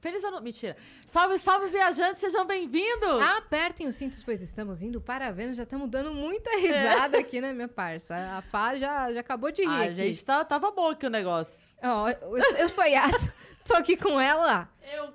Feliz ano. Mentira. Salve, salve, viajantes, sejam bem-vindos! Apertem os cintos, pois estamos indo para Vênus. Já estamos dando muita risada aqui, né, minha parça? A Fá já, já acabou de rir. A aqui. gente tá, tava bom aqui o negócio. Ó, eu, eu sou a Yas, tô aqui com ela. Eu,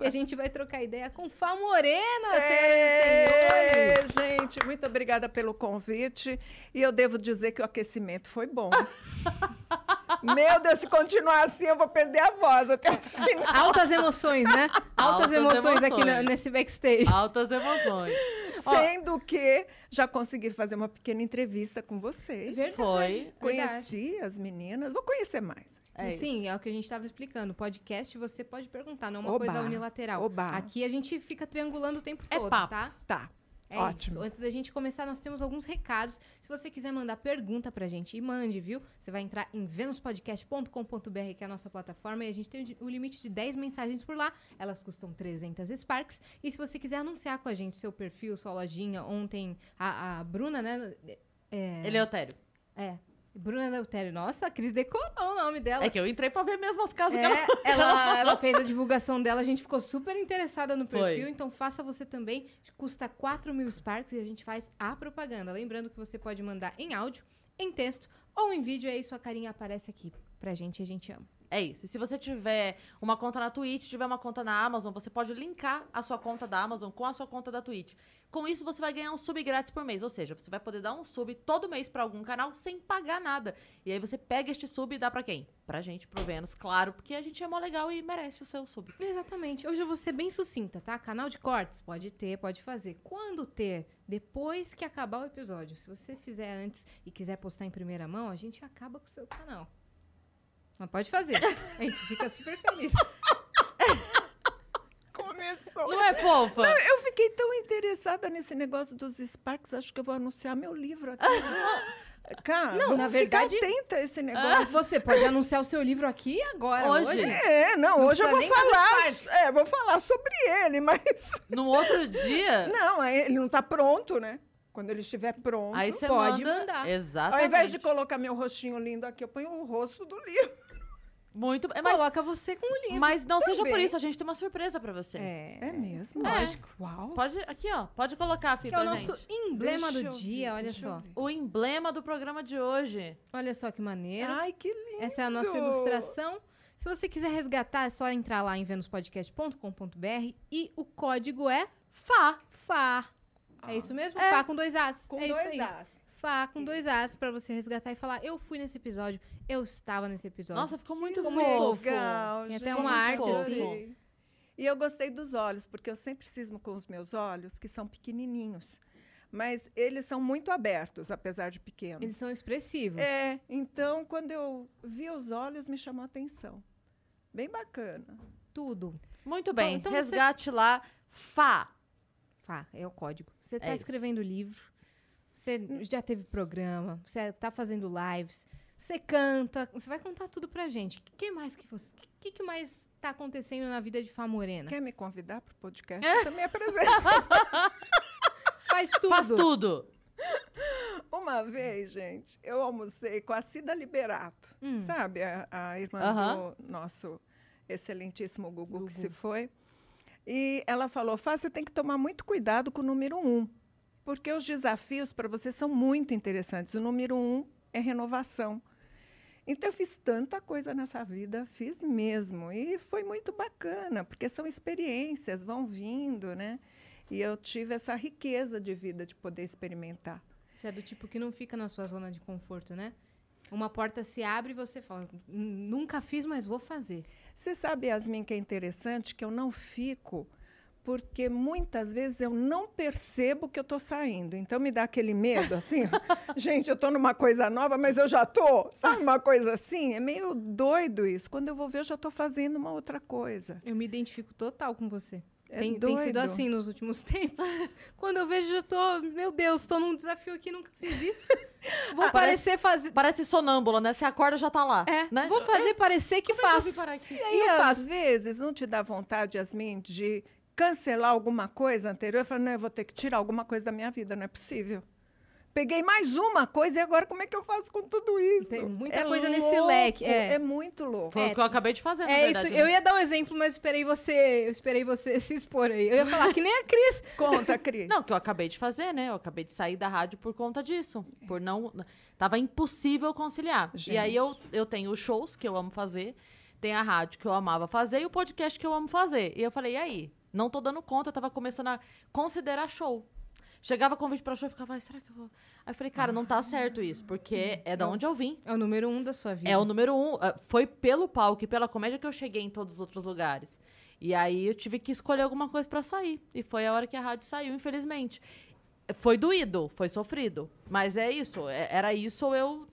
E a gente vai trocar ideia com Fá Morena, É, senhoras e senhores. gente, muito obrigada pelo convite. E eu devo dizer que o aquecimento foi bom. Meu Deus, se continuar assim, eu vou perder a voz até o final. Altas emoções, né? Altas, Altas emoções, aqui emoções. na- nesse backstage. Altas emoções. Ó, Sendo que já consegui fazer uma pequena entrevista com vocês. Verdade, Foi. verdade. Conheci as meninas, vou conhecer mais. É isso. Sim, é o que a gente estava explicando. Podcast você pode perguntar, não é uma Oba, coisa unilateral. oba. Aqui a gente fica triangulando o tempo É todo, papo. tá? Tá, É ótimo. isso. Antes da gente começar, nós temos alguns recados. Se você quiser mandar pergunta pra gente, e mande, viu? Você vai entrar em venuspodcast.com.br, que é a nossa plataforma, e a gente tem o limite de 10 mensagens por lá. Elas custam 300 Sparks. E se você quiser anunciar com a gente seu perfil, sua lojinha, ontem a, a Bruna, né? É, Eleutério. é. Bruna Deutério. Nossa, a Cris decorou o nome dela. É que eu entrei pra ver mesmo as casas que É, ela... ela, ela fez a divulgação dela, a gente ficou super interessada no Foi. perfil, então faça você também. Custa 4 mil Sparks e a gente faz a propaganda. Lembrando que você pode mandar em áudio, em texto ou em vídeo, aí sua carinha aparece aqui pra gente e a gente ama. É isso. E se você tiver uma conta na Twitch, tiver uma conta na Amazon, você pode linkar a sua conta da Amazon com a sua conta da Twitch. Com isso, você vai ganhar um sub grátis por mês. Ou seja, você vai poder dar um sub todo mês pra algum canal sem pagar nada. E aí você pega este sub e dá pra quem? Pra gente, pro Vênus, claro, porque a gente é mó legal e merece o seu sub. Exatamente. Hoje eu vou ser bem sucinta, tá? Canal de cortes, pode ter, pode fazer. Quando ter? Depois que acabar o episódio. Se você fizer antes e quiser postar em primeira mão, a gente acaba com o seu canal. Mas pode fazer. A gente fica super feliz. Começou. Não é fofa? Eu fiquei tão interessada nesse negócio dos Sparks, acho que eu vou anunciar meu livro aqui. Cara, Não, na verdade- ficar atenta a esse negócio. Você pode anunciar o seu livro aqui agora, Hoje? hoje. É, não, Não hoje eu vou falar. É, vou falar sobre ele, mas. No outro dia, Não, é, ele não tá pronto, né? Quando ele estiver pronto. aí você pode manda... mandar. Exatamente. Ao invés de colocar meu rostinho lindo aqui, eu ponho o rosto do livro. Muito bem. Mas, Coloca você com o livro. mas não seja por Também. isso, a gente tem uma surpresa pra você. É. É mesmo? Lógico. Uau. Pode, aqui, ó. Pode colocar, Fih, Que é o nosso gente. emblema Deixa do dia, olha só. O emblema do programa de hoje. Olha só que maneiro. Ai, que lindo. Essa é a nossa ilustração. Se você quiser resgatar, é só entrar lá em venuspodcast.com.br e o código é Fá. FA. É isso mesmo? É. FA com dois As. Com é isso dois aí. As. FA com dois As pra você resgatar e falar: eu fui nesse episódio, eu estava nesse episódio. Nossa, ficou muito Ficou fofo. Legal, Tem até uma arte fofo. assim. E eu gostei dos olhos, porque eu sempre cismo com os meus olhos, que são pequenininhos. Mas eles são muito abertos, apesar de pequenos. Eles são expressivos. É, então quando eu vi os olhos, me chamou a atenção. Bem bacana. Tudo. Muito bem. então você- Resgate lá. Fá. Fá, é o código. Você tá É escrevendo livro, você já teve programa, você tá fazendo lives, você canta, você vai contar tudo pra gente. O que mais que você. O que, que mais tá acontecendo na vida de Fá Morena? Quer me convidar para o podcast? Eu também apresento. Faz tudo. Faz tudo. Uma vez, gente, eu almocei com a Cida Liberato, Hum. sabe? A, a irmã Aham. do nosso excelentíssimo Gugu, Gugu. que se foi. E ela falou: Fá, você tem que tomar muito cuidado com o número um, porque os desafios para você são muito interessantes. O número um é renovação. Então, eu fiz tanta coisa nessa vida, fiz mesmo. E foi muito bacana, porque são experiências, vão vindo, né? E eu tive essa riqueza de vida de poder experimentar. Você é do tipo que não fica na sua zona de conforto, né? Uma porta se abre e você fala, "N- nunca fiz, mas vou fazer. Você sabe, Yasmin, que é interessante que eu não fico, porque muitas vezes eu não percebo que eu estou saindo. Então me dá aquele medo, assim. Gente, eu estou numa coisa nova, mas eu já estou. Sabe uma coisa assim? É meio doido isso. Quando eu vou ver, eu já estou fazendo uma outra coisa. Eu me identifico total com você. É tem, tem sido assim nos últimos tempos. Quando eu vejo, eu tô, meu Deus, tô num desafio aqui, nunca fiz isso. Vou Ah, parecer fazer. Parece sonâmbula, né? Você acorda já tá lá. É, né? vou fazer parecer que Como é faço. parar aqui? E aí E eu às faço. vezes não te dá vontade, Yasmin, de cancelar alguma coisa anterior? Eu falo, não, eu vou ter que tirar alguma coisa da minha vida, não é possível. peguei mais uma coisa e agora como é que eu faço com tudo isso? Tem muita É coisa nesse louco, leque, é. É muito louco. Foi o que eu acabei de fazer, na É verdade. isso, né? eu ia dar um exemplo, mas esperei você, eu esperei você se expor aí. Eu ia falar que nem a Cris. Conta, Cris. Não, que eu acabei de fazer, né? Eu acabei de sair da rádio por conta disso. Por não. Tava impossível conciliar. E aí eu, eu tenho os shows que eu amo fazer, tem a rádio que eu amava fazer e o podcast que eu amo fazer. E eu falei, e aí? Não tô dando conta, eu tava começando a considerar show. Chegava convite pra show e ficava, ai, será que eu vou. Aí eu falei, cara, não tá certo isso, porque é da onde eu vim. É o número um da sua vida. É o número um. ah, Foi pelo palco e pela comédia que eu cheguei em todos os outros lugares. E aí eu tive que escolher alguma coisa pra sair. E foi a hora que a rádio saiu, infelizmente. Foi doído, foi sofrido. Mas é isso. é- Era isso ou eu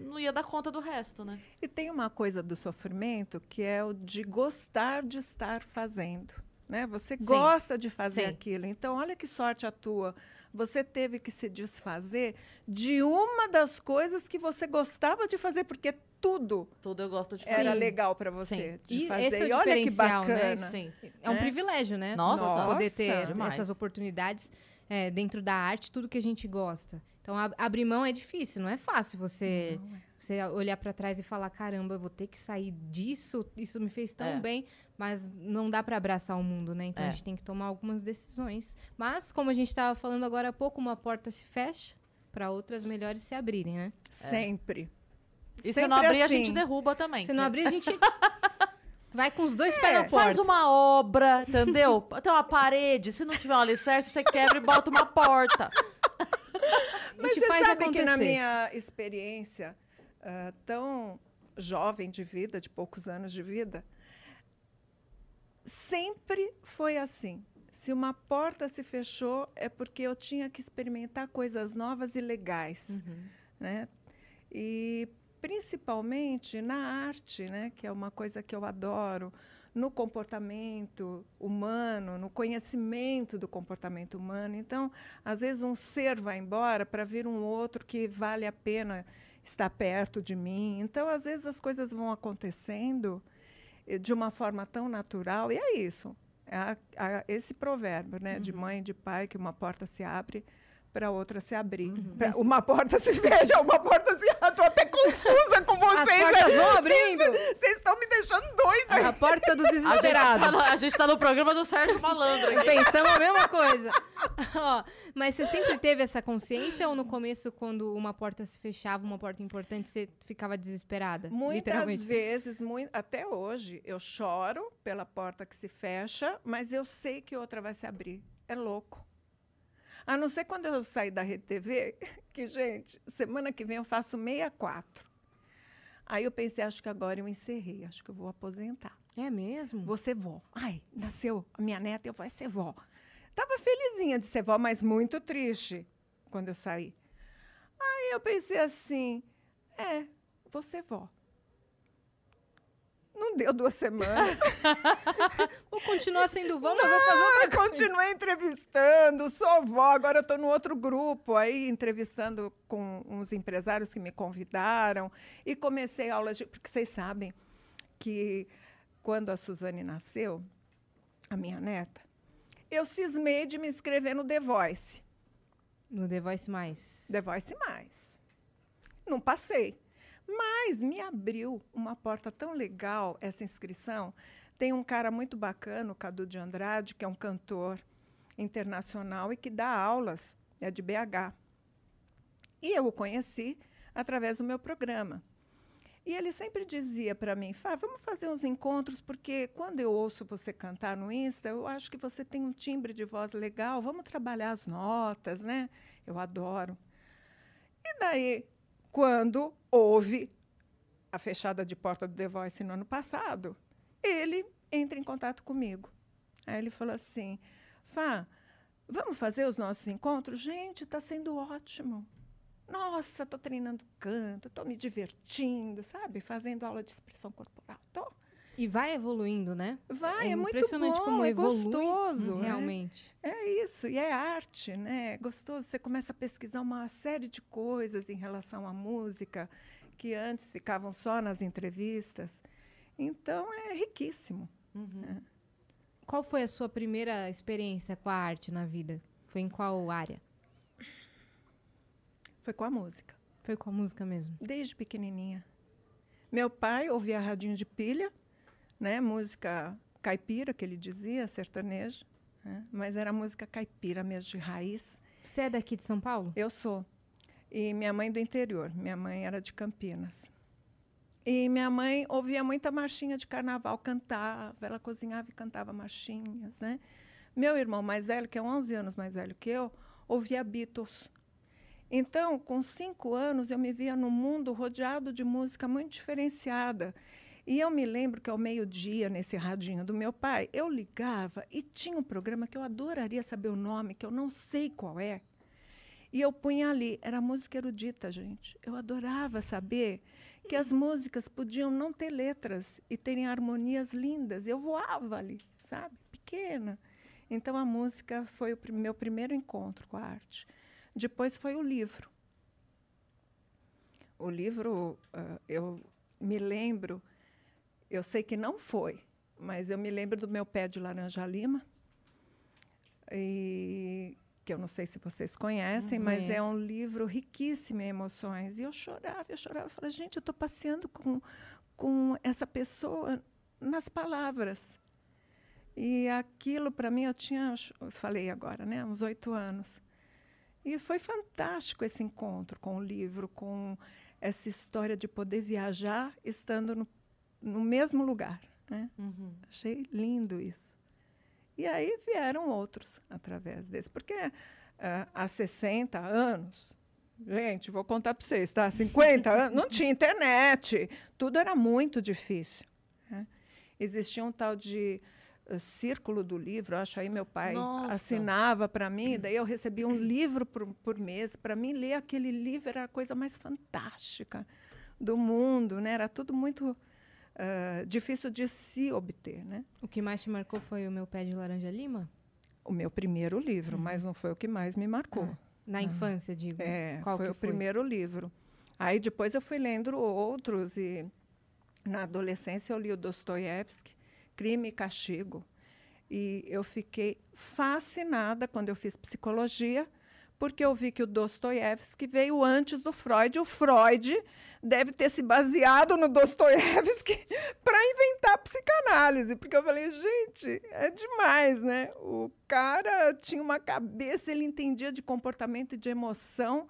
não ia dar conta do resto, né? E tem uma coisa do sofrimento que é o de gostar de estar fazendo. Né? Você gosta de fazer Sim. aquilo. Então, olha que sorte a tua. Você teve que se desfazer de uma das coisas que você gostava de fazer, porque tudo Tudo eu gosto de fazer. era Sim. legal para você de E fazer. esse é o e olha que né? bacana. Sim. É um né? privilégio, né? Nossa. poder ter demais. essas oportunidades é, dentro da arte, tudo que a gente gosta. Então, ab- abrir mão é difícil, não é fácil você, você olhar pra trás e falar: caramba, eu vou ter que sair disso, isso me fez tão É. bem, mas não dá pra abraçar o mundo, né? Então, É. a gente tem que tomar algumas decisões. Mas, como a gente tava falando agora há pouco, uma porta se fecha para outras melhores se abrirem, né? Sempre. E se Sempre não abrir, a assim. gente derruba também. Se não abrir, a gente vai com os dois É, pés na porta. Faz uma obra, entendeu? Tem uma parede, se não tiver um alicerce, você quebra e bota uma porta. Mas você sabe que na acontecer. minha experiência ah, tão jovem de vida, de poucos anos de vida, sempre foi assim. Se uma porta se fechou, é porque eu tinha que experimentar coisas novas e legais. Né? E principalmente na arte, né? que é uma coisa que eu adoro, no comportamento humano, no conhecimento do comportamento humano. Então, às vezes um ser vai embora para vir um outro que vale a pena estar perto de mim. Então, às vezes as coisas vão acontecendo eh, de uma forma tão natural e é isso. É a- a- esse provérbio, né, de mãe e de pai que uma porta se abre para outra se abrir. Pra- uma porta se fecha, uma porta se abre. Estou até confusa com As vocês. portas vão né? abrindo. Vocês estão me deixando doida. A porta dos A gente, tá desesperados. no, a gente tá no programa do Sérgio Malandro aqui. Pensamos a mesma coisa. Ó, mas você sempre teve essa consciência ou no começo, quando uma porta se fechava, uma porta importante, você ficava desesperada? Muitas vezes, mui- até hoje, eu choro pela porta que se fecha, mas eu sei que outra vai se abrir. É louco. A não ser quando eu sair da Rede TV, que, gente, semana que vem eu faço 64. Aí eu pensei, acho que agora eu encerrei, acho que eu vou aposentar. É mesmo? Ser vó. Ai, nasceu a minha neta, eu vou ser vó. Tava felizinha de ser vó, mas muito triste quando eu saí. Aí eu pensei assim, é, vou ser vó. Não deu duas semanas. Vou continuar sendo vó, mas vou fazer outra coisa. continuei entrevistando, sou vó, agora eu estou no outro grupo aí, entrevistando com uns empresários que me convidaram. E comecei aulas de. Porque vocês sabem que quando a Suzane nasceu, a minha neta, eu cismei de me inscrever no The Voice. No The Voice Mais. The Voice Mais. Não passei. Mas me abriu uma porta tão legal essa inscrição. Tem um cara muito bacana, o Cadu de Andrade, que é um cantor internacional e que dá aulas, é de BH. E eu o conheci através do meu programa. E ele sempre dizia para mim, Fá, vamos fazer uns encontros, porque quando eu ouço você cantar no Insta, eu acho que você tem um timbre de voz legal, vamos trabalhar as notas, né? Eu adoro. E daí, quando houve a fechada de porta do The Voice no ano passado, ele entra em contato comigo. Aí ele falou assim: Fá, vamos fazer os nossos encontros? Gente, está sendo ótimo. Nossa, estou treinando canto, estou me divertindo, sabe? Fazendo aula de expressão corporal. Tô. E vai evoluindo, né? Vai, é, muito impressionante bom, como é gostoso. né? realmente. É isso, e é arte, né? É gostoso. Você começa a pesquisar uma série de coisas em relação à música que antes ficavam só nas entrevistas. Então é riquíssimo. Qual foi a sua primeira experiência com a arte na vida? Foi em qual área? Foi com a música, Foi com a música mesmo. desde pequenininha. Meu pai ouvia radinho de pilha, né? Música caipira, que ele dizia, sertanejo. né? Mas era música caipira mesmo, de raiz. Você é daqui de São Paulo? Eu sou. E minha mãe do interior. Minha mãe era de Campinas. E minha mãe ouvia muita marchinha de carnaval, cantava, ela cozinhava e cantava marchinhas, né? Meu irmão mais velho, que é 11 anos mais velho que eu, ouvia Beatles. Então, com cinco anos, eu me via no mundo rodeado de música muito diferenciada. E eu me lembro que ao meio-dia, nesse radinho do meu pai, eu ligava e tinha um programa que eu adoraria saber o nome, que eu não sei qual é. E eu punha ali, era música erudita, gente. Eu adorava saber que as músicas podiam não ter letras e terem harmonias lindas. Eu voava ali, sabe? Pequena. Então a música foi o prim- meu primeiro encontro com a arte. Depois foi o livro. O livro, ah, eu me lembro, eu sei que não foi, mas eu me lembro do meu pé de laranja lima, e, que eu não sei se vocês conhecem, Não mas é conheço. um livro riquíssimo em emoções. E eu chorava, eu chorava, eu falei, gente, eu estou passeando com, com essa pessoa nas palavras. E aquilo, para mim, eu tinha, eu falei agora, né, uns oito anos. E foi fantástico esse encontro com o livro, com essa história de poder viajar estando no, no mesmo lugar. Né? Uhum. Achei lindo isso. E aí vieram outros através desse. Porque ah, há 60 anos, gente, vou contar para vocês, tá? 50 anos, não tinha internet, tudo era muito difícil. né? Existia um tal de ah, círculo do livro, acho aí meu pai Nossa. assinava para mim, daí eu recebia um livro por, por mês. Para mim, ler aquele livro era a coisa mais fantástica do mundo, né? Era tudo muito ah, difícil de se obter, né? O que mais te marcou foi o meu pé de laranja lima? O meu primeiro livro, mas não foi o que mais me marcou. Ah, Na infância, digo. É, Qual foi o primeiro livro. Aí depois eu fui lendo outros e na adolescência eu li o Dostoiévski, Crime e Castigo. E eu fiquei fascinada quando eu fiz psicologia, porque eu vi que o Dostoiévski veio antes do Freud. O Freud deve ter se baseado no Dostoiévski para inventar a psicanálise, porque eu falei, gente, é demais, né? O cara tinha uma cabeça, ele entendia de comportamento e de emoção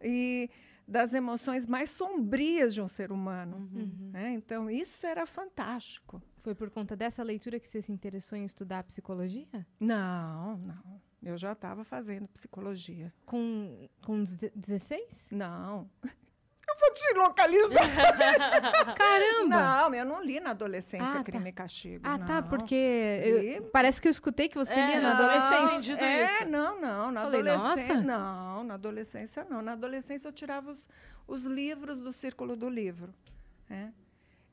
e das emoções mais sombrias de um ser humano. Uhum. né? Então, isso era fantástico. Foi por conta dessa leitura que você se interessou em estudar psicologia? Não, não. Eu já estava fazendo psicologia. Com, com deze- 16? Não. Eu vou te localizar. Caramba! Não, eu não li na adolescência Ah, tá. Crime e Castigo. Ah, tá, não. porque eu- Li. parece que eu escutei que você É, lia na não, adolescência. entendido é, isso. não, não. Na Falei, adolescência. nossa. Não, na adolescência não. Na adolescência eu tirava os, os livros do círculo do livro. né?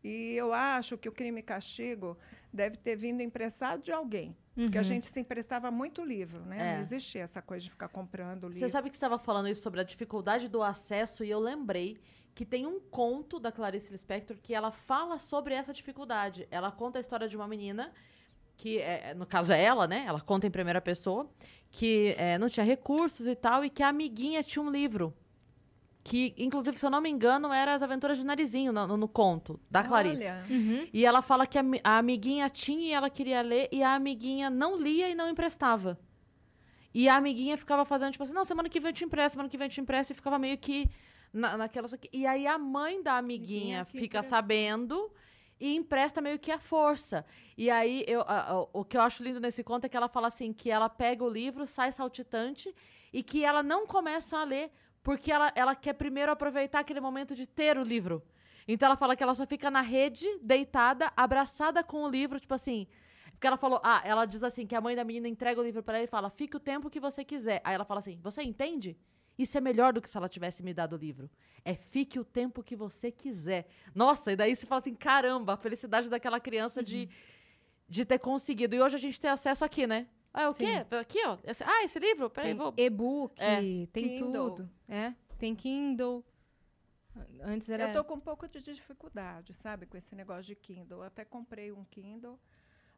E eu acho que o crime e castigo deve ter vindo emprestado de alguém. Porque a Uhum. gente se emprestava muito livro, né? É. Não existia essa coisa de ficar comprando livro. Você sabe que você estava falando isso sobre a dificuldade do acesso e eu lembrei que tem um conto da Clarice Lispector que ela fala sobre essa dificuldade. Ela conta a história de uma menina que, é, no caso é ela, né? Ela conta em primeira pessoa que é, não tinha recursos e tal e que a amiguinha tinha um livro que, inclusive, se eu não me engano, era As Aventuras de Narizinho no, no- no conto da Clarice. Olha, Uhum. E ela fala que a, a amiguinha tinha e ela queria ler, e a amiguinha não lia e não emprestava. E a amiguinha ficava fazendo, tipo assim, não, semana que vem eu te empresto, semana que vem eu te empresto, e ficava meio que na, naquela... E aí a mãe da amiguinha Amiguinha fica emprestou. sabendo e empresta meio que a força. E aí, eu, a- a- o que eu acho lindo nesse conto é que ela fala assim, que ela pega o livro, sai saltitante, e que ela não começa a ler, porque ela, ela quer primeiro aproveitar aquele momento de ter o livro. Então ela fala que ela só fica na rede, deitada, abraçada com o livro, tipo assim. Porque ela falou, ah, ela diz assim, que a mãe da menina entrega o livro pra ela e fala, fique o tempo que você quiser. Aí ela fala assim, você entende? Isso é melhor do que se ela tivesse me dado o livro. É fique o tempo que você quiser. Nossa, e daí você fala assim, caramba, a felicidade daquela criança de, de ter conseguido. E hoje a gente tem acesso aqui, né? Ah, o Sim. quê? Aqui, ó. Ah, esse livro? Peraí, Tem vou. e-book, É. tem Kindle. tudo. É, tem Kindle. Antes era... Eu tô com um pouco de dificuldade, sabe, com esse negócio de Kindle. Eu até comprei um Kindle,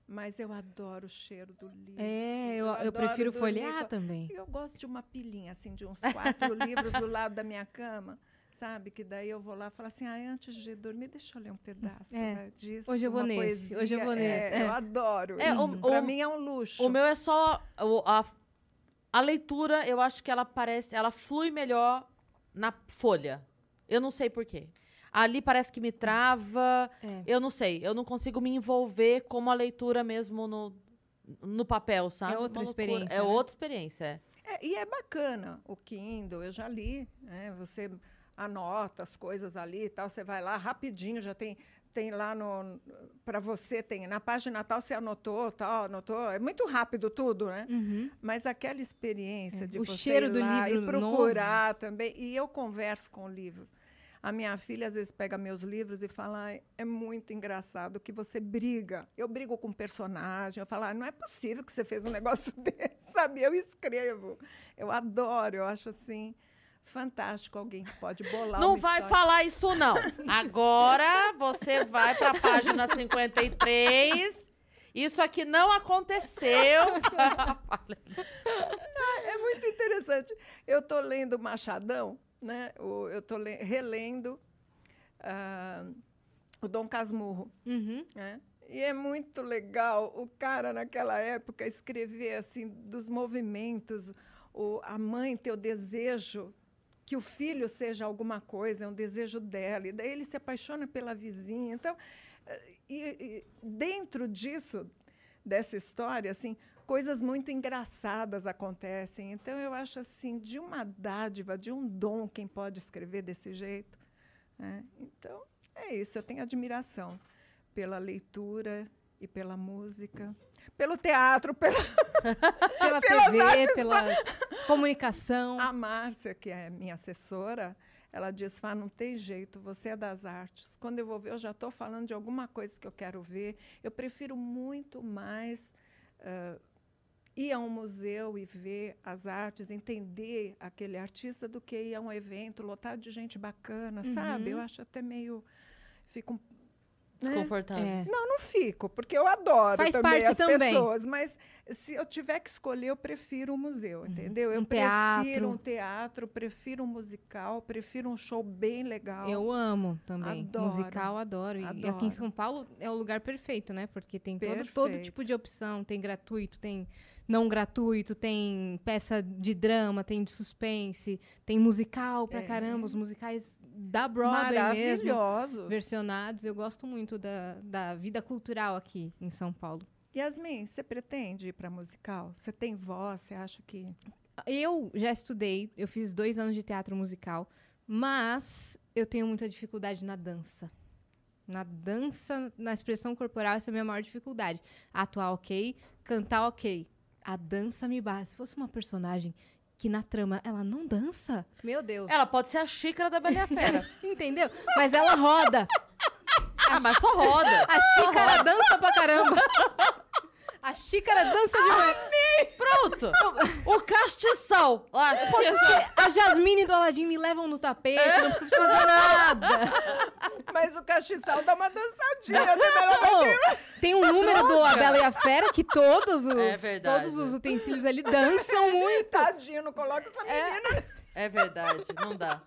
Mas eu adoro o cheiro do livro. É, eu, eu adoro prefiro folhear com- também. Eu gosto de uma pilhinha, assim, de uns quatro livros do lado da minha cama, sabe? Que daí eu vou lá e falo assim, ah, antes de dormir, deixa eu ler um pedaço É. né, disso. Hoje eu vou nesse, hoje eu poesia. vou nesse, É, é. Eu adoro. É, o- Pra o- mim é um luxo. O meu é só. o- a, a leitura, eu acho que ela parece. Ela flui melhor na folha. Eu não sei porquê. Ali parece que me trava. É. Eu não sei. Eu não consigo me envolver como a leitura mesmo no, no papel, sabe? É outra Uma loucura. experiência, É né? outra experiência. é. É, e é bacana o Kindle, eu já li, né? Você anota as coisas ali e tal, você vai lá rapidinho, já tem tem lá no para você tem na página tal você anotou, tal, anotou, é muito rápido tudo, né? Uhum. Mas aquela experiência É, de o você cheiro ir do lá livro e procurar também, e eu converso com o livro. A minha filha às vezes pega meus livros e fala: "Ai, é muito engraçado que você briga. Eu brigo com personagem. Eu falo: "Ah, não é possível que você fez um negócio desse, sabe? Eu escrevo. Eu adoro, eu acho assim fantástico alguém que pode bolar Não vai história. falar isso, não. Agora você vai pra página 53. Isso aqui não aconteceu. É muito interessante. Eu estou lendo Machadão, né? Eu estou relendo ah, o Dom Casmurro. Uhum. né? E é muito legal o cara naquela época escrever assim dos movimentos, o, a mãe ter o desejo que o filho seja alguma coisa, é um desejo dela, e daí ele se apaixona pela vizinha. Então, eh, e, e dentro disso, dessa história, assim, coisas muito engraçadas acontecem. Então, eu acho assim, de uma dádiva, de um dom, quem pode escrever desse jeito. né? Então, é isso, eu tenho admiração pela leitura e pela música, pelo teatro, pela Pela TV, pela comunicação. a Márcia, que é minha assessora, ela diz: Fá, não tem jeito, você é das artes. Quando eu vou ver, eu já estou falando de alguma coisa que eu quero ver. Eu prefiro muito mais ah, ir a um museu e ver as artes, entender aquele artista, do que ir a um evento lotado de gente bacana, sabe? Eu acho até meio. Fico um né? Desconfortável. É. Não, não fico, porque eu adoro Faz também parte as também. pessoas, mas se eu tiver que escolher, eu prefiro o museu, entendeu? Eu Um prefiro teatro. um teatro, prefiro um musical, prefiro um show bem legal. Eu amo também. Adoro. Musical, adoro. E- E aqui em Adoro. São Paulo é o lugar perfeito, né? Porque tem todo, Perfeito. todo tipo de opção. Tem gratuito, tem não gratuito, tem peça de drama, tem de suspense, tem musical pra É. caramba. Os musicais da Broadway mesmo. Versionados. Eu gosto muito da, da vida cultural aqui em São Paulo. Yasmin, você pretende ir para musical? Você tem voz? Você acha que. Eu já estudei, eu fiz dois anos de teatro musical, mas eu tenho muita dificuldade na dança. Na dança, na expressão corporal, essa é a minha maior dificuldade. Atuar ok, cantar ok. A dança me basta. Se fosse uma personagem que na trama ela não dança, meu Deus. Ela pode ser a xícara da Bela e a Fera. Entendeu? Mas ela roda. ah, mas só roda. A xícara dança pra caramba. A xícara dança demais. Pronto. O castiçal. Lá, A Jasmine do Aladim me levam no tapete, não preciso fazer nada. Mas o castiçal dá uma dançadinha, né? Vai Ô, tem um número do A Bela e a Fera que todos os, É verdade. todos os utensílios ali dançam muito. Tadinho, não coloca essa menina. É verdade, não dá.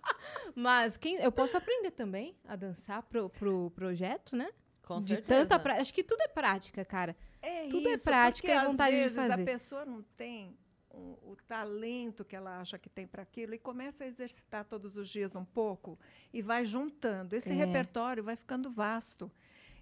Mas quem, eu posso aprender também a dançar pro, pro projeto, né? Com de certeza. tanta prática. Acho que tudo é prática, cara. É Tudo é isso, prática porque e vontade de às vezes fazer. a pessoa não tem o, o talento que ela acha que tem para aquilo e começa a exercitar todos os dias um pouco e vai juntando. Esse É. repertório vai ficando vasto.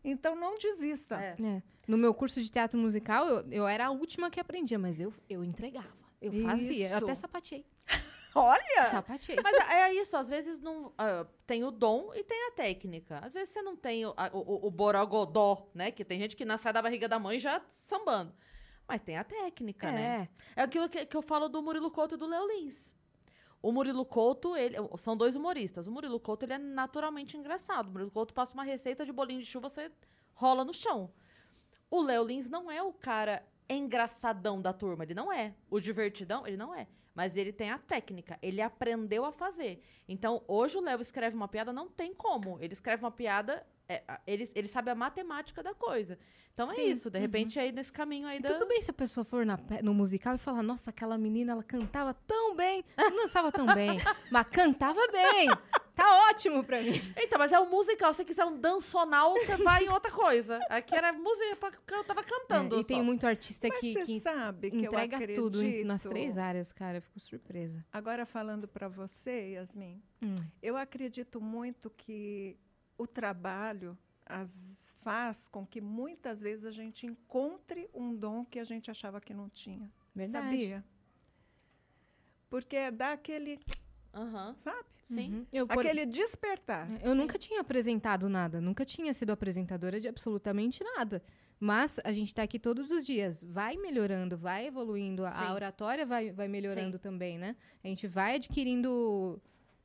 Então não desista. É. É. No meu curso de teatro musical, eu, eu era a última que aprendia, mas eu, eu entregava. Eu fazia. Eu Isso. até sapateei. Olha! Sapateei. Mas é isso, às vezes não ah, tem o dom e tem a técnica. Às vezes você não tem o, o, o borogodó, né? Que tem gente que nasce da barriga da mãe já sambando. Mas tem a técnica, né? É. É aquilo que, que eu falo do Murilo Couto e do Léo Lins. O Murilo Couto, ele, são dois humoristas. O Murilo Couto, ele é naturalmente engraçado. O Murilo Couto passa uma receita de bolinho de chuva, você rola no chão. O Léo Lins não é o cara engraçadão da turma, ele não é. O divertidão, ele não é. Mas ele tem a técnica, ele aprendeu a fazer. Então, hoje o Léo escreve uma piada, não tem como. Ele escreve uma piada é, ele, ele sabe a matemática da coisa. Então é Sim, isso, de repente aí nesse caminho aí E da... tudo bem se a pessoa for na no musical e falar, nossa, aquela menina, ela cantava tão bem. Não dançava tão bem, mas cantava bem. Tá ótimo pra mim. Então, mas é um musical. Se você quiser um dançonal, você vai em outra coisa. Aqui era música, pra- que eu tava cantando. É, e tem só. muito artista Mas que, você que sabe que entrega eu tudo nas três áreas, cara. Eu fico surpresa. Agora falando para você, Yasmin, Hum. eu acredito muito que o trabalho as faz com que muitas vezes a gente encontre um dom que a gente achava que não tinha. Verdade. Sabia? Porque é dá aquele, Aham, sabe? sim. Uhum. Eu, por- Aquele despertar. Eu nunca tinha apresentado nada, nunca tinha sido apresentadora de absolutamente nada. Mas a gente tá aqui todos os dias, vai melhorando, vai evoluindo, a- Sim. a oratória vai, vai melhorando também, né? A gente vai adquirindo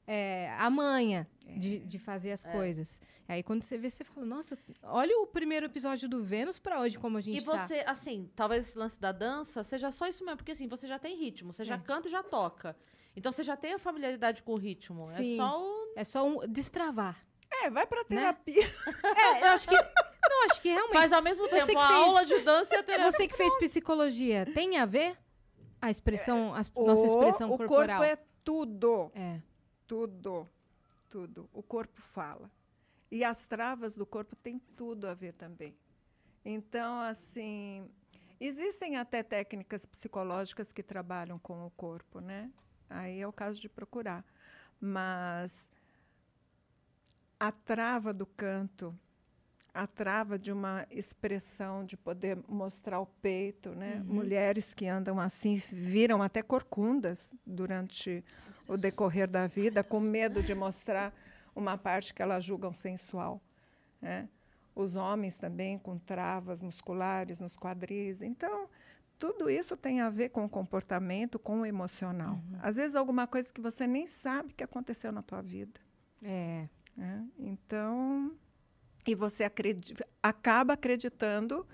é, a manha de, de fazer as É. coisas. Aí quando você vê, você fala, nossa, olha o primeiro episódio do Vênus pra hoje, como a gente E tá. você, assim, talvez esse lance da dança seja só isso mesmo, porque assim, você já tem ritmo, você já É. canta e já toca. Então você já tem a familiaridade com o ritmo. Sim. É só o. É só um destravar. É, vai para Né? terapia. É, eu acho que. Não, acho que realmente. Faz ao mesmo Você tempo que a fez- aula de dança e a terapia. Você que fez psicologia, tem a ver? A expressão, a nossa O- expressão o corporal. corpo é tudo. É. Tudo, tudo. O corpo fala. E as travas do corpo têm tudo a ver também. Então, assim, existem até técnicas psicológicas que trabalham com o corpo, né? Aí é o caso de procurar. Mas a trava do canto, a trava de uma expressão de poder mostrar o peito, né? Mulheres que andam assim viram até corcundas durante o decorrer da vida, com medo de mostrar uma parte que elas julgam sensual. Né? Os homens também com travas musculares nos quadris. Então, tudo isso tem a ver com o comportamento, com o emocional. Às vezes, alguma coisa que você nem sabe que aconteceu na tua vida. É. né? Então, e você acredi- acaba acreditando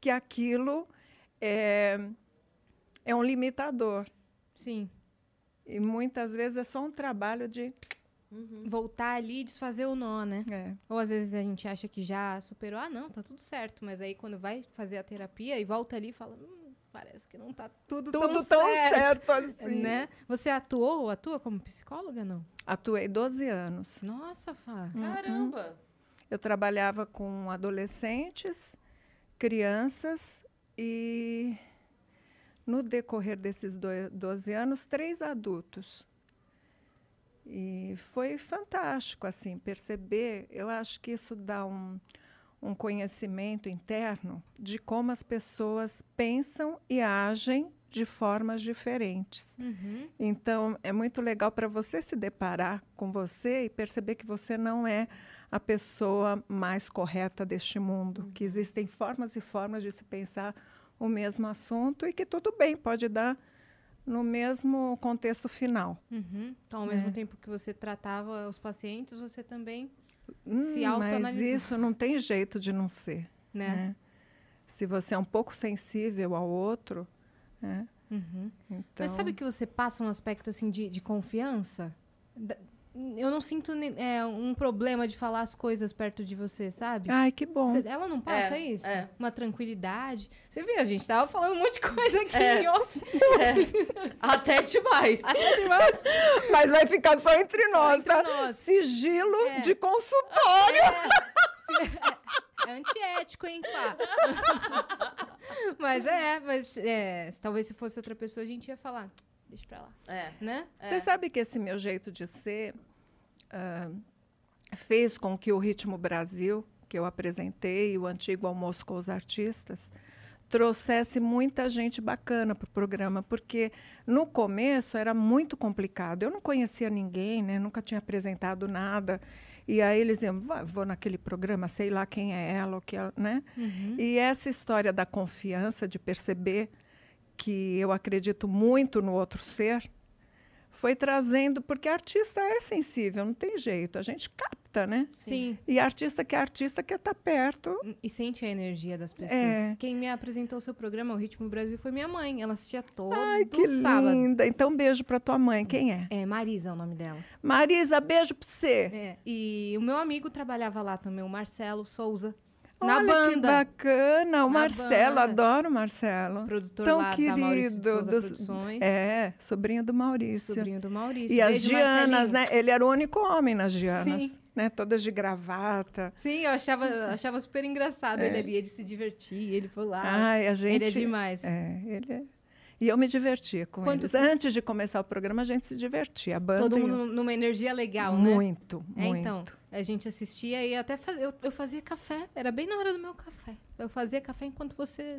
que aquilo é, é um limitador. Sim. E muitas vezes é só um trabalho de. Voltar ali e desfazer o nó, né? É, Ou às vezes a gente acha que já superou. Ah, não, tá tudo certo. Mas aí quando vai fazer a terapia e volta ali e fala. Hum, parece que não tá tudo, tudo tão, tão certo. certo, assim. Né? Você atuou ou atua como psicóloga, não? Atuei 12 anos. Nossa, Fá. Caramba! Eu trabalhava com adolescentes, crianças e, no decorrer desses do- 12 anos, três adultos. E foi fantástico, assim, perceber. Eu acho que isso dá um, um conhecimento interno de como as pessoas pensam e agem de formas diferentes. Uhum. Então, é muito legal para você se deparar com você e perceber que você não é a pessoa mais correta deste mundo, que existem formas e formas de se pensar o mesmo assunto e que tudo bem, pode dar no mesmo contexto final. Uhum. Então, ao É. mesmo tempo que você tratava os pacientes, você também, Hum, Se mas isso não tem jeito de não ser. né? né? Se você é um pouco sensível ao outro, né? Uhum. então... Mas sabe que você passa um aspecto assim de, de confiança? Eu não sinto é, um problema de falar as coisas perto de você, sabe? Ai, que bom. Você- ela não passa É, isso? é. Uma tranquilidade. Você viu, a gente tava falando um monte de coisa aqui É. em off. É. Até demais. Demais. Mas vai ficar só entre nós, entre tá? nós. Sigilo É. de consultório. É antiético, hein, pá? mas é, mas é, talvez se fosse outra pessoa a gente ia falar, deixa pra lá, É. né? Você sabe que esse meu jeito de ser ah, fez com que o Ritmo Brasil, que eu apresentei, o antigo Almoço com os Artistas, trouxesse muita gente bacana para o programa, porque no começo era muito complicado. Eu não conhecia ninguém, né? nunca tinha apresentado nada. E aí eles iam, "Vá, vou naquele programa, sei lá quem é ela, o que ela, né? Uhum. E essa história da confiança, de perceber que eu acredito muito no outro ser, foi trazendo, porque artista é sensível, não tem jeito, a gente capta, né? Sim. E artista que é artista quer estar perto. E sente a energia das pessoas. É. Quem me apresentou o seu programa, O Ritmo Brasil, foi minha mãe. Ela assistia todo Ai, que sábado. linda. Então, beijo pra tua mãe. Quem é? É, Marisa é o nome dela. Marisa, beijo pra você. É, e o meu amigo trabalhava lá também, o Marcelo Souza. Na Olha que banda. bacana. O Na Marcelo, banda. adoro o Marcelo. Produtor Tão lá da querido, Souza dos- Produções. É, sobrinho do Maurício. Sobrinho do Maurício. E as Beijo, Gianas, Marcelinho. né? Ele era o único homem nas Gianas, Sim. né? Todas de gravata. Sim, eu achava, achava super engraçado É. ele ali, ele se divertia, ele foi lá. Ai, a gente... ele é demais. É, ele é... E eu me divertia com Quanto eles. tempo? Antes de começar o programa, a gente se divertia. A banda Todo e eu. mundo numa energia legal, né? Muito, É, muito. então, a gente assistia e até faz... eu, eu fazia café, era bem na hora do meu café. Eu fazia café enquanto você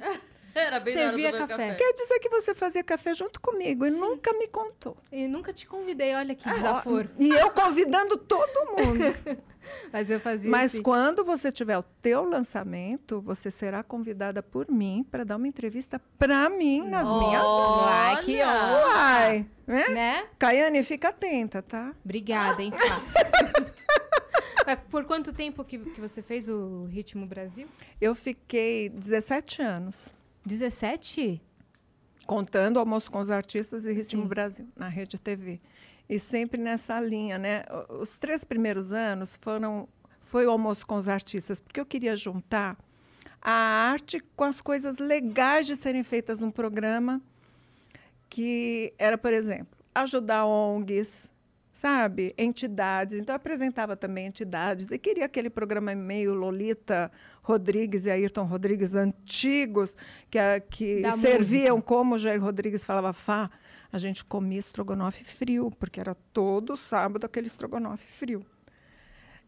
Era bem servia meu café. Quer dizer que você fazia café junto comigo e nunca me contou. E nunca te convidei, olha Ah, que desaforo. E eu convidando todo mundo. Mas eu fazia Mas assim. quando você tiver o teu lançamento, você será convidada por mim para dar uma entrevista para mim nas minhas. Ai, que Olha! Uai, né? Né? Caiane, fica atenta, tá? Obrigada, hein, Por quanto tempo que, que você fez o Ritmo Brasil? Eu fiquei 17 anos 17? contando almoço com os artistas e Ritmo Sim. Brasil na Rede TV. E sempre nessa linha, né? Os três primeiros anos foram foi o almoço com os artistas, porque eu queria juntar a arte com as coisas legais de serem feitas num programa que era, por exemplo, ajudar ONGs, sabe? Entidades. Então, apresentava também entidades e queria aquele programa meio Lolita Rodrigues e Ayrton Rodrigues antigos, que, que Da serviam como o Jair Rodrigues falava, Fá, a gente comia estrogonofe frio, porque era todo sábado aquele estrogonofe frio.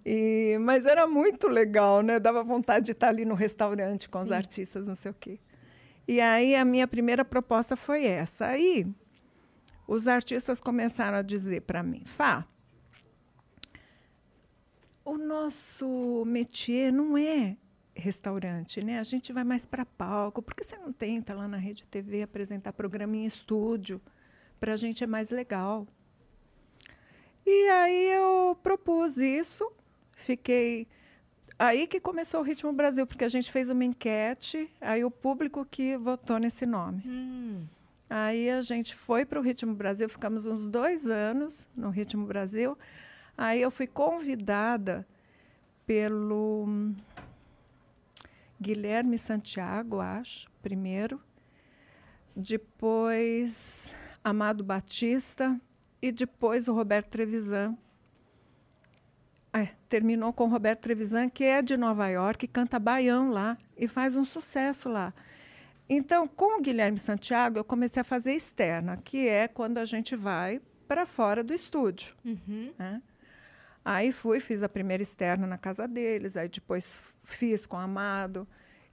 E, mas era muito legal, né? Dava vontade de estar ali no restaurante com os Sim. artistas, não sei o quê. E aí a minha primeira proposta foi essa. Aí os artistas começaram a dizer para mim, Fá, o nosso métier não é restaurante, né? A gente vai mais para palco. Por que você não tenta lá na Rede TV apresentar programa em estúdio? Para a gente é mais legal. E aí eu propus isso, fiquei. Aí que começou o Ritmo Brasil, porque a gente fez uma enquete, aí o público que votou nesse nome. Hum, Aí a gente foi para o Ritmo Brasil, ficamos uns dois anos no Ritmo Brasil. Aí eu fui convidada pelo hum, Guilherme Santiago, acho, primeiro. Depois Amado Batista e depois o Roberto Trevisan. É, terminou com o Roberto Trevisan, que é de Nova York, canta baião lá e faz um sucesso lá. Então, com o Guilherme Santiago, eu comecei a fazer externa, que é quando a gente vai para fora do estúdio. uhum. né? Aí fui, fiz a primeira externa na casa deles, aí depois fiz com o Amado.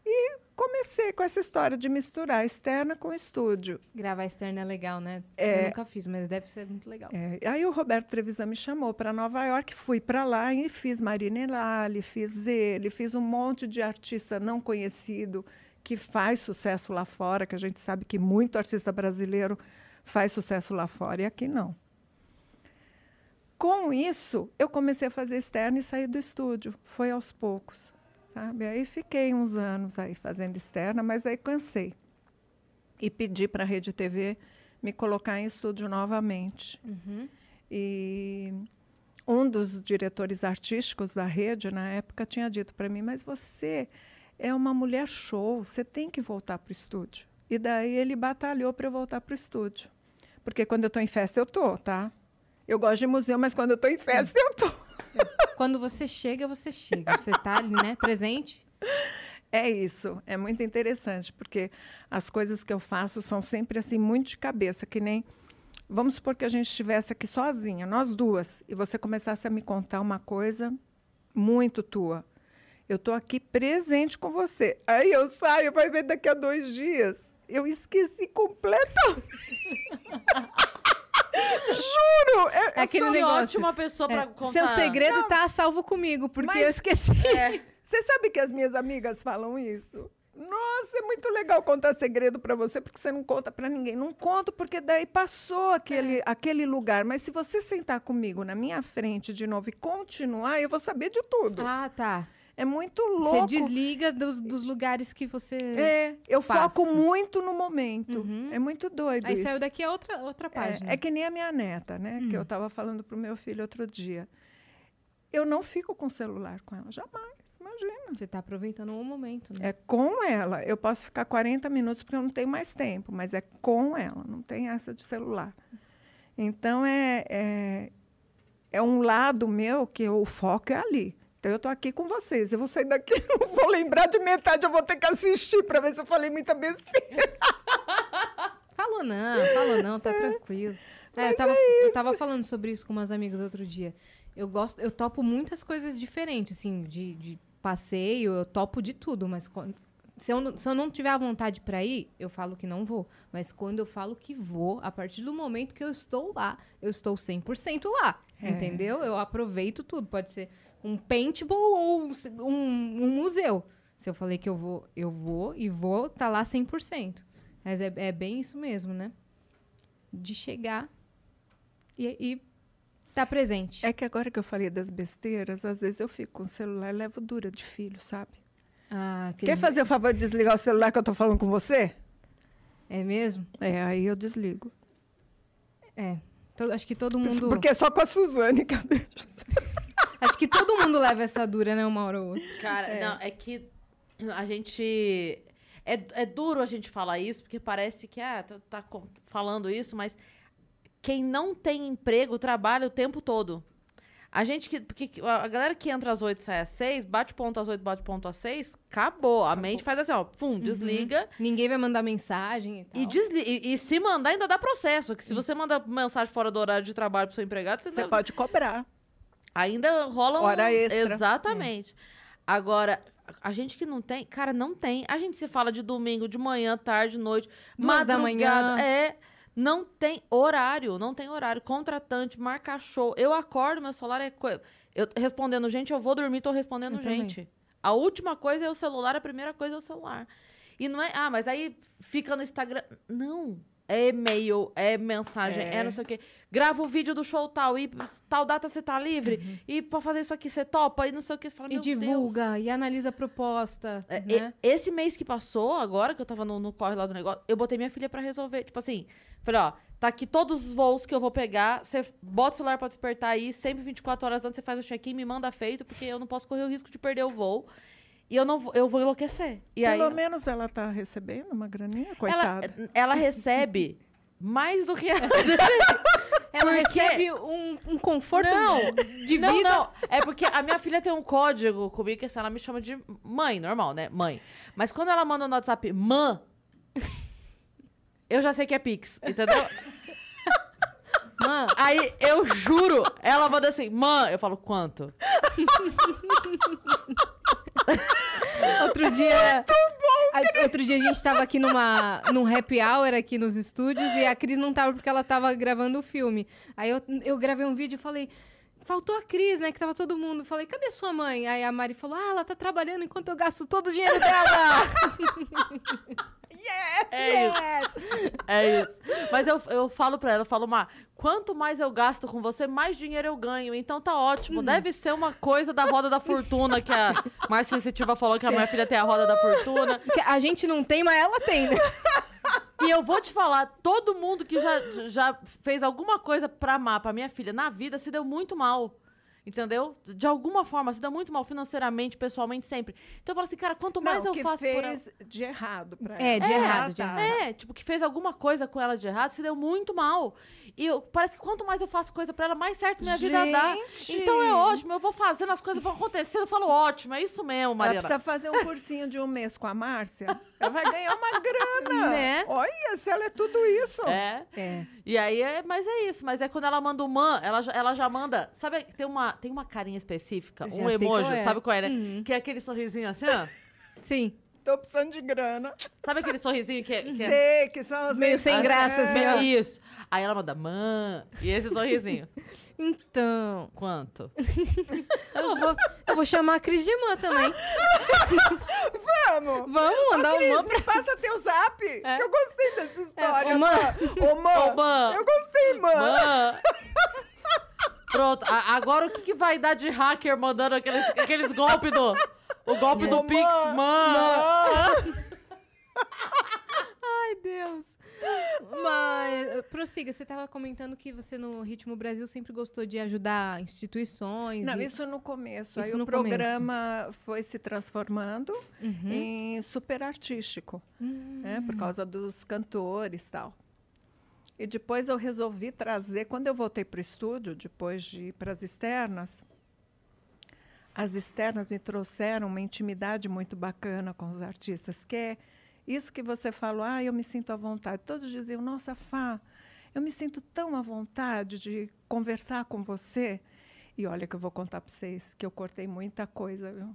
E comecei com essa história de misturar externa com estúdio. Gravar externa é legal, né? É. Eu nunca fiz, mas deve ser muito legal. É, aí o Roberto Trevisan me chamou para Nova York, fui para lá e fiz Marina Elali, fiz ele, fiz um monte de artista não conhecido que faz sucesso lá fora, que a gente sabe que muito artista brasileiro faz sucesso lá fora e aqui não. Com isso, eu comecei a fazer externa e sair do estúdio. Foi aos poucos, sabe? Aí fiquei uns anos aí fazendo externa, mas aí cansei. E pedi para a Rede TV me colocar em estúdio novamente. Uhum. E um dos diretores artísticos da rede, na época, tinha dito para mim: Mas você é uma mulher show, você tem que voltar para o estúdio. E daí ele batalhou para eu voltar para o estúdio. Porque quando eu estou em festa, eu estou, tá? Eu gosto de museu, mas quando eu estou em festa, eu estou. Quando você chega, você chega. Você tá ali, né? Presente. É isso, é muito interessante, porque as coisas que eu faço são sempre assim, muito de cabeça, que nem. Vamos supor que a gente estivesse aqui sozinha, nós duas, e você começasse a me contar uma coisa muito tua. Eu estou aqui presente com você. Aí eu saio, vai ver daqui a dois dias. Eu esqueci completamente. Juro! É, É aquele Sou negócio. ótima pessoa pra É, contar. Seu segredo tá a salvo comigo, porque Mas- eu esqueci. É. Você sabe que as minhas amigas falam isso? Nossa, Nossa, é muito legal contar segredo para você, porque você não conta para ninguém. Não conto porque daí passou aquele, É. aquele lugar. Mas se você sentar comigo na minha frente de novo e continuar, eu vou saber de tudo. Ah, tá. É muito Você louco. desliga dos, dos lugares que você. É, eu Passa. foco muito no momento. Uhum. É muito doido Aí isso. saiu daqui a outra, outra página. É, é que nem a minha neta, né? Que Hum. eu estava falando pro meu filho outro dia. Eu não fico com o celular com ela, jamais. Imagina. Você tá aproveitando o momento, né? É com ela. Eu posso ficar 40 minutos porque eu não tenho mais tempo, mas é com ela, não tem essa de celular. Então é, é, é um lado meu que o foco é ali. Então eu estou aqui com vocês. Eu vou sair daqui, não vou lembrar de metade, eu vou ter que assistir para ver se eu falei muita besteira. Falou não, falou não, tá tranquilo. É, eu, tava, eu tava falando sobre isso com umas amigas outro dia. Eu gosto, eu topo muitas coisas diferentes, assim, de, de passeio, eu topo de tudo, mas se eu, não- se eu não tiver a vontade pra ir, eu falo que não vou. Mas quando eu falo que vou, a partir do momento que eu estou lá, eu estou 100% lá, É. entendeu? Eu aproveito tudo, pode ser um paintball ou um, um museu. Se eu falei que eu vou, eu vou e vou tá lá 100%. Mas é, é bem isso mesmo, né? De chegar e, e tá presente. É que agora que eu falei das besteiras, às vezes eu fico com o celular, levo dura de filho, sabe? Ah, Quer aqueles- fazer o favor de desligar o celular que eu estou falando com você? É mesmo? É, aí eu desligo. É. To- acho que todo mundo. Porque é só com a Suzane que eu deixo. Acho que todo mundo leva essa dura, né? Uma hora ou outra. Cara, É. não, é que a gente. É, é duro a gente falar isso, porque parece que ah, tá, tá falando isso, mas quem não tem emprego trabalha o tempo todo. A gente que. Porque a galera que entra às 8 sai às 6, bate ponto às 8, bate ponto às 6, acabou. A mente faz assim, ó, pum, desliga. Ninguém vai mandar mensagem e tal. E, desli e, e se mandar, ainda dá processo. Que se você manda mensagem fora do horário de trabalho pro seu empregado, você, Você ainda- pode cobrar. Ainda rola um... Hora extra. Exatamente. Agora, a gente que não tem... Cara, não tem. A gente se fala de domingo, de manhã, tarde, noite, Duas da manhã. É... Não tem horário, não tem horário. Contratante, marca show. Eu acordo, meu celular é... Eu respondendo gente, eu vou dormir, tô respondendo Eu também. gente. A última coisa é o celular, a primeira coisa é o celular. E não é... Ah, mas aí fica no Instagram... Não. É e-mail, é mensagem, é, É. não sei o quê. Grava o vídeo do show tal, e tal data você tá livre, e pra fazer isso aqui você topa, e não sei o que. Você fala, E divulga, e analisa a proposta, Deus. É, né? e- esse mês que passou, agora que eu tava no, no corre lá do negócio, eu botei minha filha pra resolver. Tipo assim, falei, ó, tá aqui todos os voos que eu vou pegar, você bota o celular pra despertar aí, sempre 24 horas antes você faz o check-in, me manda feito, porque eu não posso correr o risco de perder o voo. E eu não vou, eu vou enlouquecer. E aí, Pelo menos ela está recebendo uma graninha, ela, coitada. ela recebe mais do que ela Ela Por quê? recebe um, um conforto Não, de não, vida. Não, é porque a minha filha tem um código comigo que assim, ela me chama de mãe, normal, né? Mãe. Mas quando ela manda no WhatsApp, mãe, eu já sei que é Pix, entendeu? Mano, Aí eu juro, ela manda assim, mãe, eu falo, quanto? outro dia. a- Outro dia a gente tava aqui numa, num happy hour aqui nos estúdios e a Cris não tava porque ela tava gravando o filme. Aí eu, eu gravei um vídeo e falei. Faltou a Cris, né? Que tava todo mundo. Falei, cadê sua mãe? Aí a Mari falou: Ah, ela tá trabalhando enquanto eu gasto todo o dinheiro dela. É isso. É isso. Mas eu, eu falo pra ela, eu falo, Má, quanto mais eu gasto com você, mais dinheiro eu ganho. Então tá ótimo. Deve ser uma coisa da roda da fortuna que a mais sensitiva falou que a minha filha tem a roda da fortuna. Que a gente não tem, mas ela tem, né? E eu vou te falar, todo mundo que já, já fez alguma coisa pra amar, pra minha filha, na vida, se deu muito mal. Entendeu? De alguma forma, se deu muito mal financeiramente, pessoalmente, sempre. Então eu falo assim, cara, quanto mais não, eu que faço por ela. fez de errado pra É, ela. de Ah, errado, de tá. errado. É, tipo, que fez alguma coisa com ela de errado, se deu muito mal. E eu- parece que quanto mais eu faço coisa pra ela, mais certo minha vida dá. Gente! Então é ótimo, eu vou fazendo, as coisas vão acontecendo. Eu falo, ótimo, é isso mesmo, Ela Mariana. precisa fazer um cursinho de um mês com a Márcia. Ela vai ganhar uma grana. Né? Olha, se ela é tudo isso. É. É. E aí, é, mas é isso. Mas é quando ela manda o man, ela, já- ela já manda. Sabe, tem uma, tem uma carinha específica, Já um emoji, qual é. sabe qual é, né? Uhum. Que é aquele sorrisinho assim, ó. Sim. Tô precisando de grana. Sabe aquele sorrisinho que, é- que é... Sei que são as Meio sem graça, assim, ó. Isso. Aí ela manda, mãe. E esse sorrisinho. Então, Quanto? eu vou, eu vou chamar a Cris de irmã também. Vamos! Vamos mandar Cris, uma pra... passa teu zap, que eu gostei dessa história. ô, mãe. Ô, mãe. Ô, mãe. Eu gostei, mãe. Mãe. Pronto. a- agora o que, que vai dar de hacker mandando aqueles, aqueles golpes do... O golpe do Ô, Pix, mãe. Ai, Deus. Mas, eh, prossiga, você estava comentando que você no Ritmo Brasil sempre gostou de ajudar instituições. Não, e- isso no começo. Isso Aí no o programa foi se transformando Uhum. em super artístico, né, por causa dos cantores e tal. E depois eu resolvi trazer, quando eu voltei para o estúdio, depois de ir para as externas, as externas me trouxeram uma intimidade muito bacana com os artistas, que é isso que você falou, ah, eu me sinto à vontade. Todos diziam, nossa, Fá, eu me sinto tão à vontade de conversar com você. E olha que eu vou contar para vocês que eu cortei muita coisa, viu?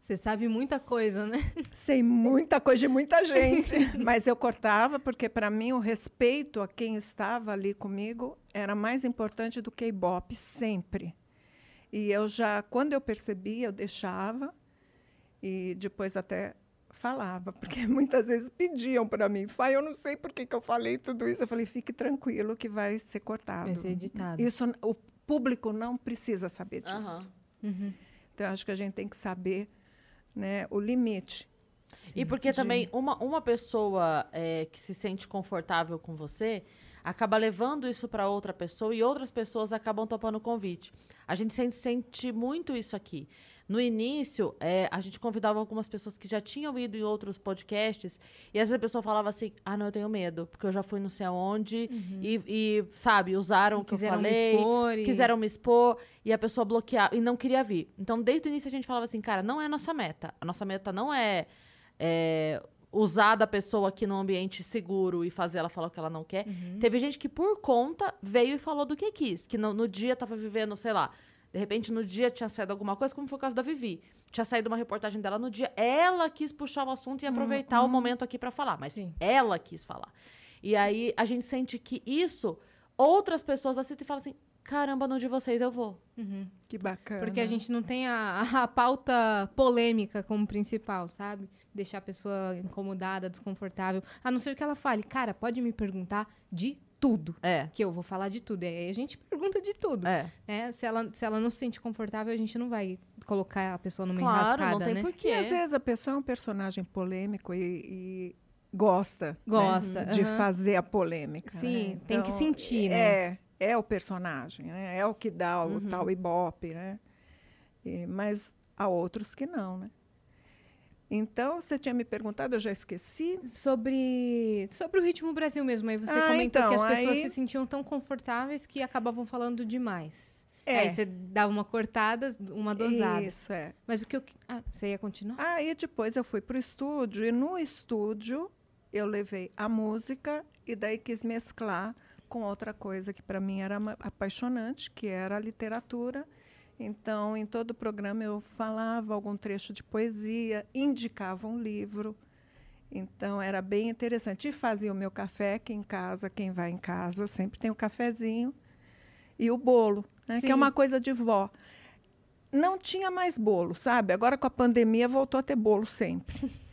Você sabe muita coisa, né? Sei muita coisa de muita gente, mas eu cortava porque para mim o respeito a quem estava ali comigo era mais importante do que ibope sempre. E eu já, quando eu percebia, eu deixava e depois até falava, porque muitas vezes pediam para mim, Fai, eu não sei por que, que eu falei tudo isso. Eu falei, fique tranquilo que vai ser cortado. Vai ser editado. Isso o público não precisa saber disso. Uhum. Então eu acho que a gente tem que saber, né, o limite. E porque também uma, uma pessoa é, que se sente confortável com você acaba levando isso para outra pessoa e outras pessoas acabam topando o convite. A gente sente, sente muito isso aqui. No início, é, a gente convidava algumas pessoas que já tinham ido em outros podcasts e essa pessoa falava assim: Ah, não, eu tenho medo, porque eu já fui não sei aonde e, e, sabe, usaram o que eu Quiseram me falei expor e- quiseram me expor e a pessoa bloqueava e não queria vir. Então, desde o início a gente falava assim, cara, não é a nossa meta. A nossa meta não é, é, usar da pessoa aqui num ambiente seguro e fazer ela falar o que ela não quer. Teve gente que, por conta, veio e falou do que quis. Que no, no dia tava vivendo, sei lá, de repente no dia tinha saído alguma coisa, como foi o caso da Vivi. Tinha saído uma reportagem dela no dia, ela quis puxar o assunto e aproveitar o momento aqui pra falar, mas Sim. ela quis falar. E aí a gente sente que isso, outras pessoas assistem e falam assim: caramba, no de vocês eu vou. Uhum. Que bacana. Porque a gente não tem a, a pauta polêmica como principal, sabe? Deixar a pessoa incomodada, desconfortável. A não ser que ela fale, cara, pode me perguntar de tudo. É. Que eu vou falar de tudo. E aí a gente pergunta de tudo. É. né? Se, ela, se ela não se sente confortável, a gente não vai colocar a pessoa numa Claro, enrascada, não tem né? porquê. E às vezes a pessoa é um personagem polêmico e, e gosta, né, Gosta, de aham. fazer a polêmica. Sim, né? tem que Então, sentir, né? É, é o personagem, né? É o que dá o Uhum. tal ibope, né? E- mas há outros que não, né? Então, você tinha me perguntado, eu já esqueci. Sobre, sobre o ritmo Brasil mesmo. Aí você Ah, comentou que as então, pessoas aí- se sentiam tão confortáveis que acabavam falando demais. É. Aí você dava uma cortada, uma dosada. Isso, é. Mas o que eu. Ah, você ia continuar? Aí depois eu fui para o estúdio e no estúdio eu levei a música e daí quis mesclar com outra coisa que para mim era apaixonante, que era a literatura. Então, em todo o programa eu falava algum trecho de poesia, indicava um livro. Então, era bem interessante. E fazia o meu café, que em casa, quem vai em casa, sempre tem o cafezinho e o bolo, né, que é uma coisa de vó não tinha mais bolo, sabe? Agora com a pandemia voltou a ter bolo sempre.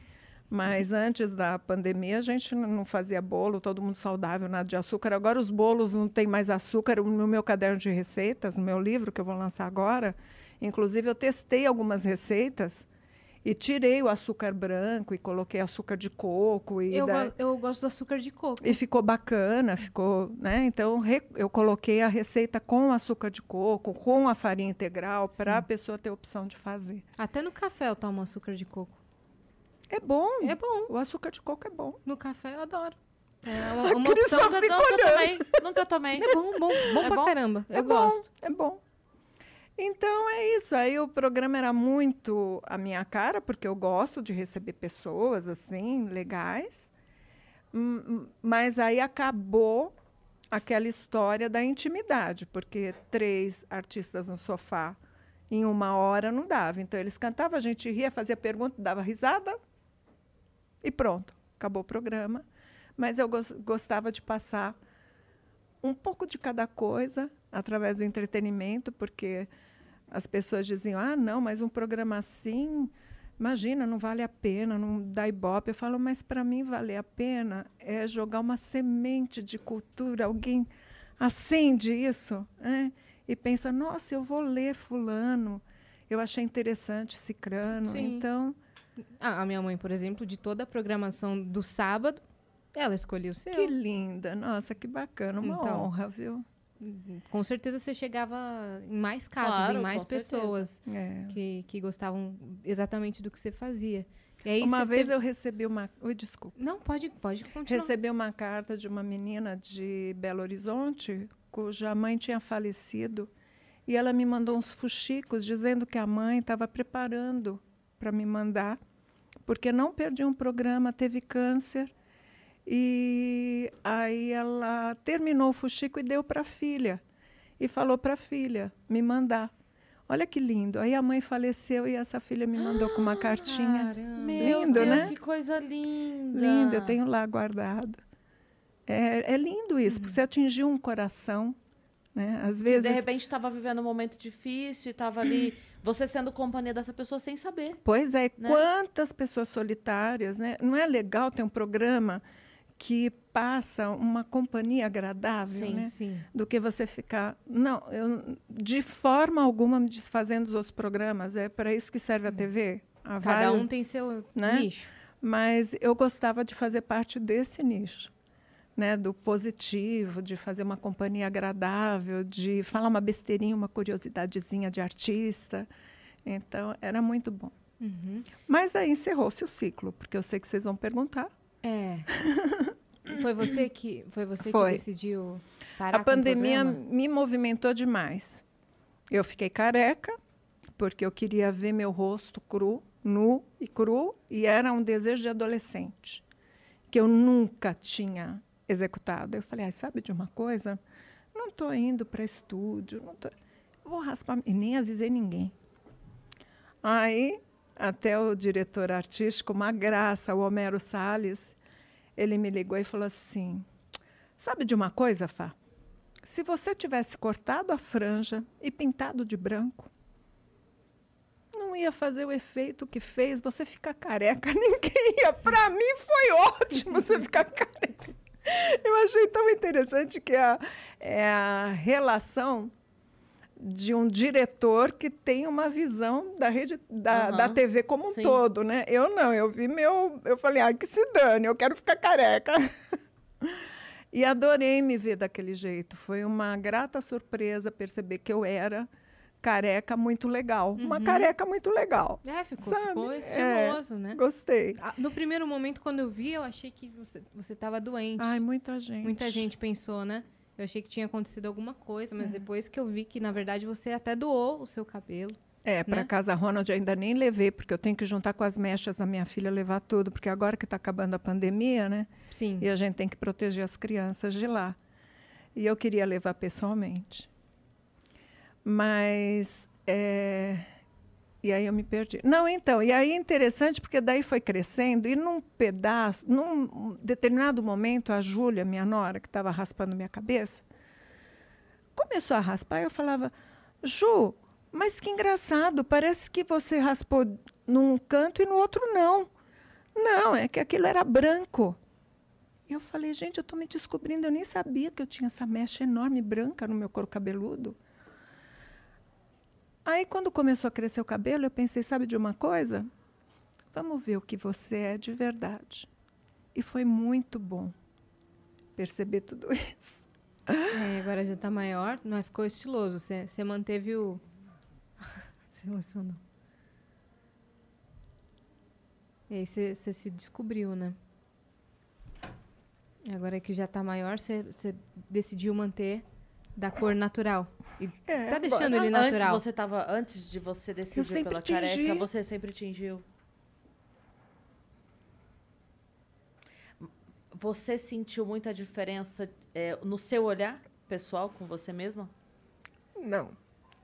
Mas antes da pandemia a gente não fazia bolo, todo mundo saudável, nada de açúcar. Agora os bolos não tem mais açúcar. No meu caderno de receitas, no meu livro que eu vou lançar agora, inclusive eu testei algumas receitas e tirei o açúcar branco e coloquei açúcar de coco e Eu, daí- eu gosto do açúcar de coco. e ficou bacana, ficou, né? Então re- eu coloquei a receita com açúcar de coco, com a farinha integral, para a pessoa ter opção de fazer. Até no café eu tomo açúcar de coco. É bom. É bom. O açúcar de coco é bom. No café eu adoro. É uma, uma Cris opção. só Nunca, fica nunca olhando. tomei. Nunca tomei. É bom, bom, bom É pra bom? caramba. É eu bom, gosto. É bom. Então é isso. Aí o programa era muito a minha cara, porque eu gosto de receber pessoas assim, legais. Hum, hum, Mas aí acabou aquela história da intimidade, porque três artistas no sofá em uma hora não dava. Então eles cantavam, a gente ria, fazia pergunta, dava risada E pronto, acabou o programa. Mas eu gos- gostava de passar um pouco de cada coisa através do entretenimento, porque as pessoas diziam: ah, não, mas um programa assim, imagina, não vale a pena, não dá ibope. Eu falo, mas para mim valer a pena é jogar uma semente de cultura. Alguém acende isso né? e pensa: nossa, eu vou ler Fulano, eu achei interessante Cicrano. Sim. Então, A, a minha mãe, por exemplo, de toda a programação do sábado, ela escolheu o seu. que linda, nossa, que bacana, uma Então. honra, viu? Com certeza você chegava em mais casas, Claro, em mais pessoas É. que, que gostavam exatamente do que você fazia. E aí uma vez teve- eu recebi uma. Ui, desculpa. Não, pode, pode continuar. Recebi uma carta de uma menina de Belo Horizonte, cuja mãe tinha falecido, e ela me mandou uns fuxicos dizendo que a mãe estava preparando para me mandar, porque não perdi um programa, teve câncer. E aí ela terminou o fuxico e deu para a filha. E falou para a filha me mandar. Olha que lindo. Aí a mãe faleceu e essa filha me mandou com uma cartinha. Caramba. Meu Lindo, Deus, né? que coisa linda. Lindo, eu tenho lá guardado. É, é lindo isso, porque você atingiu um coração, né? Às vezes. de repente estava vivendo um momento difícil e estava ali, você sendo companhia dessa pessoa sem saber. Pois é, né? quantas pessoas solitárias, né? Não é legal ter um programa que passa uma companhia agradável, Sim, né? Sim. Do que você ficar. Não, eu, de forma alguma me desfazendo dos outros programas. É para isso que serve a TV. Há Cada vários- um tem seu né? nicho. Mas eu gostava de fazer parte desse nicho, né? Do positivo, de fazer uma companhia agradável, de falar uma besteirinha, uma curiosidadezinha de artista. Então, era muito bom. Uhum. Mas aí encerrou-se o ciclo, porque eu sei que vocês vão perguntar. É. Foi você que foi você Foi. que decidiu parar a pandemia me movimentou demais. Eu fiquei careca, porque eu queria ver meu rosto cru, nu e cru, e era um desejo de adolescente, que eu nunca tinha executado. Eu falei, ah, sabe de uma coisa? Não estou indo para estúdio, não tô... vou raspar, e nem avisei ninguém. Aí, até o diretor artístico, uma graça, o Homero Salles, ele me ligou e falou assim, sabe de uma coisa, Fá? Se você tivesse cortado a franja e pintado de branco, não ia fazer o efeito que fez você ficar careca. Ninguém ia. Para mim foi ótimo você ficar careca. Eu achei tão interessante que a, é a relação de um diretor que tem uma visão da rede da, Aham. da TV como um Sim. todo, né? Eu não, eu vi meu, eu falei, ah, que se dane, eu quero ficar careca. E adorei me ver daquele jeito. Foi uma grata surpresa perceber que eu era careca muito legal. Uma Uhum. careca muito legal. É, ficou, Sabe? ficou É. estiloso, né? Gostei. Ah, No primeiro momento, quando eu vi, eu achei que você, você tava doente. Ai, muita gente. Muita gente pensou, né? Eu achei que tinha acontecido alguma coisa, É. mas depois que eu vi que, na verdade, você até doou o seu cabelo. É, para né? casa Ronald ainda nem levei, porque eu tenho que juntar com as mechas da minha filha levar tudo, porque agora que está acabando a pandemia, né? Sim. E a gente tem que proteger as crianças de lá. E eu queria levar pessoalmente. Mas. é, E aí eu me perdi. Não, então, e aí é interessante, porque daí foi crescendo, e num pedaço, num determinado momento, a Júlia, minha nora, que estava raspando minha cabeça, começou a raspar, e eu falava, Ju, mas que engraçado, parece que você raspou num canto e no outro não. Não, é que aquilo era branco. E eu falei, gente, eu estou me descobrindo, eu nem sabia que eu tinha essa mecha enorme branca no meu couro cabeludo. Aí, quando começou a crescer o cabelo, eu pensei, sabe de uma coisa? Vamos ver o que você é de verdade. E foi muito bom perceber tudo isso. É, agora já tá maior, mas ficou estiloso. Você, você manteve o. se emocionou. E aí você, você se descobriu, né? Agora que já tá maior, você, você decidiu manter da cor natural. E É, você tá agora- deixando ele Antes natural. você tava, antes de você decidir pela tingi. careca, você sempre tingiu. Você sentiu muita diferença é, no seu olhar pessoal com você mesma? Não.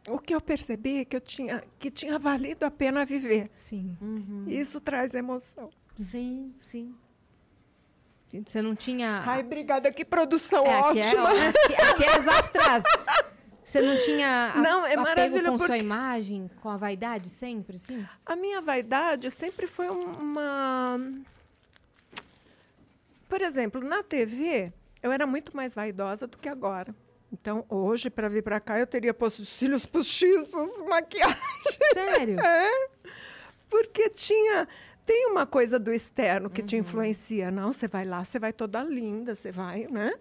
O que eu percebi é que, eu tinha, que tinha valido a pena viver. Sim. Uhum. Isso traz emoção. Sim, sim. Você não tinha. Ai, obrigada, que produção É, aqui, é, ótima. aqui, aqui é desastras. Você não tinha a- Não, é apego maravilhoso, com sua porque- imagem, com a vaidade sempre, sim? A minha vaidade sempre foi um- uma. Por exemplo, na TV, eu era muito mais vaidosa do que agora. Então, hoje, para vir para cá, eu teria posto os cílios postiços, maquiagem. Sério? É, porque tinha. Tem uma coisa do externo que te influencia. Não, você vai lá, você vai toda linda, você vai, né?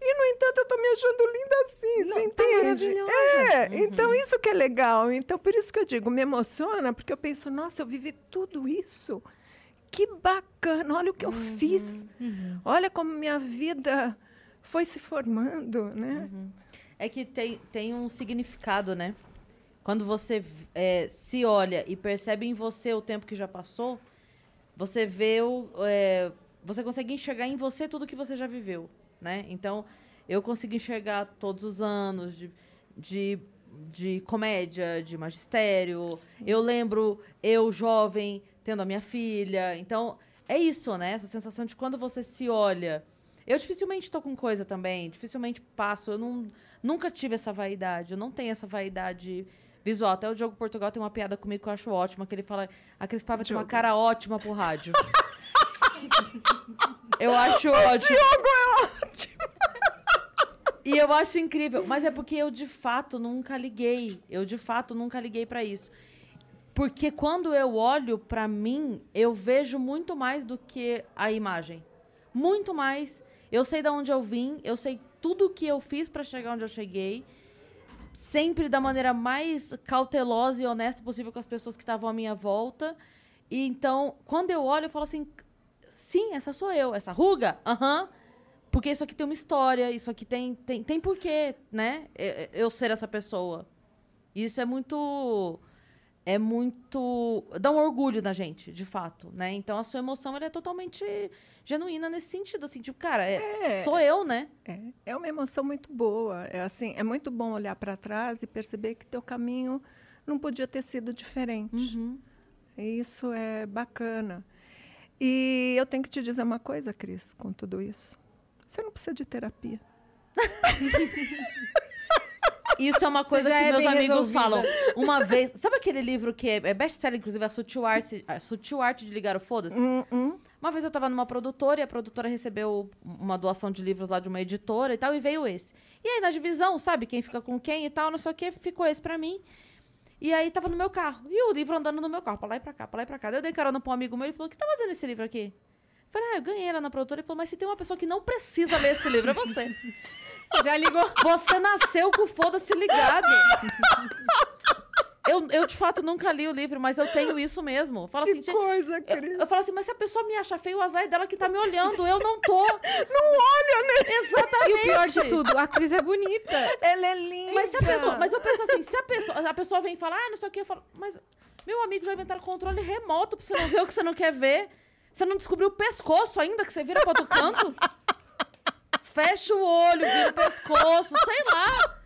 E, no entanto, eu tô me achando linda assim, Não, você tá entende? maravilhosa. É, então isso que é legal. Então, por isso que eu digo, me emociona, porque eu penso, nossa, eu vivi tudo isso. Que bacana, olha o que eu fiz. Uhum. Olha como minha vida foi se formando, né? É que tem, tem um significado, né? Quando você é, se olha e percebe em você o tempo que já passou, você vê o. é, você consegue enxergar em você tudo que você já viveu, né? Então, eu consigo enxergar todos os anos de, de, de comédia, de magistério. Eu lembro eu, jovem, tendo a minha filha. Então, é isso, né? Essa sensação de quando você se olha. Eu dificilmente tô com coisa também, dificilmente passo. Eu não, nunca tive essa vaidade, eu não tenho essa vaidade visual. Até o Diogo Portugal tem uma piada comigo que eu acho ótima, que ele fala: a Cris Paiva tem uma cara ótima pro rádio. eu acho ótimo. Diogo é ótimo. E eu acho incrível, mas é porque eu de fato nunca liguei. Eu de fato nunca liguei pra isso. Porque quando eu olho pra mim, eu vejo muito mais do que a imagem. Muito mais. Eu sei de onde eu vim, eu sei tudo que eu fiz pra chegar onde eu cheguei. Sempre da maneira mais cautelosa e honesta possível com as pessoas que estavam à minha volta. E então, quando eu olho, eu falo assim: sim, essa sou eu. Essa ruga? Aham. Porque isso aqui tem uma história, isso aqui tem, tem, tem porquê, né? Eu, ser essa pessoa. Isso é muito. É muito. dá um orgulho na gente, de fato, né? Então a sua emoção ela é totalmente genuína nesse sentido, assim, tipo, cara, é, É. sou eu, né? É, é uma emoção muito boa. É assim, é muito bom olhar para trás e perceber que teu caminho não podia ter sido diferente. Uhum. Isso é bacana. E eu tenho que te dizer uma coisa, Cris, com tudo isso. Você não precisa de terapia. Isso é uma coisa que é meus amigos resolvida. falam. Uma vez. Sabe aquele livro que é, é best-seller, inclusive, a Sutil Arte, a Sutil Arte de Ligar o Foda-se? Hum, hum. Uma vez eu tava numa produtora e a produtora recebeu uma doação de livros lá de uma editora e tal, e veio esse. E aí, na divisão, sabe, quem fica com quem e tal, não sei o que, ficou esse pra mim. E aí tava no meu carro. E o livro andando no meu carro, pra lá e pra cá, pra lá e pra cá. Daí eu dei carona pra um amigo meu e ele falou: O que tá fazendo esse livro aqui? Eu falei, ah, eu ganhei lá na produtora. Ele falou, mas se tem uma pessoa que não precisa ler esse livro, é você. Você já ligou? Você nasceu com o foda-se ligado. Eu, eu, de fato, nunca li o livro, mas eu tenho isso mesmo. Fala assim, Que coisa, eu, Cris. eu falo assim, mas se a pessoa me acha feio, o azar é dela que tá me olhando. Eu não tô. Não olha, né? Exatamente. E o pior de tudo, a Cris é bonita. Ela é linda. Mas se a pessoa. Mas eu penso assim, se a pessoa, a pessoa vem falar, ah, não sei o que, eu falo, mas meu amigo já inventaram controle remoto pra você não ver o que você não quer ver. Você não descobriu o pescoço ainda, que você vira pra outro canto? Fecha o olho, vira o pescoço, sei lá.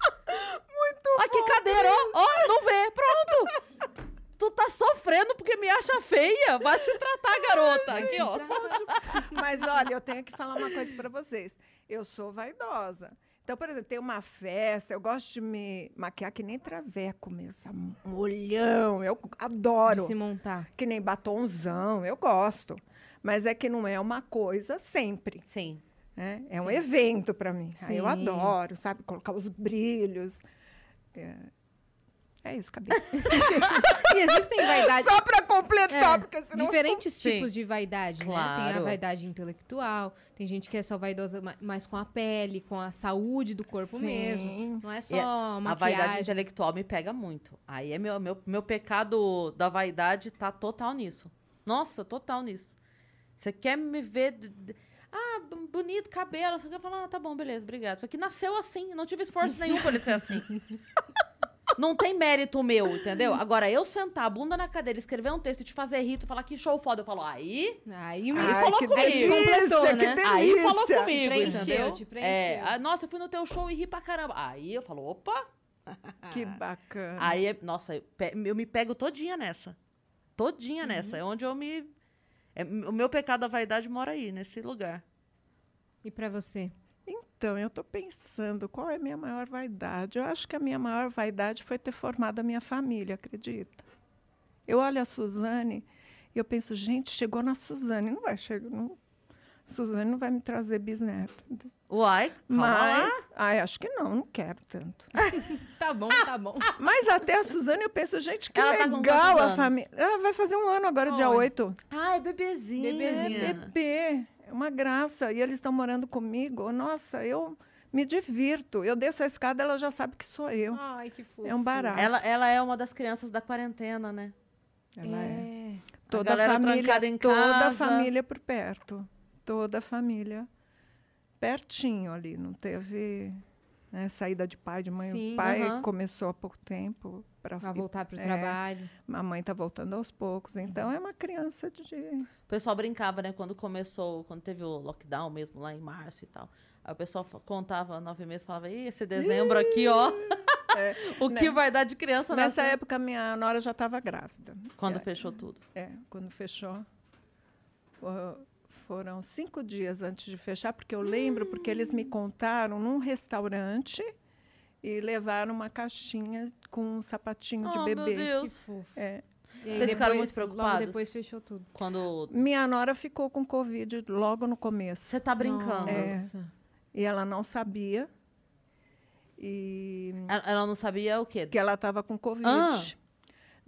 Muito Aqui, cadeira, ó, ó, não vê, pronto. Tu tá sofrendo porque me acha feia? Vai se tratar, garota. Aqui, ó. Mas olha, eu tenho que falar uma coisa para vocês. Eu sou vaidosa. Então, por exemplo, tem uma festa, eu gosto de me maquiar que nem traveco mesmo, sabe? um olhão, eu De adoro. se montar. Que nem batonzão, eu gosto. Mas é que não é uma coisa sempre. Sim. né? É um evento para mim. Eu Sim. adoro, sabe? Colocar os brilhos. É, é isso, cabelo. E existem vaidades. Só para completar, É, porque senão. diferentes Sim. tipos de vaidade, né? Tem a Claro. vaidade intelectual, tem gente que é só vaidosa ma- mais com a pele, com a saúde do corpo Sim. mesmo. Não é só E A vaidade maquiagem. intelectual me pega muito. Aí é meu, meu, meu pecado da vaidade tá total nisso. Nossa, total nisso. Você quer me ver. Ah, bonito, cabelo. Você quer falar, ah, tá bom, beleza, obrigado. Isso aqui nasceu assim, não tive esforço nenhum pra ele ser assim. Não tem mérito meu, entendeu? Agora, eu sentar a bunda na cadeira, escrever um texto e te fazer rir, tu falar que show foda, eu falo, aí. Aí, Aí Ai, falou que comigo. delícia, Completou, que né? Aí falou comigo, preencheu, entendeu? te preencheu. É, ah, nossa, eu fui no teu show e ri pra caramba. Aí eu falo, opa, Que bacana. Aí, nossa, eu, eu me pego todinha nessa. Todinha nessa. É onde eu me. É, o meu pecado da vaidade mora aí, nesse lugar. E pra você? Então, eu estou pensando qual é a minha maior vaidade. Eu acho que a minha maior vaidade foi ter formado a minha família, acredita? Eu olho a Suzane e eu penso, gente, chegou na Suzane, não vai chegar. Não, Suzane não vai me trazer bisneto. Uai, calma lá. Mas, ai, acho que não, não quero tanto. Tá bom, tá bom. Mas até a Suzane eu penso, gente, que Ela tá legal quantos a família. Ela vai fazer um ano agora, dia Olha. 8. Ai, bebezinha. Bebezinha. É bebê, é uma graça. E eles estão morando comigo. Nossa, eu me divirto. Eu desço a escada, ela já sabe que sou eu. Ai, que fofo. É um barato. Ela, ela é uma das crianças da quarentena, né? Ela é. É. Toda a galera família, trancada em toda a família por perto. Toda a família pertinho ali. Não teve né, saída de pai, de mãe. Sim, o pai começou há pouco tempo. Pra, Vai voltar pro É. trabalho. A mãe está voltando aos poucos. Então é uma criança de. O pessoal brincava, né? Quando começou, quando teve o lockdown mesmo, lá em março e tal. Aí o pessoal contava nove meses, falava, Ih, esse dezembro aqui, ó. o que né? vai dar de criança Nessa nessa época, minha nora já estava grávida. Quando É, fechou tudo. É, quando fechou. Foram cinco dias antes de fechar, porque eu lembro, porque eles me contaram num restaurante e levaram uma caixinha com um sapatinho de oh, meu bebê. Que Deus. fofo. É. E Vocês ficaram depois- muito preocupados? Logo depois fechou tudo. Quando. Minha nora ficou com Covid logo no começo. Você tá brincando. É. Nossa. E ela não sabia. E Ela, ela não sabia o quê? que ela estava com Covid. Ah.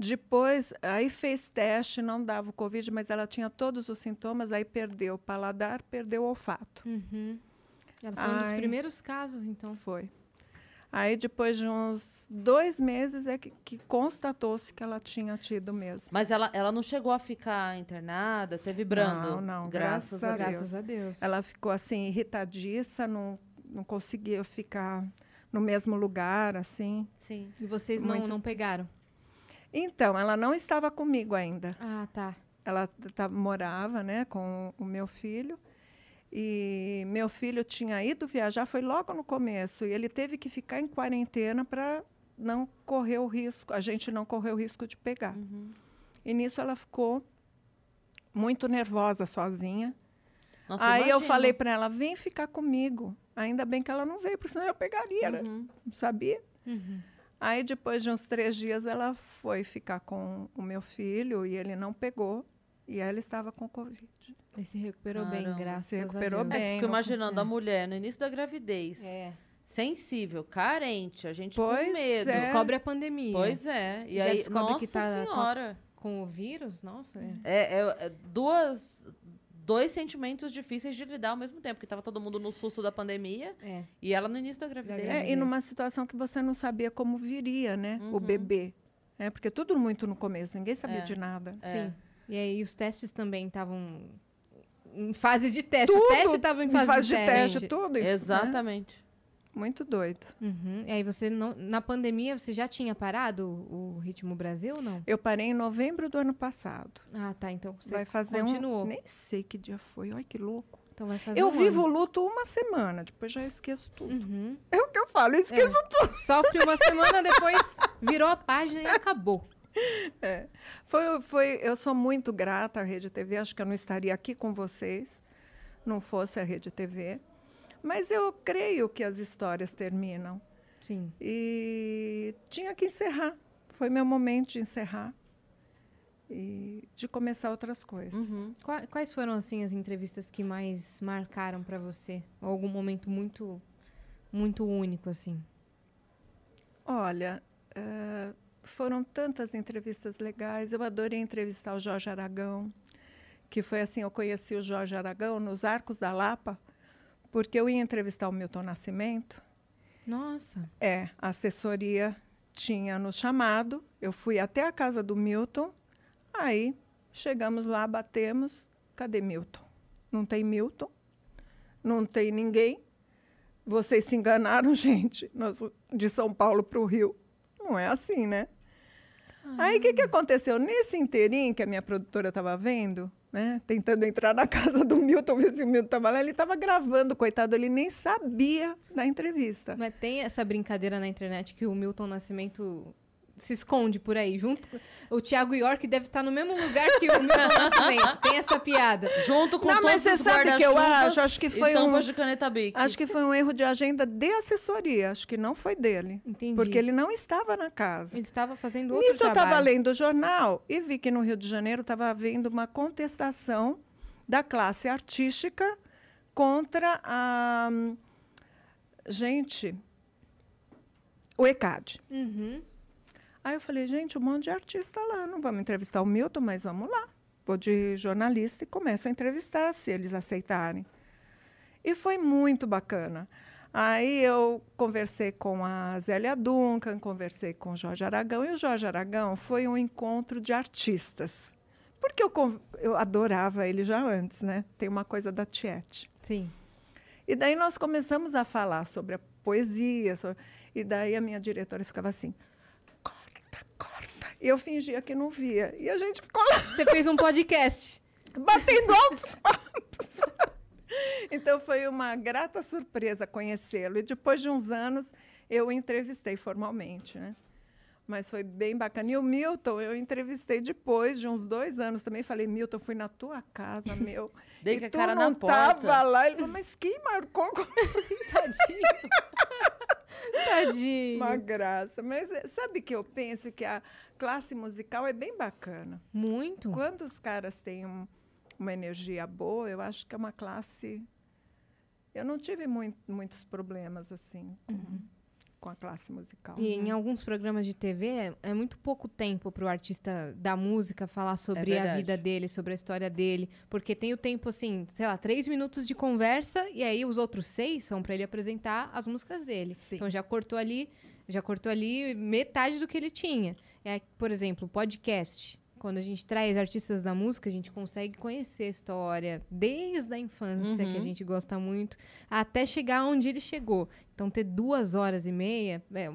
Depois, aí fez teste, não dava o Covid, mas ela tinha todos os sintomas, aí perdeu o paladar, perdeu o olfato. Uhum. Ela foi um dos primeiros casos, então. Foi. Aí, depois de uns dois meses, é que, que constatou-se que ela tinha tido mesmo. Mas ela, ela não chegou a ficar internada, teve brando. Não, não, Graças, graças a a Deus. Graças a Deus. Ela ficou assim, irritadiça, não, não conseguia ficar no mesmo lugar, assim. Sim. E vocês não, Muito- não pegaram? Então, ela não estava comigo ainda. Ah, tá. Ela tá- morava né, com o meu filho. E meu filho tinha ido viajar, foi logo no começo. E ele teve que ficar em quarentena para não correr o risco, a gente não correr o risco de pegar. Uhum. E nisso ela ficou muito nervosa sozinha. Nossa, Aí eu imagino. falei para ela: vem ficar comigo. Ainda bem que ela não veio, porque senão eu pegaria, né? Uhum. Não sabia? Uhum. Aí depois de uns três dias ela foi ficar com o meu filho e ele não pegou. E ela estava com Covid. Ele se recuperou bem, Caramba, graças se recuperou a Deus. É, bem. fico no- imaginando é. a mulher no início da gravidez, É. sensível, carente, a gente Pois com medo. é. Descobre a pandemia. Pois é. E Já aí, descobre nossa que tá com- senhora. Com o vírus, nossa. É. É, é- é duas, dois sentimentos difíceis de lidar ao mesmo tempo, porque tava todo mundo no susto da pandemia é. e ela no início da gravidez. gravidez. É, e numa situação que você não sabia como viria, né? O Uhum. bebê. É, porque tudo muito no começo, ninguém sabia É. de nada. É. Sim. E aí os testes também estavam em fase de teste. Tudo o teste estava em Em fase, fase de de teste. teste, tudo isso. né? Muito doido. Uhum. E aí você não, na pandemia você já tinha parado o, ritmo Brasil ou não? Eu parei em novembro do ano passado. Ah, tá. Então você vai fazer continuou. um. Nem sei que dia foi. Olha que louco. Então vai fazer Eu um vivo o ano. luto uma semana, depois já esqueço tudo. Uhum. É o que eu falo, eu esqueço Sofre uma semana, depois virou a página e acabou. Foi, foi, eu sou muito grata à Rede TV, acho que eu não estaria aqui com vocês, não fosse a Rede TV. Mas eu creio que as histórias terminam. Sim. E tinha que encerrar. Foi meu momento de encerrar e de começar outras coisas. Uhum. Qua- Quais foram assim as entrevistas que mais marcaram pra você? Ou algum momento muito muito único assim? Olha, eh, foram tantas entrevistas legais. Eu adorei entrevistar o Jorge Aragão, que foi assim, eu conheci o Jorge Aragão nos Arcos da Lapa, porque eu ia entrevistar o Milton Nascimento. Nossa. É, a assessoria tinha nos chamado, eu fui até a casa do Milton, aí chegamos lá, batemos, cadê Milton? Não tem Milton, não tem ninguém. Vocês se enganaram, gente, nós, de São Paulo para o Rio. Não é assim, né? Aí o que, que aconteceu? Nesse inteirinho que a minha produtora estava vendo, né, tentando entrar na casa do Milton, ver se o Milton estava lá, ele estava gravando, coitado, ele nem sabia da entrevista. Mas tem essa brincadeira na internet que o Milton Nascimento se esconde por aí, junto com... O Thiago York deve estar no mesmo lugar que o Milton Nascimento. Tem essa piada. Junto com Não, mas todos você os sabe que eu guarda-chuvas acho? Acho que foi um- de caneta Bic. Acho que foi um erro de agenda de assessoria, acho que não foi dele. Entendi. Porque ele não estava na casa. Ele estava fazendo outro Nisso eu trabalho. estava lendo o jornal e vi que no Rio de Janeiro estava havendo uma contestação da classe artística contra a. hum, Gente, o ECAD. Uhum. Aí eu falei, gente, um monte de artista lá, não vamos entrevistar o Milton, mas vamos lá. Vou de jornalista e começo a entrevistar, se eles aceitarem. E foi muito bacana. Aí eu conversei com a Zélia Duncan, conversei com o Jorge Aragão, e o Jorge Aragão foi um encontro de artistas. Porque eu, eu adorava ele já antes, né? Tem uma coisa da Tiete. Sim. E daí nós começamos a falar sobre a poesia. so- E daí a minha diretora ficava assim, corta, corta. E eu fingia que não via. E a gente ficou lá Você fez um podcast. batendo altos papos. Então foi uma grata surpresa conhecê-lo. E depois de uns anos eu o entrevistei formalmente, né? Mas foi bem bacana. E o Milton eu entrevistei depois de uns dois anos também. Falei, Milton, fui na tua casa, meu. Dei e com a tu cara não na porta. tava lá. Ele falou, mas quem marcou Tadinho. Tadinho. uma graça? Mas é, sabe que eu penso que a classe musical é bem bacana. Muito. Quando os caras têm um- uma energia boa, eu acho que é uma classe. Eu não tive mui- muitos problemas assim com, com a classe musical. E em alguns programas de TV é, é muito pouco tempo para o artista da música falar sobre a verdade. vida dele, sobre a história dele, porque tem o tempo assim, sei lá, três minutos de conversa e aí os outros seis são para ele apresentar as músicas dele. Sim. Então já cortou ali, já cortou ali metade do que ele tinha. É, por exemplo, podcast. Quando a gente traz artistas da música, a gente consegue conhecer a história desde a infância, que a Uhum. gente gosta muito, até chegar onde ele chegou. Então, ter duas horas e meia é,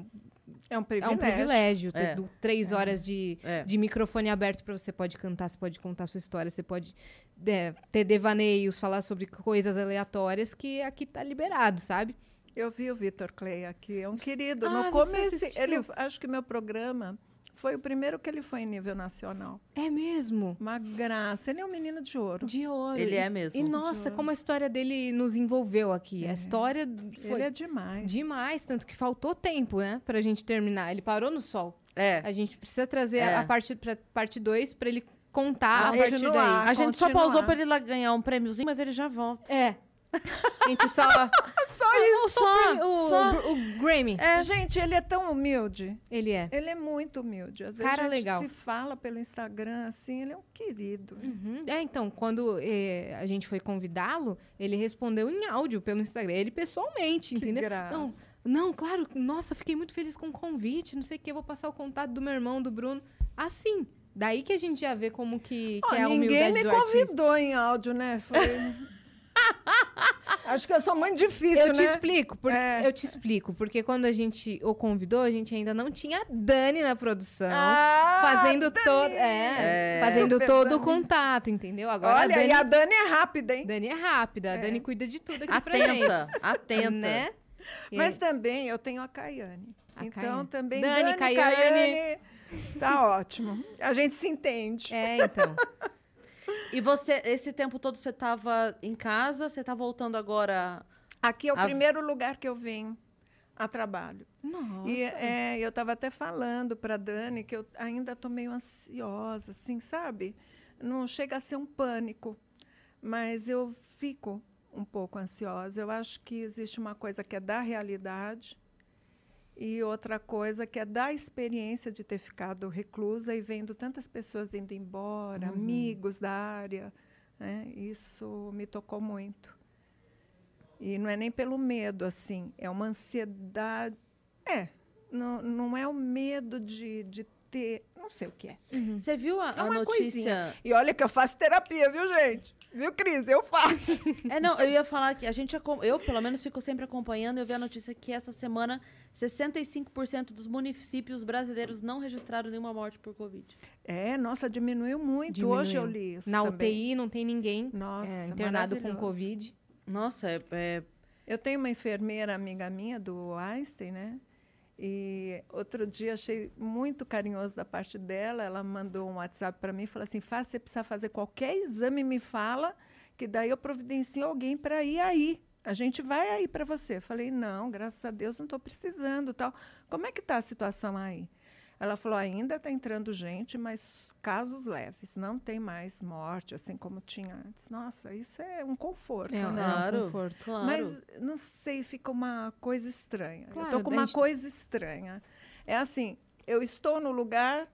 É um é privilégio. um privilégio ter É. três horas de, É. de microfone aberto para você pode cantar, você pode contar sua história, você pode é, ter devaneios, falar sobre coisas aleatórias que aqui tá liberado, sabe? Eu vi o Vitor Clay aqui, é um querido. Ah, no começo, ele, acho que meu programa foi o primeiro que ele foi em nível nacional. É mesmo. Uma graça. Ele é um menino de ouro. De ouro. Ele é mesmo. E nossa, como a história dele nos envolveu aqui. A história foi Ele é demais. demais, tanto que faltou tempo, né, pra gente terminar. Ele parou no sol. É. A gente precisa trazer É. a parte pra parte 2 pra ele contar a Ah, partir continuar. daí. A gente só continuar. pausou pra ele lá ganhar um prêmiozinho, mas ele já volta. É. A gente só. Só isso. Só, o, só. o Grammy. Gente, ele é tão humilde. Ele é. Ele é muito humilde. Às vezes Cara a gente legal. se fala pelo Instagram, assim, ele é um querido. Uhum. É, então, quando eh, a gente foi convidá-lo, ele respondeu em áudio pelo Instagram, ele pessoalmente, Que entendeu? graça. Não, não, claro, nossa, fiquei muito feliz com o convite, não sei o que, eu vou passar o contato do meu irmão, do Bruno. Assim, daí que a gente já vê como que, que é a ninguém humildade me do artista. convidou em áudio, né? Foi... Acho que eu sou muito difícil, Eu te né? explico, porque, É. eu te explico, porque quando a gente o convidou, a gente ainda não tinha a Dani na produção. Ah, fazendo Dani! todo, é, É. fazendo Super todo o Dani. contato, entendeu? Agora Olha, a Dani, e a Dani é rápida, hein? Dani é rápida, a É. Dani cuida de tudo aqui pra gente. Atenta, atenta. Né? Mas também eu tenho a Caiane. A então Caiane. também Dani, Dani, Caiane. Caiane, tá ótimo. A gente se entende. É, então. E você, esse tempo todo você tava em casa, você tá voltando agora. Aqui é o A- primeiro lugar que eu venho a trabalho. Nossa. E é, eu estava até falando para Dani que eu ainda estou meio ansiosa, assim, sabe? Não chega a ser um pânico, mas eu fico um pouco ansiosa. Eu acho que existe uma coisa que é da realidade e outra coisa que é da experiência de ter ficado reclusa e vendo tantas pessoas indo embora, amigos da área. né? Isso me tocou muito. E não é nem pelo medo, assim, é uma ansiedade. É, não, não é o medo de, de ter. Não sei o que é. Você viu a, É a uma notícia? coisinha. E olha que eu faço terapia, viu, gente? Viu, Cris? Eu faço. É, não, eu ia falar que a gente, eu pelo menos fico sempre acompanhando, eu vi a notícia que essa semana 65% dos municípios brasileiros não registraram nenhuma morte por Covid. É, nossa, diminuiu muito. Diminuiu. Hoje eu li isso. Na também. UTI não tem ninguém Nossa, é, internado com. Covid. Nossa, é, é- Eu tenho uma enfermeira amiga minha do Einstein, né? E outro dia achei muito carinhoso da parte dela. Ela mandou um WhatsApp para mim e falou assim: Fá, se você precisar fazer qualquer exame, me fala, que daí eu providencio alguém para ir aí. A gente vai aí para você. Falei: não, graças a Deus não estou precisando. tal. Como é que está a situação aí? Ela falou: ainda está entrando gente, mas casos leves. Não tem mais morte, assim como tinha antes. Nossa, isso é um conforto. É, né? Claro. um conforto. Claro. Mas não sei, fica uma coisa estranha. Claro, eu tô com uma gente- coisa estranha. É assim, eu estou no lugar,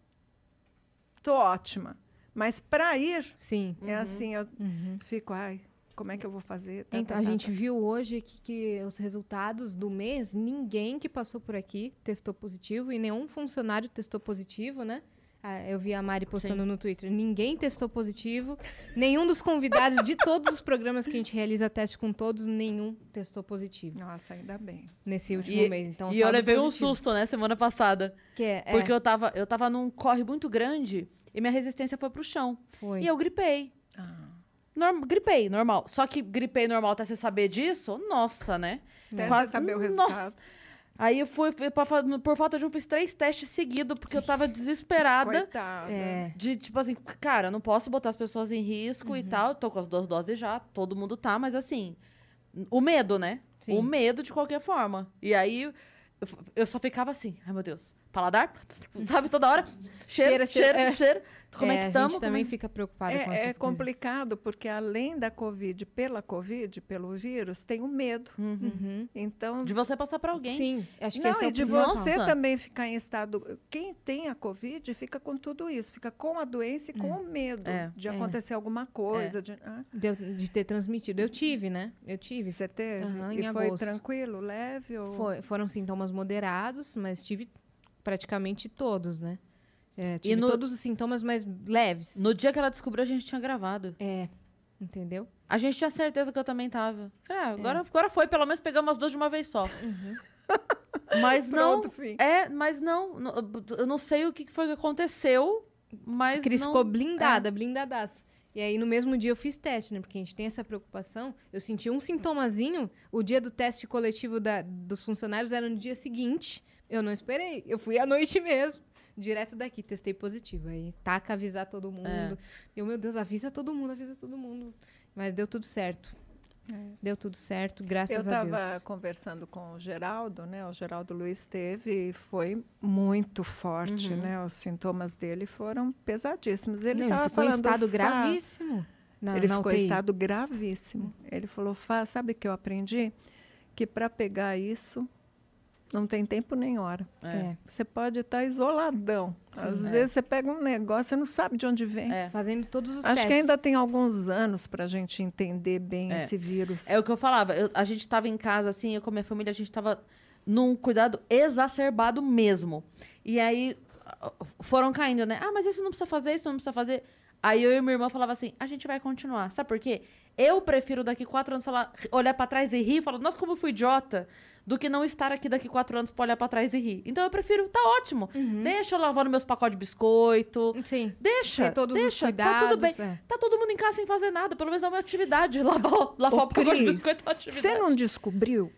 tô ótima. Mas para ir, Sim. é assim, eu Uhum. fico, ai, como é que eu vou fazer? Tá, Então, tá, a tá, gente tá. viu hoje que, que os resultados do mês, ninguém que passou por aqui testou positivo e nenhum funcionário testou positivo, né? Ah, eu vi a Mari postando Sim. no Twitter. Ninguém testou positivo. Nenhum dos convidados de todos os programas que a gente realiza teste com todos, nenhum testou positivo Nossa, ainda bem. nesse último E- mês. Então, e eu levei um positivo. susto, né, semana passada. Que é, é, Porque eu, tava, eu tava num corre muito grande e minha resistência foi pro chão. foi. E eu gripei. Ah, Norm- gripei, normal. Só que gripei normal até você saber disso, nossa, né? até Quase- você saber o Nossa. resultado. Aí eu fui, por falta de um, fiz três testes seguidos, porque eu tava desesperada. Coitada. É, De, tipo assim, cara, eu não posso botar as pessoas em risco Uhum. e tal. Tô com as duas doses já, todo mundo tá, mas assim, o medo, né? Sim. O medo de qualquer forma. E aí, eu, só ficava assim, ai meu Deus, paladar, sabe, toda hora, cheiro, Cheira, cheiro, cheira, cheiro. É. Como é, É, que a estamos? gente também fica preocupada com essas É, é coisas. complicado, porque além da Covid, pela Covid, pelo vírus, tem o medo. Uhum. Então, De você passar pra alguém. Sim, acho que não, esse é e de você Nossa. também ficar em estado. Quem tem a Covid fica com tudo isso, fica com a doença e com o medo É. de É. acontecer alguma coisa. De, ah, De, de ter transmitido. Eu tive, né? Eu tive. você teve? Aham, e em foi agosto. tranquilo, leve? Ou... Foi- foram sintomas moderados, mas tive praticamente todos, né? É, tive no- todos os sintomas mais leves. No dia que ela descobriu, a gente tinha gravado. É, entendeu? A gente tinha certeza que eu também tava. Falei, ah, agora, agora foi, pelo menos pegamos as duas de uma vez só. Mas não. Pronto, fim. É, mas não, não- Eu não sei o que foi que aconteceu, mas. A Cris não, ficou blindada, blindadaça. E aí, no mesmo dia, eu fiz teste, né? Porque a gente tem essa preocupação. Eu senti um sintomazinho. O dia do teste coletivo da- dos funcionários era no dia seguinte. Eu não esperei. Eu fui à noite mesmo. Direto daqui, testei positivo. Aí, taca avisar todo mundo. É. Eu, meu Deus, avisa todo mundo, avisa todo mundo. Mas deu tudo certo. Deu tudo certo, graças Eu a estava Deus. conversando com o Geraldo, né? O Geraldo Luiz teve e foi muito forte, Uhum. né? Os sintomas dele foram pesadíssimos. Ele Não, estava ficou em estado "Fá", gravíssimo. Na, ele na ficou em estado gravíssimo. Ele falou: Fá, sabe o que eu aprendi? Que para pegar isso não tem tempo nem hora. É. É, Você pode estar isoladão. Às é. vezes você pega um negócio, você não sabe de onde vem. É. fazendo todos os Acho testes. que ainda tem alguns anos para a gente entender bem É. esse vírus. É o que eu falava. eu- a gente tava em casa, assim, eu com a minha família, a gente tava num cuidado exacerbado mesmo. E aí foram caindo, né? Ah, mas isso não precisa fazer, isso não precisa fazer. Aí eu e minha irmã falava assim: a gente vai continuar. Sabe por quê? Eu prefiro daqui quatro anos falar, olhar pra trás e rir e falar, nossa, como eu fui idiota, do que não estar aqui daqui quatro anos pra olhar pra trás e rir. Então eu prefiro, tá ótimo. Uhum. Deixa eu lavando meus pacotes de biscoito. Sim. Deixa. Ter todos os deixa, cuidados. tá tudo bem. é. Tá todo mundo em casa sem fazer nada. Pelo menos é uma atividade. Lavar, lavar Ô, o pacote de Cris, biscoito é uma atividade. Você não descobriu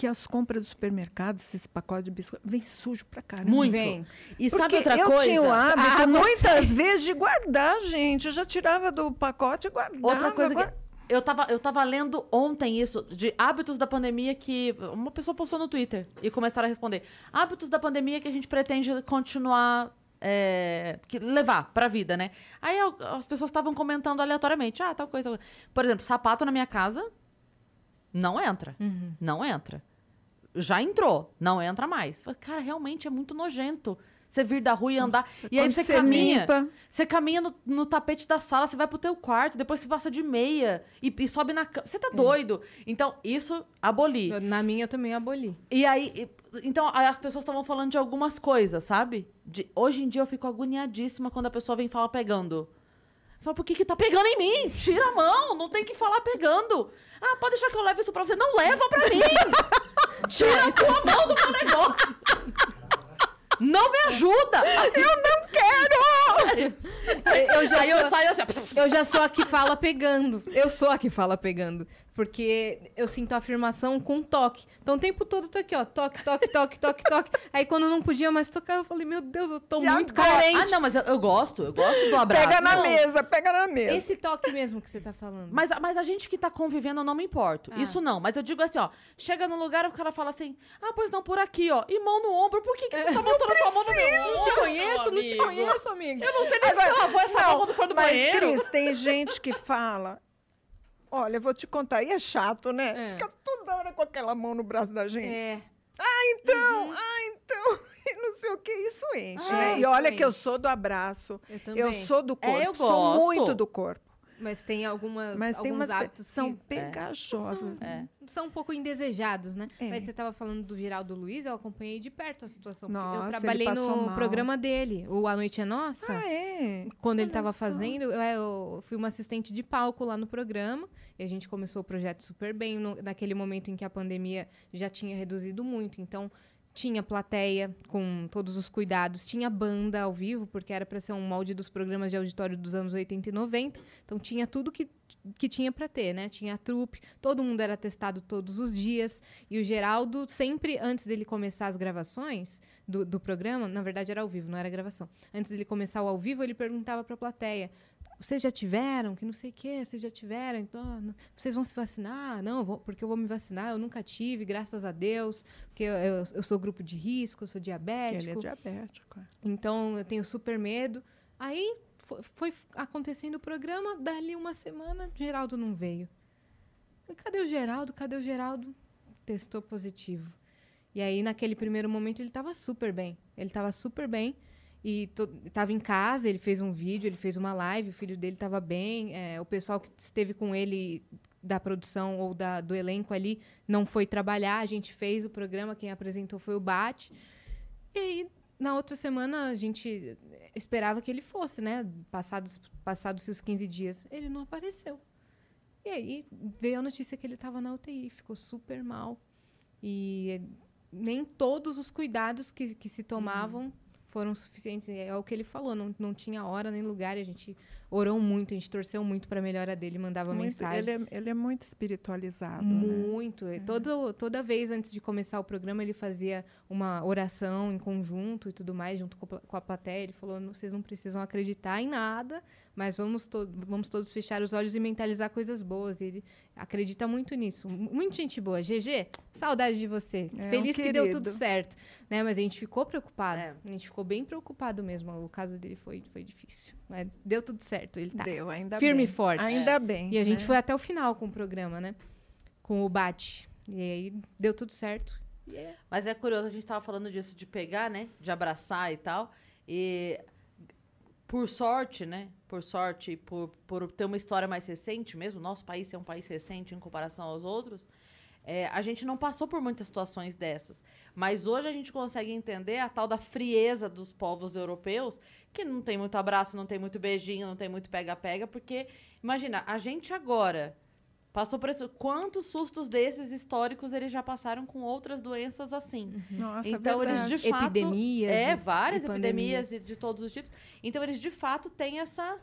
que as compras do supermercado, esses pacotes de biscoito, vem sujo pra caramba? Muito. Vem. E Porque sabe outra eu coisa? tinha o hábito, Ah, muitas vezes, de guardar, gente. Eu já tirava do pacote e guardava. Outra coisa agora- que. Eu tava, eu tava lendo ontem isso, de hábitos da pandemia que. Uma pessoa postou no Twitter e começaram a responder. Hábitos da pandemia que a gente pretende continuar. é, que levar pra vida, né? Aí al- as pessoas estavam comentando aleatoriamente. Ah, tal coisa, tal coisa. Por exemplo, sapato na minha casa não entra. Uhum. Não entra. Já entrou, não entra mais. Falei, Cara, realmente é muito nojento. Você vir da rua e andar. e aí você caminha. limpa, Você caminha no, no tapete da sala, você vai pro teu quarto, depois você passa de meia e, e sobe na cama. Você tá doido. Então, isso aboli. Na minha eu também aboli. E aí, e- então, as pessoas estavam falando de algumas coisas, sabe? De, hoje em dia eu fico agoniadíssima quando a pessoa vem falar pegando. Eu falo, por que que tá pegando em mim? Tira a mão, não tem que falar pegando. Ah, pode deixar que eu leve isso pra você. Não leva pra mim! Tira a tua mão do meu negócio! Não me ajuda! Eu não quero! Eu já Aí eu sou- saio assim, ó, Eu já sou a que fala pegando. Eu sou a que fala pegando. Porque eu sinto a afirmação com toque. Então o tempo todo eu tô aqui, ó. Toque, toque, toque, toque, toque. Aí quando eu não podia mais tocar, eu falei, meu Deus, eu tô E muito agora? carente. Ah, não, mas eu, eu gosto, eu gosto do abraço. Pega na Não. mesa, pega na mesa. Esse toque mesmo que você tá falando. Mas, mas a gente que tá convivendo, eu não me importo. Ah. Isso não. Mas eu digo assim, ó. Chega no lugar, o cara fala assim, ah, pois não, por aqui, ó. E mão no ombro. Por que, que tu tá botando tua mão no meu ombro? não te conheço, não te amigo? conheço, amiga. Eu não sei nem se você lavou essa mão quando for do mas, banheiro. Cris, tem gente que fala. Olha, eu vou te contar, e é chato, né? É. Fica toda hora com aquela mão no braço da gente. É. Então, ah, então, não sei o que, isso enche, Ah, né? E olha que eu enche. sou do abraço, Eu também. eu sou do corpo, É, eu sou gosto. muito do corpo. Mas tem algumas, Mas tem alguns umas pe- hábitos são que pegajosas. É. são um pouco indesejados, né? É. Mas você tava falando do Geraldo Luiz, eu acompanhei de perto a situação. Nossa, eu trabalhei no mal. programa dele, o A Noite é Nossa. Ah, é? Quando ele Olha tava só. fazendo, eu, eu fui uma assistente de palco lá no programa. E a gente começou o projeto super bem, no- naquele momento em que a pandemia já tinha reduzido muito. Então, tinha plateia com todos os cuidados, tinha banda ao vivo, porque era para ser um molde dos programas de auditório dos anos 80 e 90. Então, tinha tudo que, que tinha para ter, né? Tinha a trupe, todo mundo era testado todos os dias. E o Geraldo, sempre antes dele começar as gravações do, do programa, na verdade era ao vivo, não era gravação. Antes dele começar o ao vivo, ele perguntava para a plateia: vocês já tiveram? Que não sei o quê, vocês já tiveram? Então, ah, vocês vão se vacinar? Não, vou- porque eu vou me vacinar. Eu nunca tive, graças a Deus, porque eu, eu- eu sou grupo de risco, eu sou diabético. Ele é diabético. é. Então, eu tenho super medo. Aí, foi, foi acontecendo o programa, dali uma semana, Geraldo não veio. Cadê o Geraldo? Cadê o Geraldo? Testou positivo. E aí, naquele primeiro momento, ele estava super bem. Ele estava super bem. E estava em casa, ele fez um vídeo, ele fez uma live, o filho dele estava bem. é, o pessoal que esteve com ele da produção ou da, do elenco ali não foi trabalhar. A gente fez o programa, quem apresentou foi o Bate. E aí, na outra semana, a gente esperava que ele fosse, né? Passados, passados os 15 dias. Ele não apareceu. E aí, veio a notícia que ele estava na UTI, ficou super mal. E nem todos os cuidados que, que se tomavam foram suficientes. É o que ele falou, não, não tinha hora nem lugar. A gente orou muito, a gente torceu muito para a melhora dele, mandava Muito- mensagem. ele, é, ele é muito espiritualizado, né? Muito. E Todo, toda vez antes de começar o programa, ele fazia uma oração em conjunto e tudo mais, junto com a pla- com a plateia. Ele falou: "Não, vocês não precisam acreditar em nada, mas vamos, to vamos todos fechar os olhos e mentalizar coisas boas. E ele acredita muito nisso. M- Muito gente boa. GG, saudade de você. É, um Feliz que deu tudo certo. Né? Mas a gente ficou preocupado. É. A gente ficou bem preocupado mesmo. O caso dele foi, foi difícil. Mas deu tudo certo. Ele tá Deu, ainda firme e bem. forte. Ainda bem. E a gente né? foi até o final com o programa, né? Com o Bate. E aí deu tudo certo. E é- Mas é curioso, a gente tava falando disso de pegar, né? De abraçar e tal. E por sorte, né? Por sorte, por, por ter uma história mais recente mesmo, nosso país ser um país recente em comparação aos outros, é, a gente não passou por muitas situações dessas. Mas hoje a gente consegue entender a tal da frieza dos povos europeus, que não tem muito abraço, não tem muito beijinho, não tem muito pega-pega, porque, imagina, a gente agora passou por isso. Quantos sustos desses históricos eles já passaram com outras doenças assim? Nossa, Então, eles verdade. de fato. Epidemias É, e- várias e epidemias e de todos os tipos. Então, eles de fato têm essa.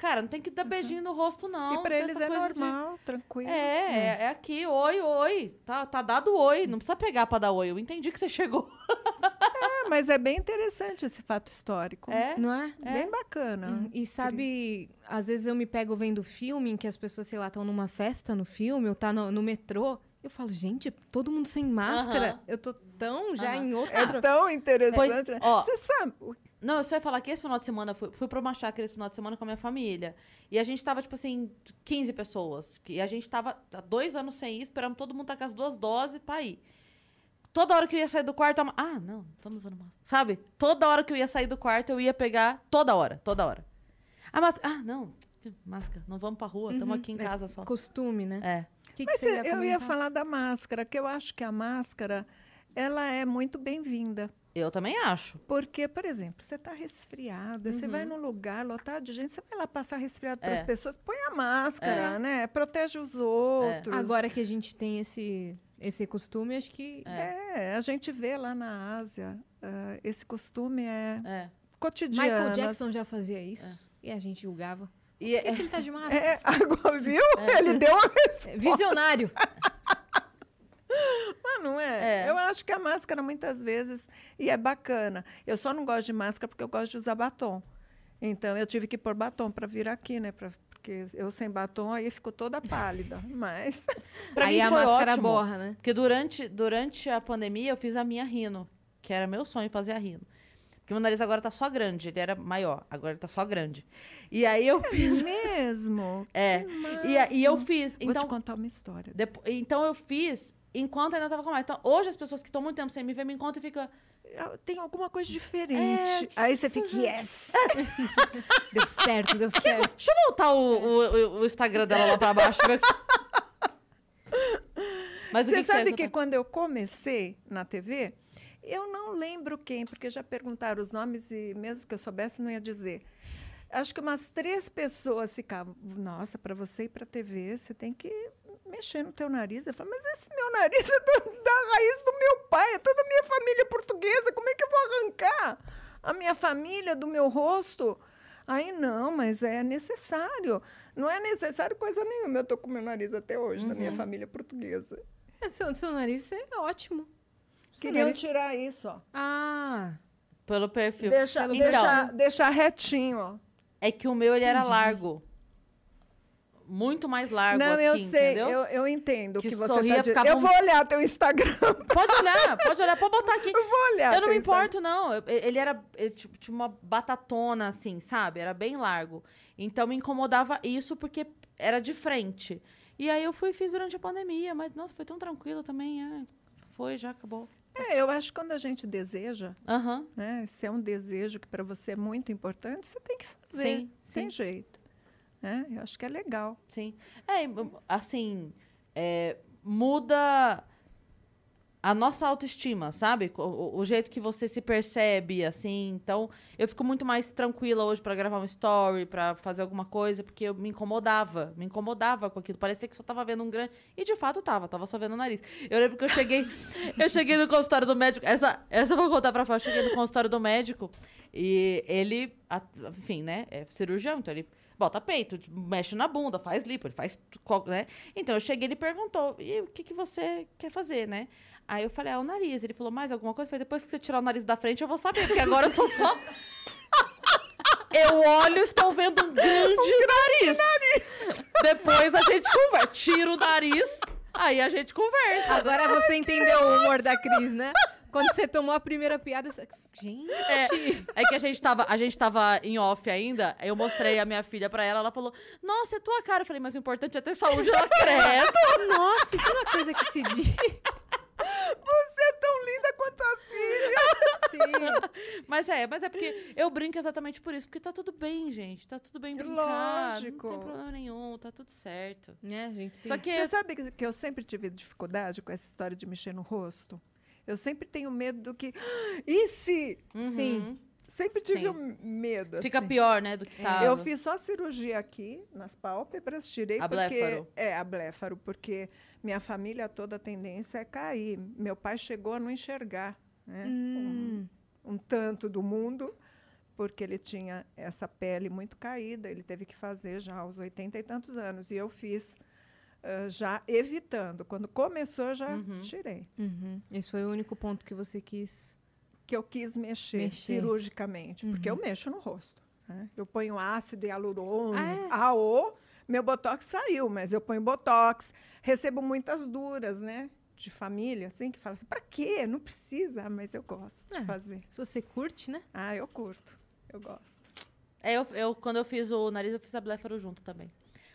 Cara, não tem que dar beijinho no rosto, não. E Não para tem eles é coisa de- normal, tranquilo. É, é, é aqui, oi, oi. Tá, tá dado oi. Não precisa pegar pra dar oi. Eu entendi que você chegou. Ah, mas é bem interessante esse fato histórico. É. Não é? Bem bacana. Hum, E sabe, às vezes eu me pego vendo filme em que as pessoas, sei lá, estão numa festa no filme ou tá no, no metrô. Eu falo, gente, todo mundo sem máscara. Aham. Eu tô tão já Aham. em outro. É tão interessante. Pois, né? ó. Você sabe, Não, eu só ia falar que esse final de semana, fui, fui pra uma chácara esse final de semana com a minha família. E a gente tava, tipo assim, 15 pessoas. E a gente tava há dois anos sem ir, esperamos todo mundo estar com as duas doses pra ir. Toda hora que eu ia sair do quarto, a ah, não, estamos usando máscara. Sabe? Toda hora que eu ia sair do quarto, eu ia pegar, toda hora, toda hora. A máscara, ah, não, máscara, não vamos pra rua, estamos aqui em É casa só. Costume, né? É. Que, que Mas você ia eu ia falar da máscara, que eu acho que a máscara ela é muito bem-vinda. Eu também acho. Porque, por exemplo, você está resfriada, você vai num lugar lotado de gente, você vai lá passar resfriado para as É. pessoas, põe a máscara, né? Protege os outros. Agora que a gente tem esse, esse costume, acho que. É, a gente vê lá na Ásia, ah, esse costume é É. cotidiano. Michael Jackson já fazia isso. E a gente julgava. E Por que, é- que ele tá de máscara? É, agora, viu? Ele deu uma É Visionário. Mas não é? É. Eu acho que a máscara, muitas vezes, e é bacana. Eu só não gosto de máscara porque eu gosto de usar batom. Então, eu tive que pôr batom para vir aqui, né? Pra, porque eu sem batom, aí ficou toda pálida. Mas, pra Aí mim a foi máscara ótimo. borra, né? Porque durante, durante a pandemia eu fiz a minha rino, que era meu sonho fazer a rino. Porque meu nariz agora tá só grande, ele era maior, agora ele tá só grande. E aí eu fiz. mesmo? É. Que E, e eu fiz. Vou Então, te contar uma história. depo- então eu fiz enquanto ainda tava com mais. Então, hoje as pessoas que estão muito tempo sem me ver me encontram e ficam. Ah, Tem alguma coisa diferente. Aí você fica, yes! Deu certo, deu certo. Deixa eu voltar o, o, o Instagram dela lá pra baixo. Mas Você que que sabe que contar? quando eu comecei na TV, eu não lembro quem, porque já perguntaram os nomes e mesmo que eu soubesse, não ia dizer. Acho que umas três pessoas ficavam, nossa, para você ir para a TV, você tem que mexer no teu nariz. Eu falei, mas esse meu nariz é do- da raiz do meu pai, é toda a minha família portuguesa, como é que eu vou arrancar a minha família do meu rosto? Aí não, mas é necessário. Não é necessário coisa nenhuma. Eu tô com meu nariz até hoje, da minha família portuguesa. É, seu, seu nariz é ótimo. Seu Queriam nariz- tirar isso, ó. Ah, Pelo perfil. Deixa, Pelo deixa, perfil. deixa retinho, ó. É que o meu ele era largo. Muito mais largo Não, aqui, eu sei, entendeu? eu, eu entendo o Que que você sorria, tá ficava Eu vou olhar teu Instagram, Pode olhar, pode olhar, pode botar aqui. eu vou olhar Eu não me Instagram. importo, não. Eu- Ele era. Ele tipo, tinha uma batatona, assim, sabe? Era bem largo. Então me incomodava isso porque era de frente. E aí eu fui e fiz durante a pandemia, mas nossa, foi tão tranquilo também. é. Foi, já acabou. É, eu acho que quando a gente deseja, Aham. né, se é um desejo que para você é muito importante, você tem que fazer. Sim, Tem sim. jeito. Né? Eu acho que é legal. Sim. É, assim, é, muda a nossa autoestima, sabe? O, o- jeito que você se percebe, assim. Então, eu fico muito mais tranquila hoje pra gravar um story, pra fazer alguma coisa, porque eu me incomodava, me incomodava com aquilo. Parecia que só tava vendo um grande. E de fato tava, tava só vendo o nariz. Eu lembro que eu cheguei, eu cheguei no consultório do médico. Essa, essa eu vou contar pra fora. Eu cheguei no consultório do médico e ele, enfim, né? É cirurgião, então ele bota peito, mexe na bunda, faz lipo, ele faz, né? Então eu cheguei, ele perguntou, e o que, que você quer fazer, né? Aí eu falei, ah, o nariz. Ele falou, mais alguma coisa? Eu falei, depois que você tirar o nariz da frente, eu vou saber, porque agora eu tô só... Eu olho e estou vendo um grande, nariz. Depois a gente conversa. Tira o nariz, aí a gente conversa. agora você entendeu o humor da Cris, né? Quando você tomou a primeira piada, você... gente, É, é que a gente, tava, a gente tava em off ainda, eu mostrei a minha filha pra ela, ela falou, nossa, é tua cara. Eu falei, mas o importante é ter saúde. Ela, credo. nossa, isso é coisa que se diz. Você é tão linda quanto a filha. Sim. Mas é, mas é porque eu brinco exatamente por isso, porque tá tudo bem, gente. Tá tudo bem brincar. Lógico. Não tem problema nenhum, tá tudo certo. Né, gente? Sim. Só que Você sabe que eu sempre tive dificuldade com essa história de mexer no rosto? Eu sempre tenho medo do que. E se? Sim. Uhum. Sempre tive Sim. um medo. Fica assim. pior, né, do que É. tava. Eu fiz só cirurgia aqui, nas pálpebras, tirei A porque... bléfaro. É, a bléfaro, porque minha família toda a tendência é cair. Meu pai chegou a não enxergar né, Hum. um, um tanto do mundo, porque ele tinha essa pele muito caída, ele teve que fazer já aos 80 e tantos anos. E eu fiz ah, já evitando. Quando começou, já Uhum. tirei. Uhum. Esse foi o único ponto que você quis. Que eu quis mexer, Mexer. cirurgicamente, porque Uhum. eu mexo no rosto. né? Eu ponho ácido hialurônico, Ah, é? AO, meu botox saiu, mas eu ponho botox. Recebo muitas duras, né? De família, assim, que falam assim, pra quê? Não precisa, mas eu gosto Ah. de fazer. Se você curte, né? Ah, eu curto, eu gosto. É, eu, eu- quando eu fiz o nariz, eu fiz a bléfaro junto também.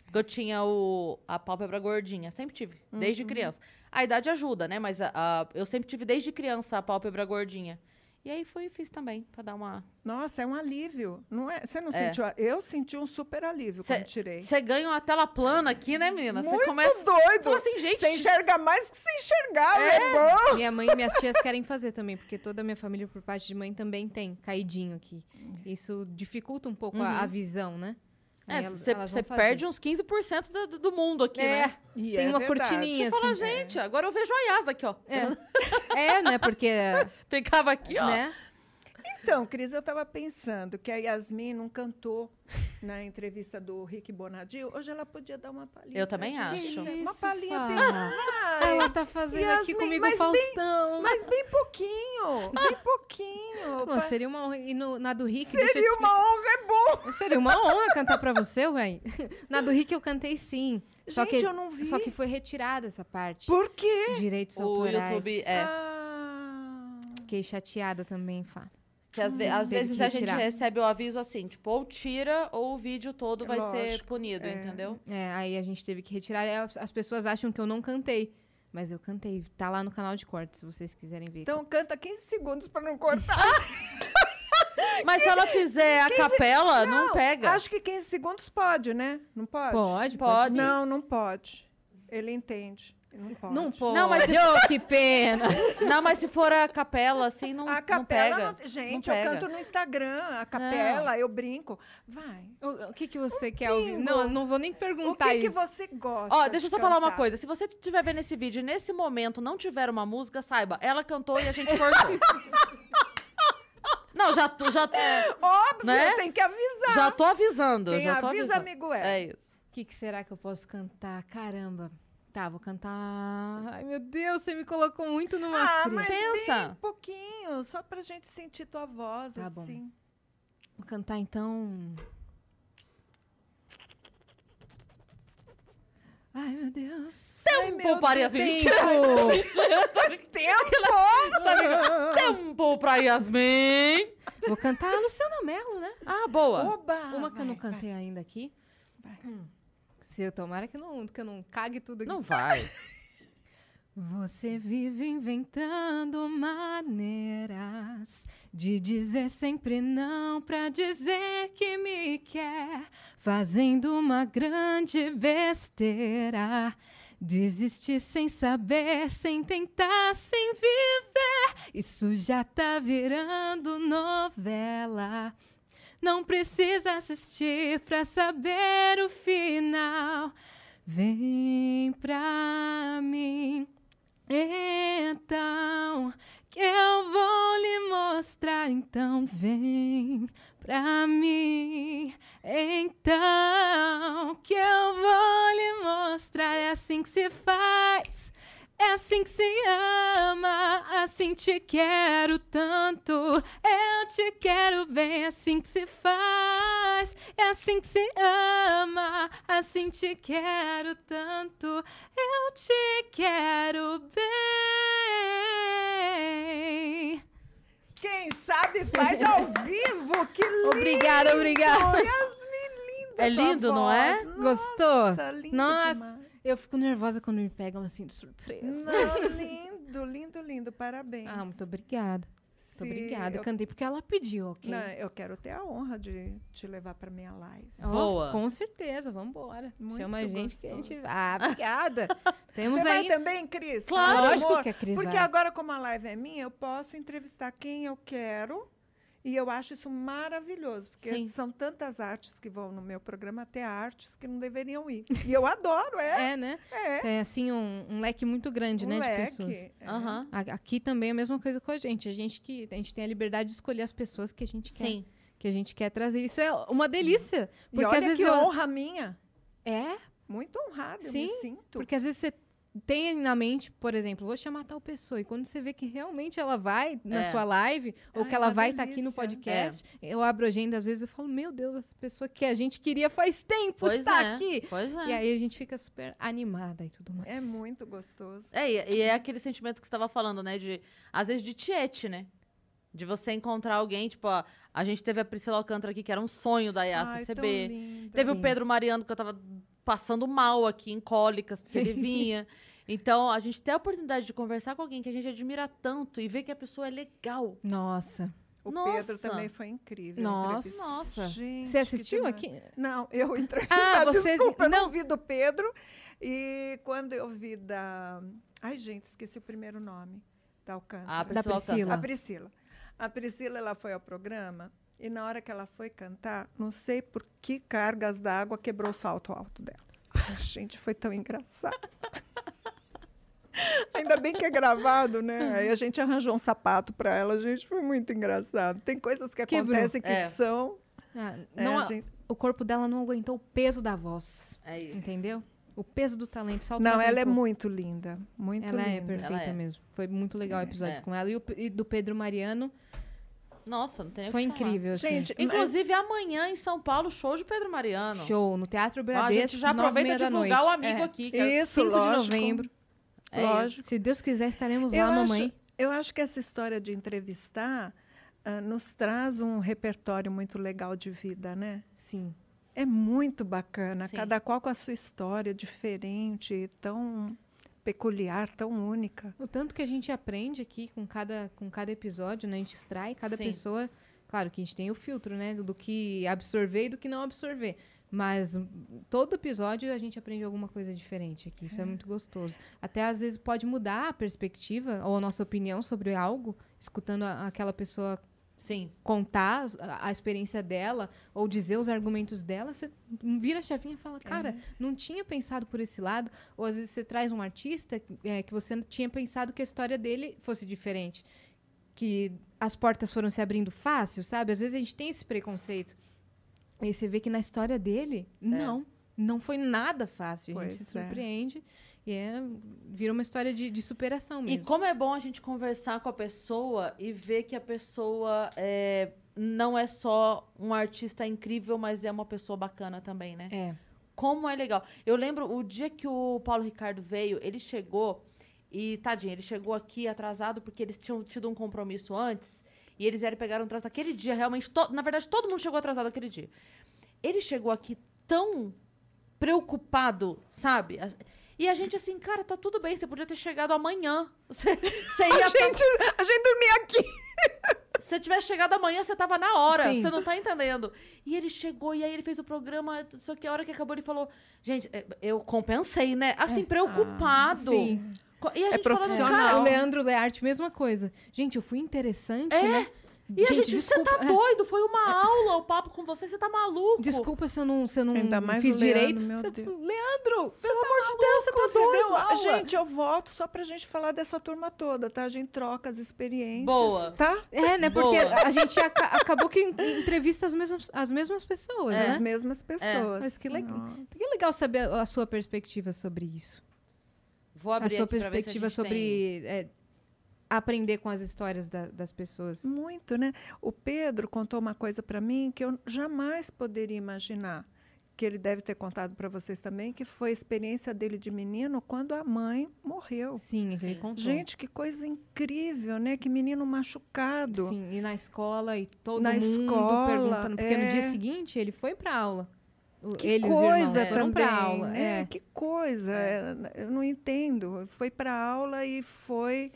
Porque eu tinha o, a pálpebra gordinha, sempre tive, desde Uhum. criança. A idade ajuda, né? Mas a- a- eu sempre tive desde criança a pálpebra gordinha. E aí fui e fiz também, pra dar uma... Nossa, é um alívio, não é? Você não É. sentiu? a- Eu senti um super alívio Cê- quando tirei. Você ganha uma tela plana aqui, né, menina? Você Muito começa... doido! Fala assim, gente... Você enxerga mais que se enxergava, é, bom! Minha mãe e minhas tias querem fazer também, porque toda a minha família, por parte de mãe, também tem caidinho aqui. Isso dificulta um pouco a, Uhum. a visão, né? É, você perde uns 15% do, do mundo aqui, É, né? E tem é uma verdade. cortininha Você fala, assim. gente, agora eu vejo a Yas aqui, ó. É. é, né? Porque, Ficava aqui, ó. né? Então, Cris, eu estava pensando que a Yasmin não cantou na entrevista do Rick Bonadio, hoje ela podia dar uma palhinha. Eu também acho. Uma Isso, palhinha Fá. bem. Ai, Ela tá fazendo aqui Yasmin, comigo mas o Faustão. Mas bem pouquinho, bem pouquinho. Pô, seria uma honra. E no- na do Rick, Seria uma honra, é bom. Seria uma honra cantar pra você, ué. Na do Rick eu cantei sim. Só Gente, que, eu não vi. Só que foi retirada essa parte. Por quê? Direitos O autorais. YouTube é. Ah, Fiquei chateada também, Fá. Que às, ve- às Teve vezes que a gente recebe o aviso assim, tipo, ou tira ou o vídeo todo vai ser Lógico, punido, é. entendeu? É, aí a gente teve que retirar. Aí As, as pessoas acham que eu não cantei. Mas eu cantei. Tá lá no canal de cortes, se vocês quiserem ver. Então canta 15 segundos para não cortar. Mas se ela fizer a capela, não, pega. Acho que 15 segundos pode, né? Não pode? Pode, pode. Pode. Não, não pode. Ele entende. Não pode. Não pode. Não, mas- Ô, que pena. Não, mas se for a capela, assim, não, A não capela, pega. não- gente, não eu pega. canto no Instagram, a capela, eu brinco. Vai. O, o que, que você quer ouvir? bingo. Não, eu não vou nem O perguntar que, que isso. você gosta? Ó, deixa eu de só falar uma cantar? coisa. Se você estiver vendo esse vídeo e nesse momento não tiver uma música, saiba, ela cantou e a gente cortou. não, já tô, já, Óbvio, Né? tem que avisar. já tô avisando. Quem já tô avisa, avisando. amigo é. É isso. O que, que será que eu posso cantar? Caramba. Tá, vou cantar. Ai, meu Deus, você me colocou muito numa Ah, fria. mas Pensa. bem pouquinho, só pra gente sentir tua voz, Tá bom. assim. Vou cantar então. Ai, meu Deus. Ai, Tempo para Deus. Yasmin. Tempo! Tempo! Tempo pra Yasmin. Vou cantar a Luciana Mello, né? Ah, boa. Oba! Uma que eu não vai, vai. cantei ainda aqui. Vai. Hum. Se eu tomara que, não, que eu não cague tudo aqui. Não vai. Você vive inventando maneiras de dizer sempre não pra dizer que me quer, fazendo uma grande besteira. Desistir sem saber, sem tentar, sem viver. Isso já tá virando novela. Não precisa assistir pra saber o final. Vem pra mim. Então, que eu vou lhe mostrar. Então, vem pra mim. Então, que eu vou lhe mostrar. É assim que se faz. É assim que se ama, assim te quero tanto. Eu te quero bem, é assim que se faz. É assim que se ama, assim te quero tanto. Eu te quero bem. Quem sabe faz ao vivo, que lindo! Obrigada, obrigada. Yasmin, linda É lindo, não é? voz. Gostou? Nossa, lindo Nossa, demais. Eu fico nervosa quando me pegam assim de surpresa. Não, lindo, lindo, lindo. Parabéns. Ah, muito obrigada. Muito obrigada. eu- Cantei porque ela pediu, ok? Não, eu quero ter a honra de te levar para minha live. Ó, Boa. Com certeza, vambora. Muito Chama a gente que a gente. gostoso. Ah, obrigada. Temos Você aí. vai também, Cris? Claro. Lógico amor, que a Cris Porque vai. agora, como a live é minha, eu posso entrevistar quem eu quero. E eu acho isso maravilhoso, porque Sim. são tantas artes que vão no meu programa, até artes que não deveriam ir. E eu adoro, é. É, né? É. Tem assim um, um leque muito grande, um né, de leque. pessoas. é. A- Aqui também é a mesma coisa com a gente. A gente que a gente tem a liberdade de escolher as pessoas que a gente quer, Sim. que a gente quer trazer. Isso é uma delícia, E porque olha às vezes que eu honra minha. é, Muito honrada, eu Sim, me sinto. porque às vezes você tem na mente, por exemplo, vou chamar tal pessoa e quando você vê que realmente ela vai na É. sua live ou Ai, que ela vai estar aqui no podcast, eu abro a agenda às vezes e falo, meu Deus, essa pessoa que a gente queria faz tempo Pois está é. aqui. Pois é. E aí a gente fica super animada e tudo mais. É muito gostoso. É, e e é aquele sentimento que você estava falando, né? De, às vezes, de tiete, né? De você encontrar alguém, tipo, ó, a gente teve a Priscila Alcântara aqui, que era um sonho da IACCB. Teve Sim. o Pedro Mariano, que eu tava passando mal aqui, em cólicas, porque ele vinha. Então, a gente ter a oportunidade de conversar com alguém que a gente admira tanto e ver que a pessoa é legal. Nossa. O Nossa. Pedro também foi incrível. Nossa. Nossa. Gente, Você assistiu aqui? Não, eu entrevistei. Ah, você- Desculpa, eu não não. vi do Pedro. E quando eu vi da. Ai, gente, esqueci o primeiro nome. Da Alcântara. A Priscila, Priscila. A Priscila. A Priscila, ela foi ao programa e na hora que ela foi cantar, não sei por que cargas d'água quebrou o salto alto dela. Ai, gente, foi tão engraçado. Ainda bem que é gravado, né? Aí a gente arranjou um sapato para ela, gente, foi muito engraçado. Tem coisas que Quebrou. acontecem que É. são. Ah, é, não, a gente- o corpo dela não aguentou o peso da voz. É isso. Entendeu? O peso do talento. Só Não, ela é muito linda. Muito Ela é linda. perfeita Ela é. mesmo. Foi muito legal o episódio É. com ela. E, o, e do Pedro Mariano Nossa, não tem foi que falar. incrível, assim. Gente, mas- Inclusive, amanhã em São Paulo, show de Pedro Mariano. Show no Teatro Ó, a Bradesco, gente já aproveita e da divulgar noite. o amigo É. aqui. que é- Isso, 5 de lógico. novembro. é isso. lógico. Se Deus quiser, estaremos Eu lá, acho- mamãe. Eu acho que essa história de entrevistar ah, nos traz um repertório muito legal de vida, né? Sim. É muito bacana, Sim. cada qual com a sua história diferente, tão peculiar, tão única. O tanto que a gente aprende aqui com cada, com cada episódio, né? A gente extrai cada Sim. pessoa. Claro que a gente tem o filtro, né? Do, do que absorver e do que não absorver. Mas todo episódio a gente aprende alguma coisa diferente aqui. Isso é. muito gostoso. Até às vezes pode mudar a perspectiva ou a nossa opinião sobre algo, escutando a- aquela pessoa Sim. contar a, a experiência dela ou dizer os argumentos dela, você vira a chavinha e fala, cara, não tinha pensado por esse lado. Ou às vezes você traz um artista é, que você tinha pensado que a história dele fosse diferente. Que as portas foram se abrindo fácil, sabe? Às vezes a gente tem esse preconceito. E você vê que na história dele, não. Não foi nada fácil. a gente Pois se é. E é, vira uma história de, de superação E mesmo. como é bom a gente conversar com a pessoa e ver que a pessoa é, não é só um artista incrível, mas é uma pessoa bacana também, né? É. Como é legal. Eu lembro o dia que o Paulo Ricardo veio, ele chegou e, tadinho, ele chegou aqui atrasado porque eles tinham tido um compromisso antes e eles vieram e pegaram um trânsito aquele dia, realmente. to- na verdade, todo mundo chegou atrasado aquele dia. Ele chegou aqui tão preocupado, sabe? E a gente assim, cara, tá tudo bem, você podia ter chegado amanhã. Você, você ia. A gente, a gente dormia aqui. Se você tivesse chegado amanhã, você tava na hora. Sim. Você não tá entendendo. E ele chegou, e aí ele fez o programa. Só que a hora que acabou, ele falou: Gente, é, eu compensei, né? Assim, preocupado. Sim. Co- E a É gente falando, profissional. cara, o Leandro Learte, mesma coisa. Gente, eu fui interessante, É, né? E a gente, você desculpa, tá é, doido? Foi uma aula o papo com você, você tá maluco. desculpa se eu não, se eu não Ainda mais fiz Leandro, direito. meu Você- Deus. Leandro, você Pelo tá amor de Deus, você tá maluco, você doido. deu aula. Gente, eu voto só pra gente falar dessa turma toda, tá? A gente troca as experiências. Boa. Tá? É, né? Porque Boa. a gente aca- acabou que en- entrevista as mesmas, as mesmas pessoas, É. né? As mesmas pessoas. Mas que legal. Nossa. Que legal saber a, a sua perspectiva sobre isso. Vou A abrir sua aqui pra ver se a perspectiva gente tem- sobre é, aprender com as histórias da- das pessoas. Muito, né? O Pedro contou uma coisa para mim que eu jamais poderia imaginar, que ele deve ter contado para vocês também, que foi a experiência dele de menino quando a mãe morreu. Sim, é ele Sim. contou. Gente, que coisa incrível, né? Que menino machucado. Sim, e na escola e todo Na mundo escola, perguntando. Porque no dia é. seguinte ele foi pra aula. Que ele e os irmãos coisa foram também, pra aula. né? É. Que coisa, é, eu não entendo. Foi para aula e foi,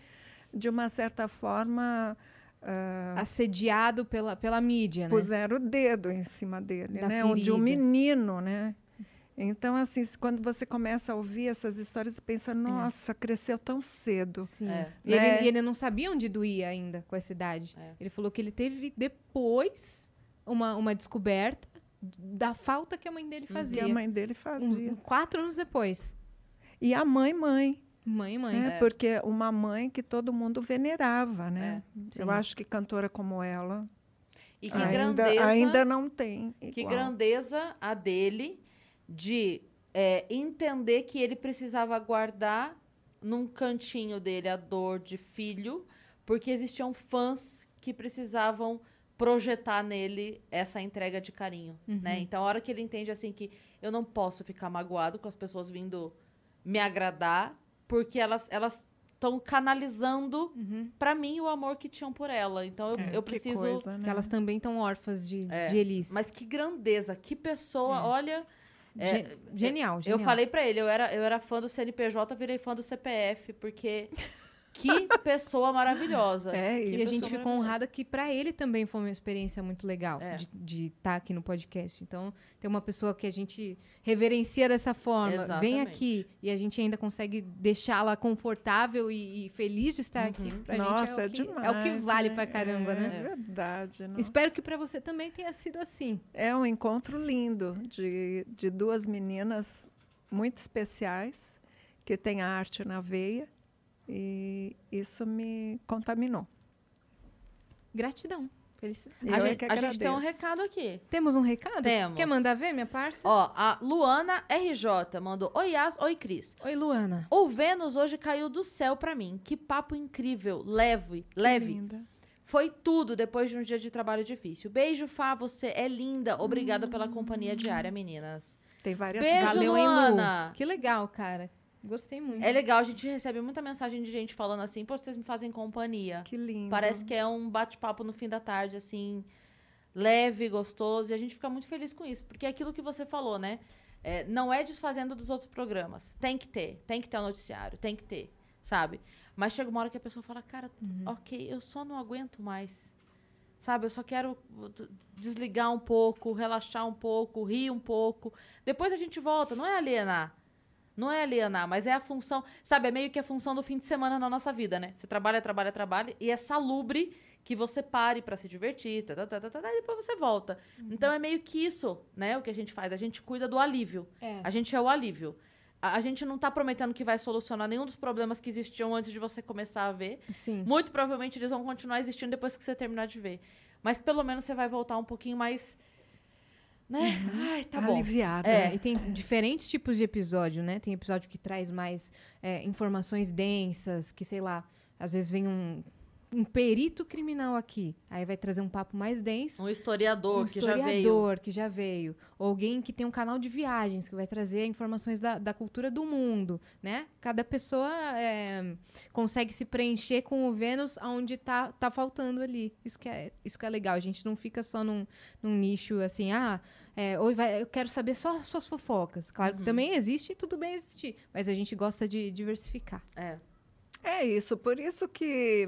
de uma certa forma, ah, Assediado pela, pela mídia, né? puseram o dedo em cima dele, Da né? Um- De um ferida. menino, né? Então, assim, quando você começa a ouvir essas histórias, você pensa, nossa, cresceu tão cedo. Sim. É. E ele, Né? e ele não sabia onde doía ainda com essa idade. É. Ele falou que ele teve depois uma, uma descoberta da falta que a mãe dele Que fazia. a mãe dele Uns fazia. quatro anos depois. E a mãe, mãe, Mãe, mãe. né? É. Porque uma mãe que todo mundo venerava, né? Sim. Eu acho que cantora como ela E que ainda, grandeza. ainda não tem Que igual. grandeza a dele de é, entender que ele precisava guardar num cantinho dele a dor de filho, porque existiam fãs que precisavam projetar nele essa entrega de carinho, né? Então, a hora que ele entende assim que eu não posso ficar magoado com as pessoas vindo me agradar, porque elas elas estão canalizando Uhum. pra mim o amor que tinham por ela. Então, eu, É, eu que preciso coisa, né? Que elas também estão órfãs de, É, de Elis. Mas que grandeza, que pessoa, É. olha. é, Ge- genial, Eu genial. falei pra ele, eu era, eu era fã do CNPJ, virei fã do CPF, porque que pessoa maravilhosa. É E isso. a gente ficou honrada que pra ele também foi uma experiência muito legal É. de estar aqui no podcast. Então, tem uma pessoa que a gente reverencia dessa forma, vem Exatamente. aqui e a gente ainda consegue deixá-la confortável e, e feliz de estar aqui. Pra Nossa, é, gente é o, que, demais. é o que vale né? pra caramba, é, né? É verdade. nossa. Espero que pra você também tenha sido assim. É um encontro lindo de, de duas meninas muito especiais que têm a arte na veia e isso me contaminou. Gratidão. Felicidade. A, Eu é gente, que a gente tem um recado aqui. Temos um recado? Temos. Quer mandar ver, minha parça? Ó, a Luana RJ mandou: Oi, Yas, oi, Cris. Oi, Luana. O Vênus hoje caiu do céu pra mim. Que papo incrível, leve, leve. Linda. Foi tudo depois de um dia de trabalho difícil. Beijo, Fá, você é linda. Obrigada pela companhia diária, meninas. Tem várias Beijo, Valeu, hein, Lu? Luana. Que legal, cara. Gostei muito. É legal, a gente recebe muita mensagem de gente falando assim, pô, vocês me fazem companhia. Que lindo. Parece que é um bate-papo no fim da tarde, assim, leve, gostoso, e a gente fica muito feliz com isso, porque é aquilo que você falou, né? É, não é desfazendo dos outros programas. Tem que ter, tem que ter o noticiário, tem que ter, sabe? Mas chega uma hora que a pessoa fala, cara, ok, eu só não aguento mais. Sabe, eu só quero desligar um pouco, relaxar um pouco, rir um pouco. Depois a gente volta, não é alienar. Não é alienar, mas é a função. Sabe, é meio que a função do fim de semana na nossa vida, né? Você trabalha, trabalha, trabalha, e é salubre que você pare pra se divertir, tá, tá, tá, tá, tá, e depois você volta. Então é meio que isso, né? O que a gente faz. A gente cuida do alívio. É. A gente é o alívio. A, a gente não tá prometendo que vai solucionar nenhum dos problemas que existiam antes de você começar a ver. Sim. Muito provavelmente eles vão continuar existindo depois que você terminar de ver. Mas pelo menos você vai voltar um pouquinho mais. Né? Ai, tá bom. Aliviada. É, e tem diferentes tipos de episódio, né? Tem episódio que traz mais é, informações densas, que sei lá, às vezes vem um, um perito criminal aqui, aí vai trazer um papo mais denso. Um historiador um que já veio. historiador que já veio. Ou alguém que tem um canal de viagens, que vai trazer informações da, da cultura do mundo, né? Cada pessoa é, consegue se preencher com o Vênus onde tá, tá faltando ali. Isso que, é, isso que é legal. A gente não fica só num, num nicho assim, ah, é, hoje vai, eu quero saber só suas fofocas. Claro Uhum. que também existe e tudo bem existir. Mas a gente gosta de diversificar. É. É isso, por isso que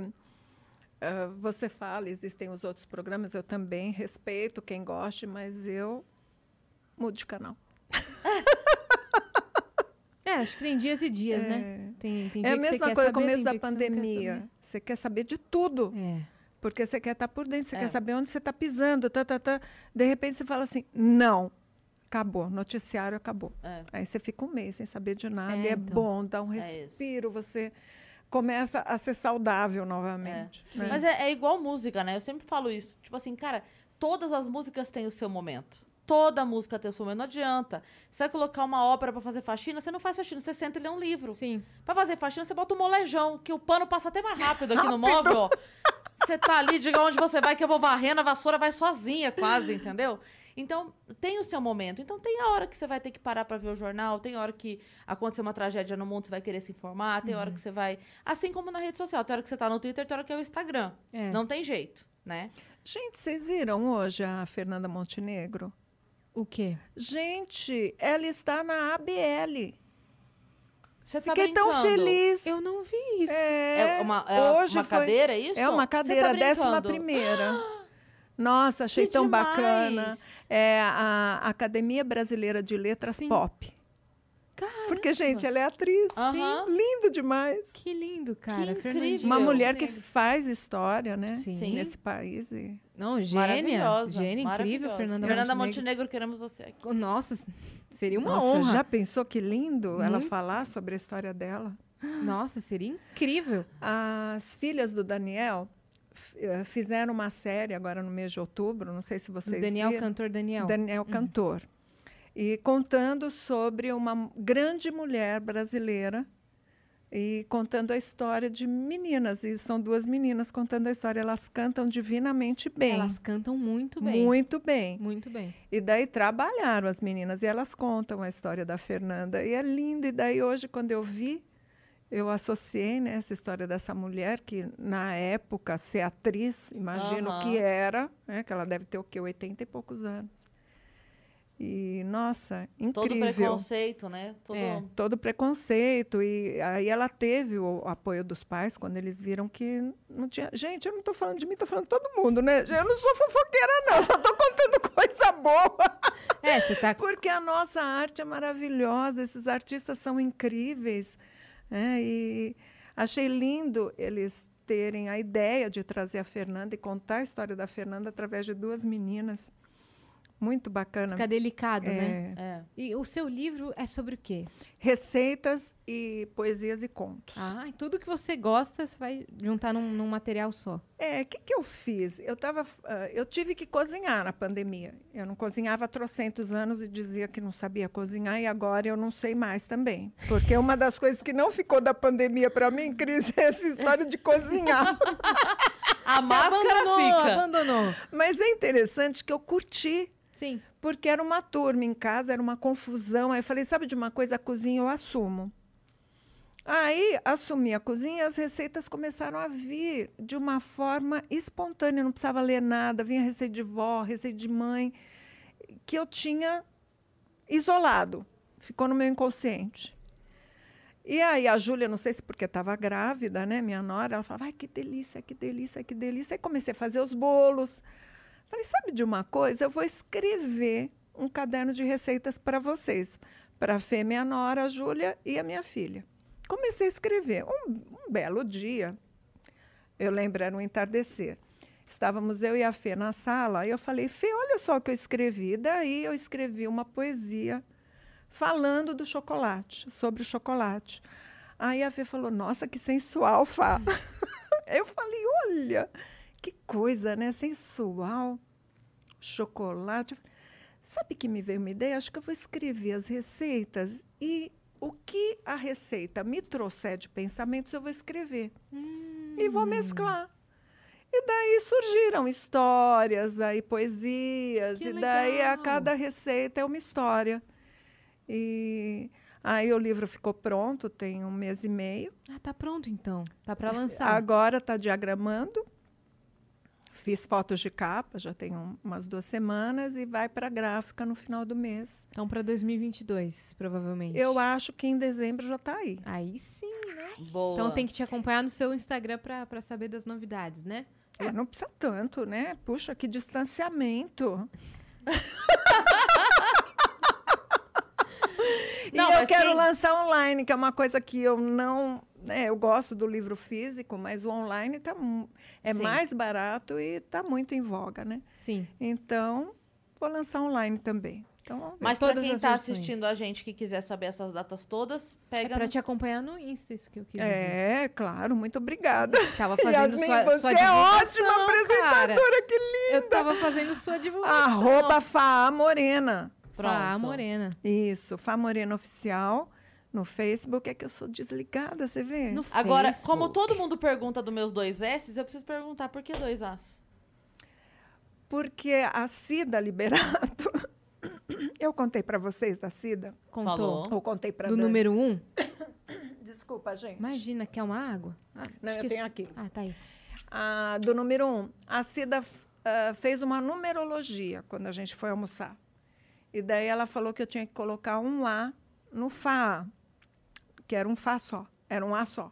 ah, você fala, existem os outros programas, eu também respeito quem goste, mas eu mudo de canal. É, acho que tem dias e dias, né? É. Tem, tem É a mesma coisa, saber, começo da que você quer pandemia. Você quer saber de tudo. É. porque você quer estar por dentro, você É. quer saber onde você está pisando, tá, tá, tá. De repente você fala assim, não, acabou, noticiário acabou. É. Aí você fica um mês sem saber de nada, É, e é então. bom, dá um É respiro, você começa a ser saudável novamente. né? Mas é, é igual música, né? Eu sempre falo isso. Tipo assim, cara, todas as músicas têm o seu momento. Toda música tem o seu momento. Não adianta. Você vai colocar uma ópera pra fazer faxina, você não faz faxina, você senta e lê um livro. Sim. Pra fazer faxina, você bota um molejão, que o pano passa até mais rápido aqui no móvel. ó. Você tá ali, diga onde você vai, que eu vou varrendo, a vassoura vai sozinha, quase, entendeu? Então, tem o seu momento. Então, tem a hora que você vai ter que parar pra ver o jornal, tem a hora que aconteceu uma tragédia no mundo, você vai querer se informar, tem a hora que você vai. Assim como na rede social, tem hora que você tá no Twitter, tem hora que é o Instagram. É. Não tem jeito, né? Gente, vocês viram hoje a Fernanda Montenegro? O quê? Gente, ela está na ABL. Você tá Fiquei tão brincando. feliz. Eu não vi isso. É, É uma, é hoje uma foi- cadeira, é isso? É uma Você cadeira, tá décima brincando? primeira. Nossa, achei Que tão demais! bacana. É a Academia Brasileira de Letras Sim. Pop. Porque, gente, ela é atriz. Aham. Lindo demais. Que lindo, cara. incrível. Fernandinha Uma mulher que faz história, né? Sim. Sim. Nesse país. E... Não, gênia. Maravilhosa. Gênia, incrível. Fernanda, Fernanda Montenegro. Montenegro, queremos você aqui. Nossa, seria uma Nossa, honra. já pensou que lindo ela falar sobre a história dela? Nossa, seria incrível. As filhas do Daniel fizeram uma série agora no mês de outubro, não sei se Do vocês Daniel, viram. cantor Daniel. Daniel Cantor. E contando sobre uma grande mulher brasileira e contando a história de meninas. E são duas meninas contando a história. Elas cantam divinamente bem. Elas cantam muito bem. Muito bem. Muito bem. E daí trabalharam as meninas e elas contam a história da Fernanda. E é lindo. E daí hoje, quando eu vi, eu associei né, essa história dessa mulher que, na época, ser atriz, imagino Aham. que era, né, que ela deve ter o quê? 80 e poucos anos. E, nossa, Todo incrível. preconceito, né? Todo... É. Todo preconceito. E aí ela teve o apoio dos pais quando eles viram que não tinha. Gente, eu não estou falando de mim, estou falando de todo mundo, né? Eu não sou fofoqueira, não. Só estou contando coisa boa. É, você tá. Porque a nossa arte é maravilhosa, esses artistas são incríveis. Né? E achei lindo eles terem a ideia de trazer a Fernanda e contar a história da Fernanda através de duas meninas. Muito bacana. Fica delicado, É, né? É. E o seu livro é sobre o quê? Receitas e poesias e contos. Ah, e tudo que você gosta, você vai juntar num, num material só. É, o que, que eu fiz? Eu, tava, ah, eu tive que cozinhar na pandemia. Eu não cozinhava há trocentos anos e dizia que não sabia cozinhar, e agora eu não sei mais também. Porque uma das coisas que não ficou da pandemia para mim, Cris, é essa história de cozinhar. A máscara abandonou, fica. abandonou. Mas é interessante que eu curti Sim. porque era uma turma em casa, era uma confusão. Aí eu falei, sabe de uma coisa, a cozinha eu assumo. Aí assumi a cozinha as receitas começaram a vir de uma forma espontânea, não precisava ler nada, vinha receita de vó, receita de mãe, que eu tinha isolado, ficou no meu inconsciente. E aí a Júlia, não sei se porque estava grávida, né, minha nora, ela falava, ai, que delícia, que delícia, que delícia. Aí comecei a fazer os bolos. Falei, sabe de uma coisa? Eu vou escrever um caderno de receitas para vocês, para a Fê, minha nora, a Júlia e a minha filha. Comecei a escrever. Um, um belo dia, eu lembro, era um entardecer. Estávamos eu e a Fê na sala, e eu falei, Fê, olha só o que eu escrevi. Daí eu escrevi uma poesia falando do chocolate, sobre o chocolate. Aí a Fê falou, nossa, que sensual, Fá. eu falei, olha, que coisa, né? Sensual, chocolate. Sabe que me veio uma ideia? Acho que eu vou escrever as receitas e o que a receita me trouxer de pensamentos, eu vou escrever. E vou mesclar. E daí surgiram histórias, aí poesias, Que e daí a legal. cada receita é uma história. E aí o livro ficou pronto, tem um mês e meio. Ah, tá pronto então. Tá pra lançar. Agora está diagramando. Fiz fotos de capa, já tem um- umas duas semanas, e vai para a gráfica no final do mês. Então pra 2022, provavelmente. Eu acho que em dezembro já está aí. Aí sim, né? Boa. Então tem que te acompanhar no seu Instagram pra, pra saber das novidades, né? É, não precisa tanto, né? Puxa, que distanciamento. e Não, eu mas quero quem- lançar online, que é uma coisa que eu não. né, eu gosto do livro físico, mas o online tá, é Sim. mais barato e está muito em voga, né? Sim. Então, vou lançar online também. Então. Mas Todas quem tá versões. assistindo a gente que quiser saber essas datas todas, É pega pra no- te acompanhar no Insta, isso que eu quis dizer. É, claro, muito obrigada. Tava fazendo Yasmin, sua, você sua é divulgação, ótima apresentadora, cara. que linda! Eu tava fazendo sua divulgação. Arroba Fá Morena. Pronto. Fá Morena. Isso, Fá Morena Oficial no Facebook. É que eu sou desligada, você vê? No Agora, Facebook. como todo mundo pergunta dos meus dois S, eu preciso perguntar por que dois As? Porque a Cida Liberato... eu contei para vocês da Cida? Contou. Falou. Ou contei para Do número um? Desculpa, gente. Imagina, quer uma água? Ah, Não, eu tenho aqui. Ah, tá aí. Ah, do número um. A Cida ah, fez uma numerologia quando a gente foi almoçar. E daí ela falou que eu tinha que colocar um A no Fá, que era um Fá só, era um A só.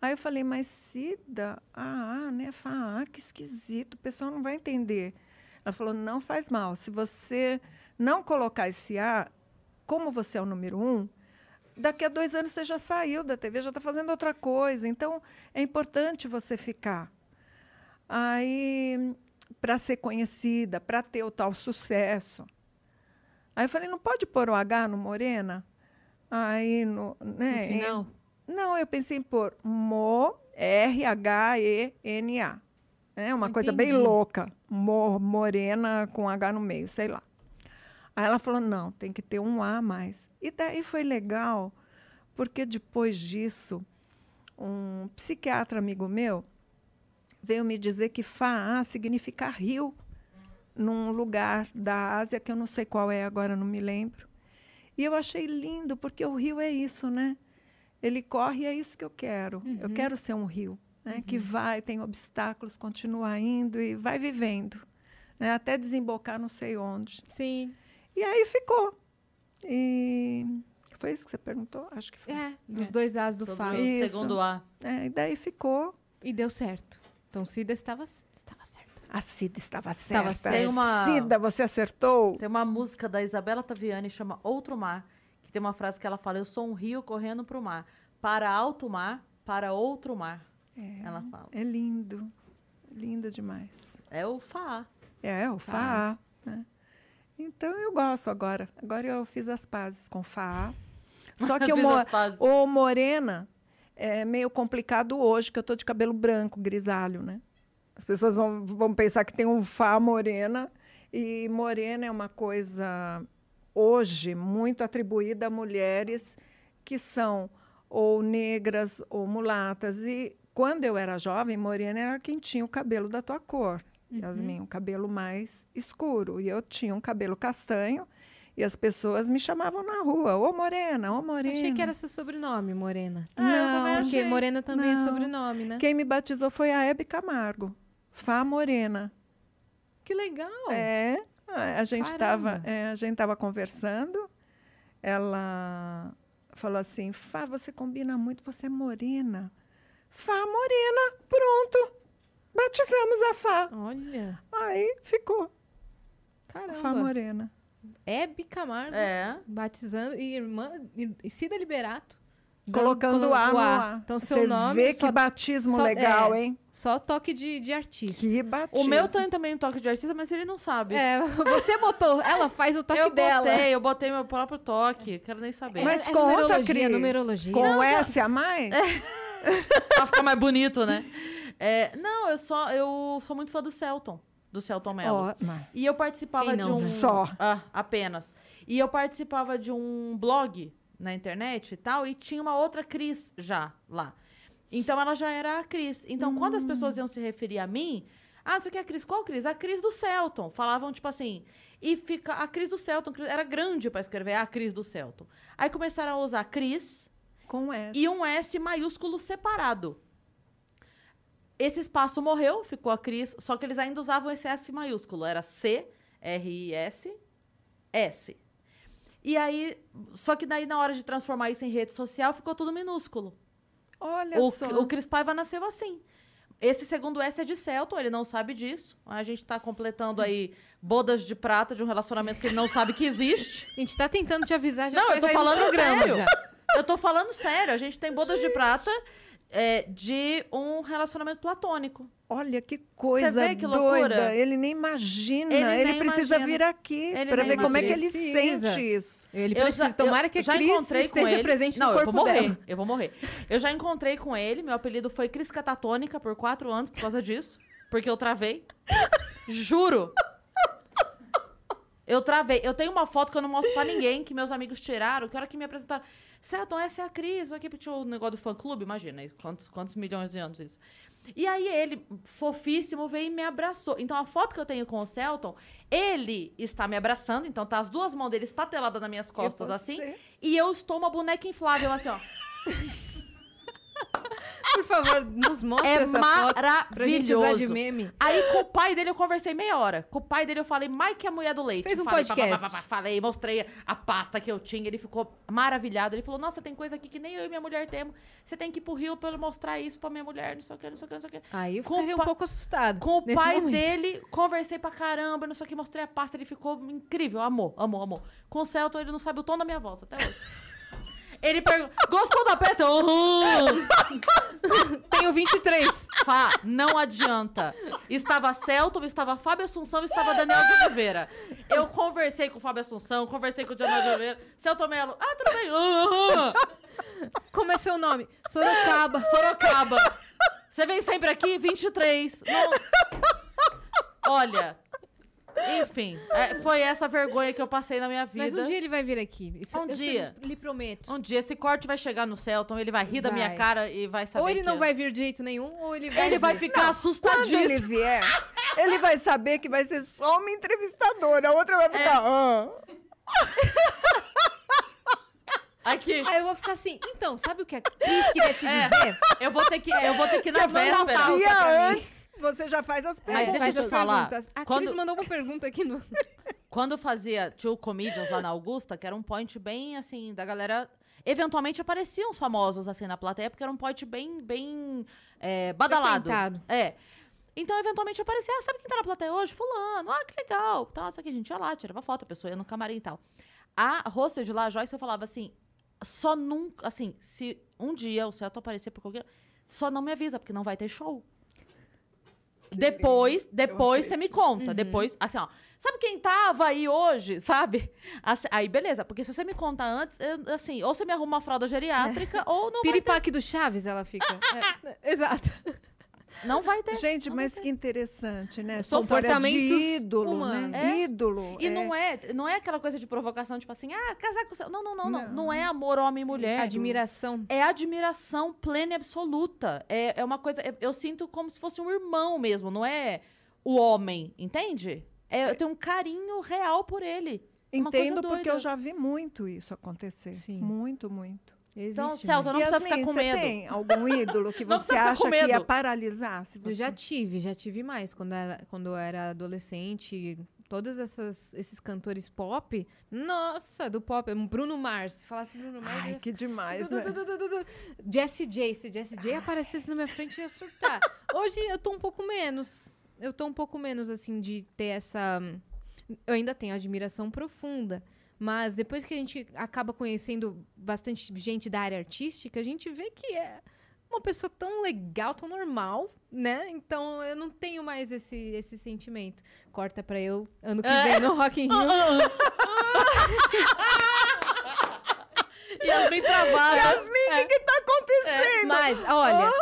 Aí eu falei, mas Cida, ah, né? Fá, A, que esquisito, o pessoal não vai entender. Ela falou, não faz mal. Se você não colocar esse A, como você é o número um, daqui a dois anos você já saiu da TV, já está fazendo outra coisa. Então, é importante você ficar. Aí, para ser conhecida, para ter o tal sucesso. Aí eu falei, não pode pôr o H no Morena? Aí, no, No né, final. não, eu pensei em pôr Mo, R-H-E-N-A. É uma coisa bem louca. Mo, morena com H no meio, sei lá. Aí ela falou: não, tem que ter um A a mais. E daí foi legal, porque depois disso, um psiquiatra amigo meu veio me dizer que Fá significa rio, num lugar da Ásia que eu não sei qual é agora, não me lembro. E eu achei lindo, porque o rio é isso, né? Ele corre e é isso que eu quero. Eu quero ser um rio, né? que vai, tem obstáculos, continua indo e vai vivendo, né? até desembocar não sei onde. Sim. E aí ficou. E foi isso que você perguntou? Acho que foi. É, dos dois As do Sobre Fá. o Isso. segundo A. É, e daí ficou. E deu certo. Então Cida estava, estava certa. A Cida estava Estava certa. Tem uma- Cida, você acertou? Tem uma música da Isabela Taviani, chama Outro Mar, que tem uma frase que ela fala, eu sou um rio correndo pro mar. Para alto mar, para outro mar. Ela fala. É lindo. Lindo demais. É o Fá. É, o Fá. Né? Então eu gosto agora. Agora eu fiz as pazes com Fá. Só que Fiz mo o morena é meio complicado hoje, que eu tô de cabelo branco, grisalho, né? As pessoas vão, vão pensar que tem um Fá morena. E morena é uma coisa hoje muito atribuída a mulheres que são ou negras ou mulatas. E quando eu era jovem, morena era quem tinha o cabelo da tua cor. Yasmin, o cabelo mais escuro. E eu tinha um cabelo castanho. E as pessoas me chamavam na rua, ô morena, ô morena. Achei que era seu sobrenome, Morena. Ah, Não, Porque. Morena também é Não. sobrenome, né? Quem me batizou foi a Hebe Camargo. Fá Morena. Que legal. É, a gente estava Caramba. a gente tava conversando. Ela falou assim: Fá, você combina muito, você é morena. Fá Morena, pronto. Batizamos a Fá. Olha, Aí ficou. Fá caramba. Morena. Hebe Camargo É. batizando e irmã e Cida Liberato. Colocando o A no A. Então, seu Você nome vê que só, batismo só- legal, é. hein? só toque de, de artista. Que batismo. O meu tem também um toque de artista, mas ele não sabe. É, você botou, ela faz o toque eu dela. botei, eu botei meu próprio toque. Quero nem saber. É, Mas é conta, numerologia, Cris. numerologia. Com S a mais? pra ficar mais bonito, né? É, não, eu só eu sou muito fã do Celton, do Celton Mello. Mas- E eu participava de não, um. né? Só. Ah, apenas. E eu participava de um blog na internet e tal, e tinha uma outra Cris já lá. Então ela já era a Cris. Então, quando as pessoas iam se referir a mim, ah, não sei o que é a Cris. Qual Cris? A Cris do Celton. Falavam, tipo assim. E fica. A Cris do Celton era grande pra escrever a Cris do Celton. Aí começaram a usar Cris Com S. e um S maiúsculo separado. Esse espaço morreu, ficou a Cris, só que eles ainda usavam esse S maiúsculo, era C, R, I, S, S. E aí, só que daí na hora de transformar isso em rede social, ficou tudo minúsculo. Olha O, só. o Cris Paiva nasceu assim. Esse segundo S é de Celton, ele não sabe disso. A gente tá completando aí bodas de prata de um relacionamento que ele não sabe que existe. A gente tá tentando te avisar já Não, eu tô falando sério. já. Eu tô falando sério, a gente tem bodas de prata é, de um relacionamento platônico. Olha que coisa vê que doida. loucura? Ele nem imagina. Ele Ele, nem precisa imagina. vir aqui para ver como é que ele Precisa. sente isso. Ele Eu precisa. já- Tomara eu que a já Cris encontrei com esteja ele. presente Não, no eu corpo vou morrer. dela. Eu vou morrer. Eu já encontrei com ele. Meu apelido foi Cris Catatônica por quatro anos por causa disso. Porque eu travei. Juro. Eu travei. Eu tenho uma foto que eu não mostro pra ninguém, que meus amigos tiraram, que a hora que me apresentaram. Celton, essa é a Cris. Aqui tinha o negócio do fã-clube, imagina isso, quantos, quantos milhões de anos isso. E aí ele, fofíssimo, veio e me abraçou. Então a foto que eu tenho com o Celton, ele está me abraçando, então tá as duas mãos dele estateladas nas minhas costas, assim. E eu estou uma boneca inflável, assim, ó. Por favor, nos mostra É essa foto pra gente usar de meme. Aí com o pai dele eu conversei meia hora. Com o pai dele eu falei mais que a mulher do leite. Fez um falei, podcast. pá, pá, pá, pá, falei, mostrei a pasta que eu tinha. Ele ficou maravilhado. Ele falou: Nossa, tem coisa aqui que nem eu e minha mulher temos. Você tem que ir pro Rio pra eu mostrar isso pra minha mulher, não sei o que, não sei o que, não sei o que. Aí eu o um pouco assustado. Com o pai momento. dele, conversei pra caramba, não sei o que, mostrei a pasta, ele ficou incrível, amor, amor, amor. Com o Celton, ele não sabe o tom da minha voz até hoje. Ele perguntou, gostou da peça? Uhum. Tenho 23. Fá, não adianta. Estava Celton, estava Fábio Assunção, estava Daniel de Oliveira. Eu conversei com o Fábio Assunção, conversei com o Daniel de Oliveira. Celton Melo, ah, tudo bem. Uhum. Como é seu nome? Sorocaba. Sorocaba. Você vem sempre aqui? 23. Não... Olha, enfim, é, foi essa vergonha que eu passei na minha vida. Mas um dia ele vai vir aqui. Isso, Um eu dia. lhe prometo. Um dia esse corte vai chegar no Celton, ele vai rir da minha Vai. cara e vai saber Ou ele não que- vai vir de jeito nenhum, ou ele vai Ele vai vir. ficar Quando assustadíssimo. ele vier, ele vai saber que vai ser só uma entrevistadora. A outra vai ficar. "Ah". Aqui. Aí eu vou ficar assim, então, sabe o que a Cris queria te É. dizer? Eu vou ter que, eu vou ter que ir na Você vai um véspera. dia antes, você já faz as Mas Aí perguntas. deixa eu te falar, perguntas. A quando- Cris mandou uma pergunta aqui no... Quando fazia Two Comedians lá na Augusta, que era um point bem assim, da galera. Eventualmente apareciam os famosos assim na plateia, porque era um point bem, bem é, badalado. Frequentado. É. Então, eventualmente aparecia, ah, sabe quem tá na plateia hoje? Fulano, ah, que legal. Tal, isso aqui, a gente ia lá, tirava foto, a pessoa ia no camarim e tal. A hostess de lá, a Joyce, eu falava assim, só nunca, assim, se um dia o Celto aparecer por qualquer... Só não me avisa, porque não vai ter show. Depois, depois você me conta. Uhum. Depois, assim, ó. Sabe quem tava aí hoje, sabe? Assim, Aí, beleza. Porque se você me conta antes, eu, assim, ou você me arruma uma fralda geriátrica, ou não vai, ter, Piripaque do Chaves, ela fica. É, exato. Não vai ter. Gente, mas que interessante, né? Comportamentos ídolo, humanos. né? É. Ídolo. E não é, não é aquela coisa de provocação, tipo assim, ah, casar com o seu. Não, não, não, não. Não. Não é amor homem-mulher. Admiração. É admiração plena e absoluta. É, é uma coisa. é- Eu sinto como se fosse um irmão mesmo, não é o homem, entende? É, eu tenho um carinho real por ele. Coisa Entendo porque eu já vi muito isso acontecer. Sim. Muito, muito. Então, Celta, mesmo. não precisa ficar Yasmin, com você medo. tem algum ídolo que você acha que ia paralisar? Se você... Eu já tive, já tive mais. Quando, era, quando eu era adolescente, todos essas, esses cantores pop. Nossa, do pop. Bruno Mars. Se falasse Bruno Mars, Ai, ia que demais, Du, né? du, du, du, du, du. Jessie J. Se Jessie J aparecesse na minha frente, eu ia surtar. Hoje eu tô um pouco menos. Eu tô um pouco menos, assim, de ter essa. Eu ainda tenho admiração profunda. Mas depois que a gente acaba conhecendo bastante gente da área artística, a gente vê que é uma pessoa tão legal, tão normal, né? Então eu não tenho mais esse, esse sentimento. Corta pra eu ano que É. vem no Rock in Rio. Yasmin travada. Yasmin, o que, que tá acontecendo? Mas, olha,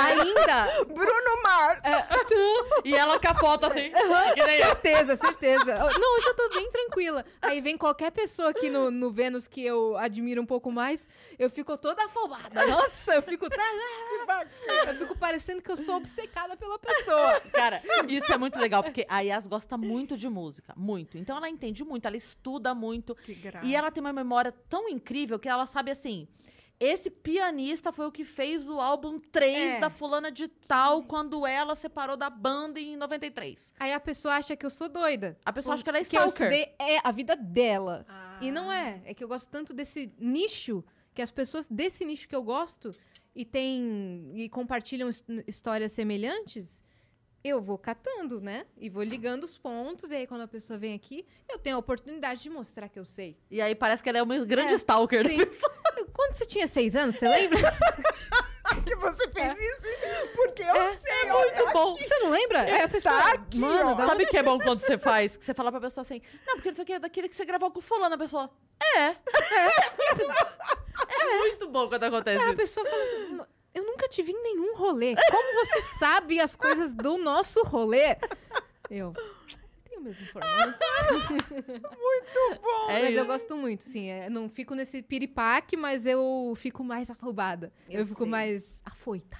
ainda Bruno Mars! E ela com a foto assim. que nem eu. Certeza, certeza. Não, hoje eu tô bem tranquila. Aí vem qualquer pessoa aqui no, no Vênus que eu admiro um pouco mais, eu fico toda afobada. Nossa, eu fico. Eu fico parecendo que eu sou obcecada pela pessoa. Cara, isso é muito legal, porque a Yas gosta muito de música. Muito. Então ela entende muito, ela estuda muito. Que graça. E ela tem uma memória tão incrível que ela sabe assim. Esse pianista foi o que fez o álbum 3 É. da fulana de tal quando ela separou da banda em 93. Aí a pessoa acha que eu sou doida. A pessoa acha que ela é Que eu stalker. estudei é a vida dela. Ah. E não é. É que eu gosto tanto desse nicho, que as pessoas desse nicho que eu gosto e tem e compartilham his- histórias semelhantes, eu vou catando, né? E vou ligando os pontos, e aí quando a pessoa vem aqui, eu tenho a oportunidade de mostrar que eu sei. E aí parece que ela é uma grande É, stalker. Sim. Quando você tinha seis anos, você lembra? que você fez isso? Porque eu sei. É muito bom. Você não lembra? Aí a pessoa, Tá aqui, mano, Sabe o que é bom quando você faz? Que você fala pra pessoa assim, não, porque isso aqui é daquele que você gravou com fulano, a pessoa, é. É, muito bom quando acontece Aí a pessoa fala assim, "Ma- eu nunca te vi em nenhum rolê. Como você sabe as coisas do nosso rolê? Eu tenho meus informantes. É mas eu gosto muito, sim. é, não fico nesse piripaque, mas eu fico mais afobada. Eu, Eu fico sei. mais afoita.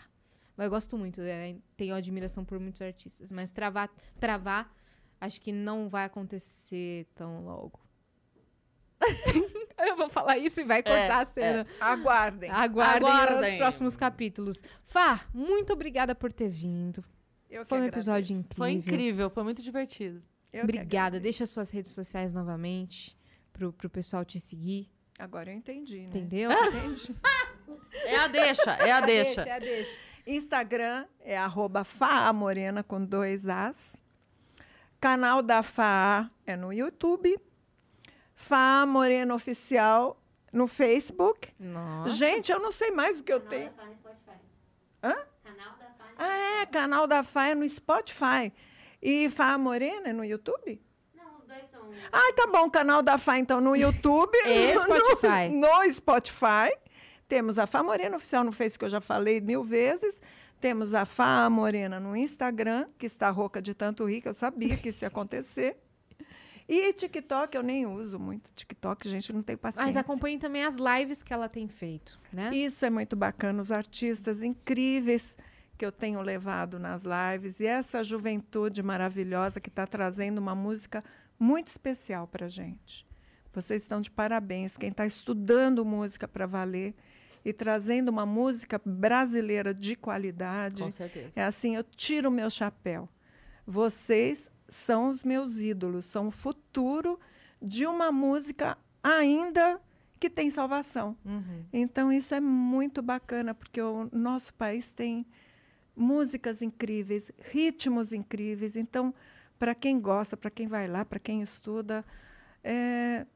Mas eu gosto muito, é, tenho admiração por muitos artistas. Mas travar, travar, acho que não vai acontecer tão logo. eu vou falar isso e vai cortar a cena. Aguardem. Aguardem, os Aguardem. próximos capítulos. Fá, muito obrigada por ter vindo. Eu Foi um episódio agradeço. incrível. Foi incrível, foi muito divertido. Eu Obrigada. Deixa suas redes sociais novamente pro, pro pessoal te seguir. Agora eu entendi, né? Entendeu? Entendi. É a deixa, é a deixa. é a deixa. Instagram é arroba Faamorena com dois As. Canal da FAA é no YouTube. Faa Morena Oficial no Facebook. Nossa. Gente, eu não sei mais o que eu Canal tenho. da Fá no Spotify. Hã? Canal da Fá no Ah, é, canal da FA é no Spotify. E Fá Morena é no YouTube? Não, os dois são. Ah, tá bom, canal da Fá então no YouTube. E no- Spotify. No, Spotify. Temos a Fá Morena Oficial no Face, que eu já falei mil vezes. Temos a Fá Morena no Instagram, que está rouca de tanto rir, que eu sabia que isso ia acontecer. E TikTok eu nem uso muito. TikTok, gente, não tem paciência. Mas acompanhe também as lives que ela tem feito, né? Isso é muito bacana, os artistas incríveis que eu tenho levado nas lives e essa juventude maravilhosa que está trazendo uma música muito especial para gente. Vocês estão de parabéns, quem está estudando música para valer e trazendo uma música brasileira de qualidade. Com certeza. É assim, eu tiro o meu chapéu. Vocês são os meus ídolos, são o futuro de uma música ainda que tem salvação. Uhum. Então, isso é muito bacana, porque o nosso país tem músicas incríveis, ritmos incríveis. Então, para quem gosta, para quem vai lá, para quem estuda, é,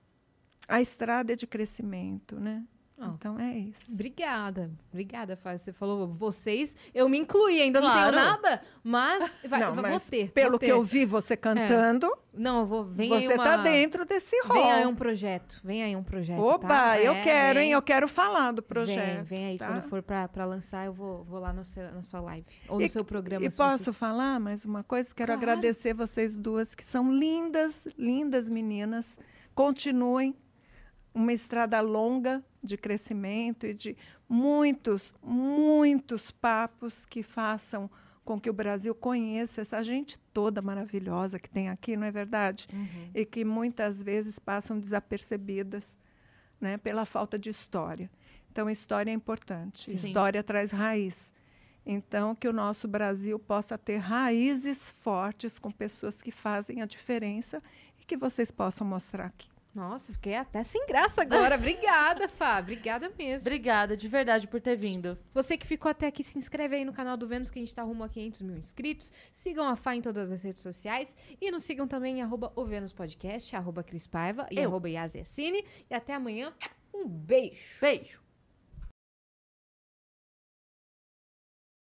a estrada é de crescimento, né? Então é isso. Obrigada, obrigada, Fábio. Você falou vocês, eu me incluí, ainda Claro. não tenho nada, mas vai, Não, vai- mas. Pelo vou que ter. É. eu vi você cantando, Não, eu vou. Vem aí você uma... tá dentro desse rol. Vem aí um projeto. Vem aí um projeto. Oba, tá? eu É, quero, vem. hein? Eu quero falar do Vem, projeto. vem aí, tá? quando for pra, pra lançar, eu vou, vou lá no seu, na sua live. Ou no E- seu programa. E posso você- falar mais uma coisa? Quero Claro. agradecer vocês duas, que são lindas, lindas meninas. Continuem uma estrada longa de crescimento e de muitos, muitos papos que façam com que o Brasil conheça essa gente toda maravilhosa que tem aqui, não é verdade? Uhum. E que muitas vezes passam desapercebidas né, pela falta de história. Então, história é importante. Sim. História traz raiz. Então, que o nosso Brasil possa ter raízes fortes com pessoas que fazem a diferença e que vocês possam mostrar aqui. Nossa, fiquei até sem graça agora. Obrigada, Fá. Obrigada mesmo. Obrigada de verdade por ter vindo. Você que ficou até aqui, se inscreve aí no canal do Vênus, que a gente tá rumo a 500 mil inscritos. Sigam a Fá em todas as redes sociais. E nos sigam também em arroba o Vênus Podcast, arroba Cris Paiva e Eu. arroba Yasiacine. E até amanhã. Um beijo. Beijo.